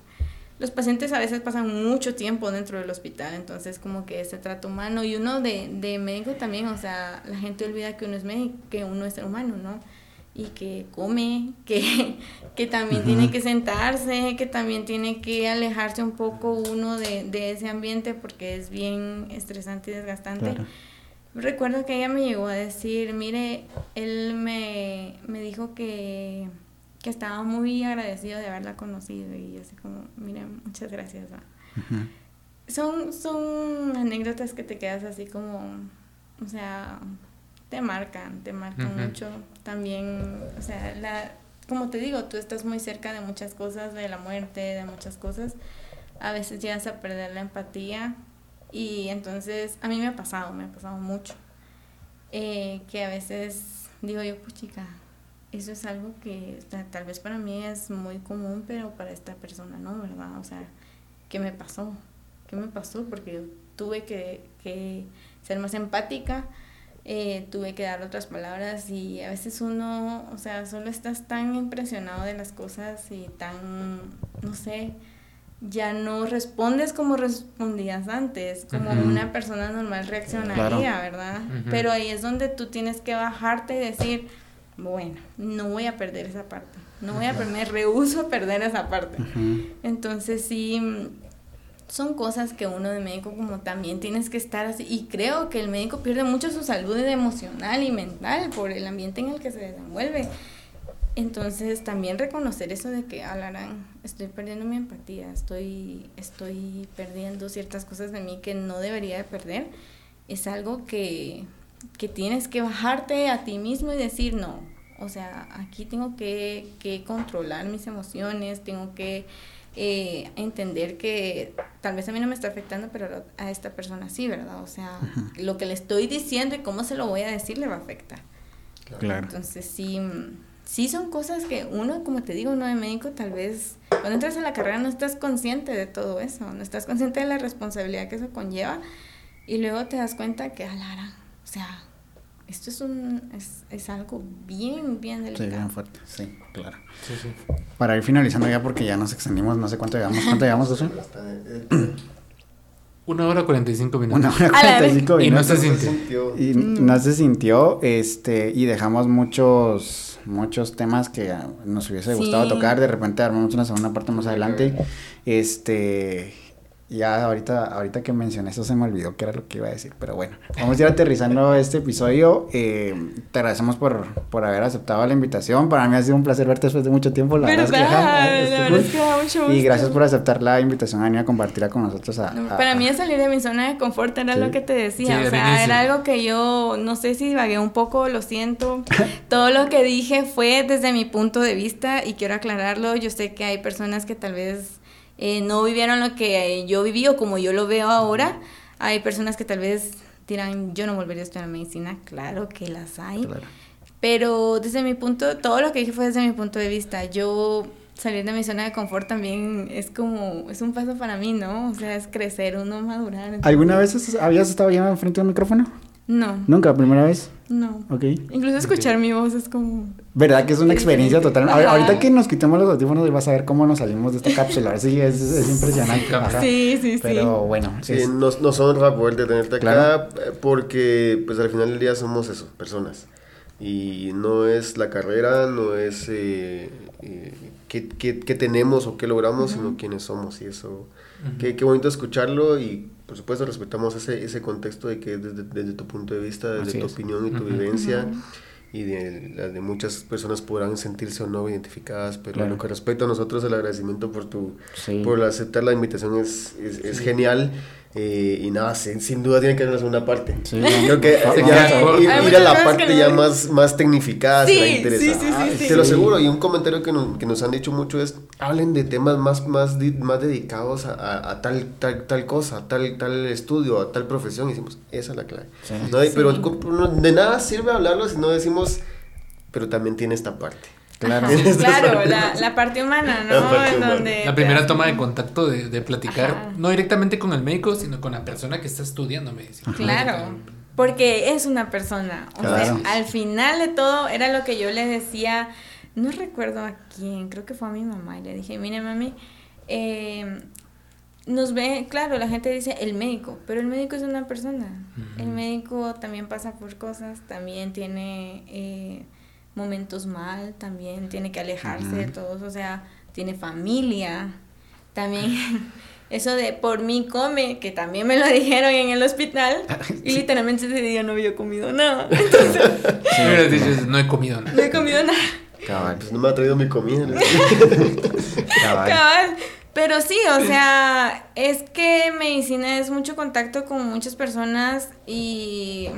Los pacientes a veces pasan mucho tiempo dentro del hospital, entonces como que ese trato humano, y uno de, de médico también, o sea, la gente olvida que uno es médico, que uno es ser humano, ¿no? y que come, que, que también tiene que sentarse, que también tiene que alejarse un poco uno de, de ese ambiente porque es bien estresante y desgastante. Recuerdo que ella me llegó a decir, mire, él me, me dijo que, que, estaba muy agradecido de haberla conocido y yo así como, mire, muchas gracias. son, son anécdotas que te quedas así como, o sea, te marcan, te marcan mucho. También, o sea, la, como te digo, tú estás muy cerca de muchas cosas, de la muerte, de muchas cosas. A veces llegas a perder la empatía y entonces a mí me ha pasado, me ha pasado mucho. Eh, que a veces digo yo, pues chica, eso es algo que tal vez para mí es muy común, pero para esta persona no, ¿verdad? O sea, ¿qué me pasó? ¿Qué me pasó? Porque yo tuve que, que ser más empática eh, tuve que dar otras palabras y a veces uno, o sea, solo estás tan impresionado de las cosas y tan, no sé, ya no respondes como respondías antes, como una persona normal reaccionaría, ¿verdad? Pero ahí es donde tú tienes que bajarte y decir, bueno, no voy a perder esa parte, no voy a perder, me rehuso a perder esa parte. Entonces sí son cosas que uno de médico como también tienes que estar así y creo que el médico pierde mucho su salud emocional y mental por el ambiente en el que se desenvuelve. Entonces también reconocer eso de que alarán, estoy perdiendo mi empatía, estoy, estoy perdiendo ciertas cosas de mí que no debería de perder, es algo que, que tienes que bajarte a ti mismo y decir no. O sea, aquí tengo que, que controlar mis emociones, tengo que eh, entender que tal vez a mí no me está afectando, pero a esta persona sí, ¿verdad? O sea, lo que le estoy diciendo y cómo se lo voy a decir le va a afectar. Claro. Entonces sí, sí son cosas que uno, como te digo, uno de médico tal vez cuando entras a la carrera no estás consciente de todo eso, no estás consciente de la responsabilidad que eso conlleva y luego te das cuenta que, alara, sea, esto es, un, es, es algo bien, bien delicado. Sí, bien fuerte, sí, claro. Sí, sí. Para ir finalizando ya, porque ya nos extendimos, no sé cuánto llevamos. ¿Cuánto llevamos, José? Una hora cuarenta y cinco minutos. Una hora cuarenta y cinco minutos. Y no se sintió. Y no se sintió, este, y dejamos muchos, muchos temas que nos hubiese gustado tocar. De repente armamos una segunda parte más adelante. Este, ya ahorita, ahorita que mencioné eso se me olvidó qué era lo que iba a decir, pero bueno, vamos a ir aterrizando este episodio. Eh, te agradecemos por, por haber aceptado la invitación. Para mí ha sido un placer verte después de mucho tiempo. La verdad, es que, la verdad es que da mucho gusto. Y gracias por aceptar la invitación a venir a compartirla con nosotros. A, para mí es salir de mi zona de confort era lo que te decía. o sea, era algo que yo no sé si vagué un poco, lo siento. Todo lo que dije fue desde mi punto de vista y quiero aclararlo. Yo sé que hay personas que tal vez eh, no vivieron lo que yo viví o como yo lo veo ahora. Hay personas que tal vez dirán, yo no volvería a estudiar medicina. Claro que las hay. Pero desde mi punto, todo lo que dije fue desde mi punto de vista. Yo salir de mi zona de confort también es como, es un paso para mí, ¿no? O sea, es crecer, uno madurar. ¿Alguna vez habías estado ya enfrente del micrófono? No. ¿Nunca? ¿Primera vez? No. Ok. Incluso escuchar mi voz es como... ¿Verdad que es una experiencia total? Ahorita que nos quitemos los audífonos vas a ver cómo nos salimos de esta cápsula. Sí, es, es impresionante. Sí, sí, sí. Pero bueno. Sí, nos, nos honra poder tenerte acá porque pues al final del día somos eso, personas. Y no es la carrera, no es eh, eh qué, qué, qué, tenemos o qué logramos, sino quiénes somos. Y eso, qué, qué bonito escucharlo y por supuesto respetamos ese, ese contexto de que desde, desde tu punto de vista, desde tu opinión y tu vivencia. y de las de muchas personas podrán sentirse o no identificadas, pero lo que respecta a nosotros, el agradecimiento por tu por aceptar la invitación es, es, es genial. Eh, y nada, sin, sin, duda tiene que haber una segunda parte. Sí, Creo que ya, ir, a la parte ya más, más tecnificada sí, será interesante. Sí, Te lo aseguro, y un comentario que nos, que nos, han dicho mucho es, hablen de temas más, más, más dedicados a, a, tal, tal, tal cosa, tal, tal estudio, a tal profesión, y decimos, esa es la clave. ¿No? Pero de nada sirve hablarlo si no decimos, pero también tiene esta parte. Claro, claro la, la, parte humana, ¿no? La, Donde la primera toma de contacto de, de platicar, no directamente con el médico, sino con la persona que está estudiando medicina. Claro, porque es una persona. O sea, al final de todo era lo que yo le decía, no recuerdo a quién, creo que fue a mi mamá, y le dije, mire mami, eh, nos ve, claro, la gente dice el médico, pero el médico es una persona. El médico también pasa por cosas, también tiene... Eh, momentos mal, también tiene que alejarse de todos, o sea, tiene familia, también eso de por mí come, que también me lo dijeron en el hospital, y literalmente ese día no había comido nada. Entonces, no he comido nada. No he comido nada. Cabal. Pues no me ha traído mi comida. Cabal. Pero sí, o sea, es que medicina es mucho contacto con muchas personas y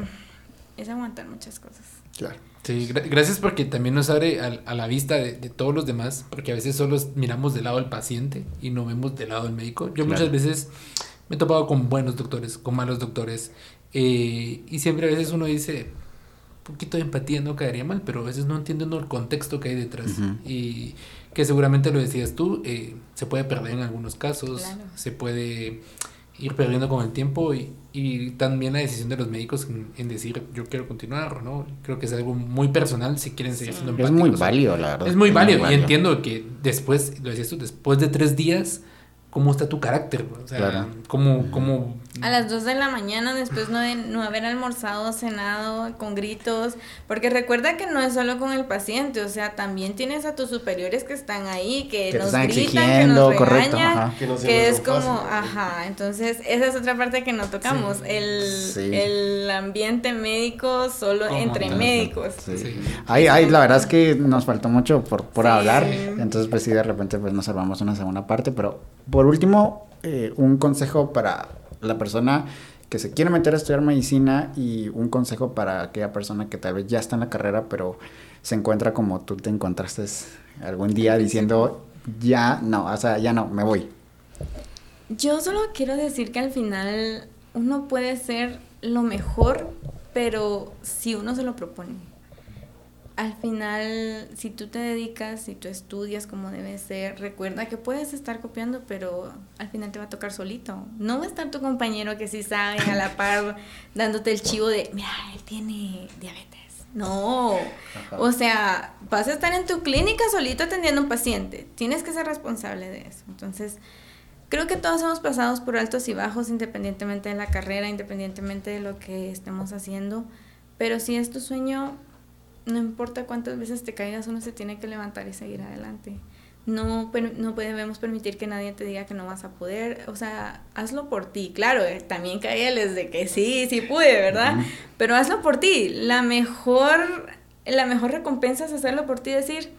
es aguantar muchas cosas. Claro. Sí, gracias porque también nos abre a, la vista de, todos los demás, porque a veces solo miramos del lado del paciente y no vemos del lado del médico. Yo muchas veces me he topado con buenos doctores, con malos doctores, eh, y siempre a veces uno dice, un poquito de empatía no caería mal, pero a veces no entiendo el contexto que hay detrás. Y que seguramente lo decías tú, eh, se puede perder en algunos casos, se puede ir perdiendo con el tiempo y, y también la decisión de los médicos en, decir yo quiero continuar no. Creo que es algo muy personal si quieren seguir siendo Es muy válido, la verdad. Es muy válido, y entiendo que después, lo decías tú, después de tres días cómo está tu carácter, o sea, cómo, cómo... A las 2 de la mañana, después no, de, no haber almorzado, cenado, con gritos, porque recuerda que no es solo con el paciente, o sea, también tienes a tus superiores que están ahí, que, nos gritan, que nos regañan, que, es como, ajá, entonces esa es otra parte que no tocamos, el, el ambiente médico solo entre médicos. Ahí, ahí, la verdad es que nos faltó mucho por, por hablar, entonces pues sí, de repente pues nos salvamos una segunda parte, pero por último, eh, un consejo para la persona que se quiere meter a estudiar medicina y un consejo para aquella persona que tal vez ya está en la carrera, pero se encuentra como tú te encontraste algún día diciendo, ya no, o sea, ya no, me voy. Yo solo quiero decir que al final uno puede ser lo mejor, pero si uno se lo propone al final, si tú te dedicas, si tú estudias como debe ser, recuerda que puedes estar copiando, pero al final te va a tocar solito. No va a estar tu compañero que sí sabe a la par dándote el chivo de, mira, él tiene diabetes. No, o sea, vas a estar en tu clínica solito atendiendo a un paciente. Tienes que ser responsable de eso. Entonces, creo que todos hemos pasado por altos y bajos, independientemente de la carrera, independientemente de lo que estemos haciendo. Pero si es tu sueño, no importa cuántas veces te caigas, uno se tiene que levantar y seguir adelante. No, no podemos permitir que nadie te diga que no vas a poder, o sea, hazlo por ti. Claro, eh, también caíales de que sí, sí pude, ¿verdad? Pero hazlo por ti. La mejor, la mejor recompensa es hacerlo por ti, decir,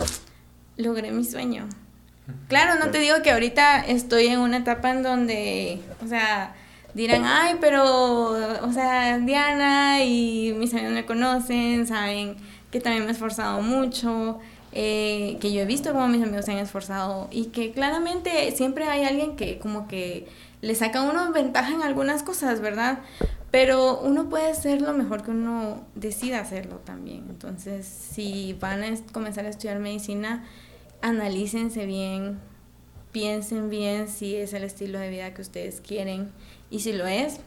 logré mi sueño. Claro, no te digo que ahorita estoy en una etapa en donde, o sea, dirán, ay, pero, o sea, Diana y mis amigos me conocen, saben que también me he esforzado mucho, eh, que yo he visto cómo mis amigos se han esforzado y que claramente siempre hay alguien que como que le saca uno ventaja en algunas cosas, ¿verdad? Pero uno puede ser lo mejor que uno decida hacerlo también. Entonces, si van a comenzar a estudiar medicina, analícense bien, piensen bien si es el estilo de vida que ustedes quieren y si lo es,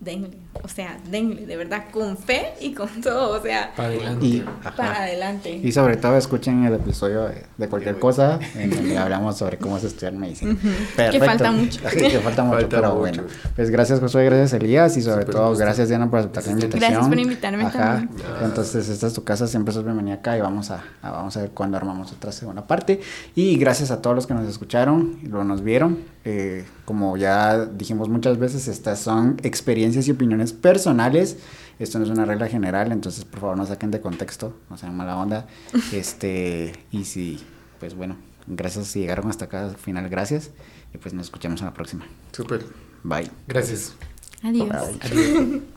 denle, o sea, denle, de verdad, con fe y con todo, o sea, para adelante. Y, para adelante. Y sobre todo escuchen el episodio de, cualquier cosa en donde hablamos sobre cómo es estudiar medicina. Que falta mucho. que falta mucho, pero bueno. Pues gracias Josué, gracias Elías y sobre todo gracias Diana por aceptar la invitación. Gracias por invitarme Ajá. Entonces esta es tu casa, siempre sos bienvenida acá y vamos a, vamos a ver cuándo armamos otra segunda parte. Y gracias a todos los que nos escucharon y lo nos vieron. Eh, como ya dijimos muchas veces, estas son experiencias y opiniones personales. Esto no es una regla general, entonces por favor no saquen de contexto, no sean mala onda. Este, y si, pues bueno, gracias si llegaron hasta acá al final, gracias. Y pues nos escuchamos en la próxima. Súper. Bye. Gracias. Adiós. Bye. Adiós.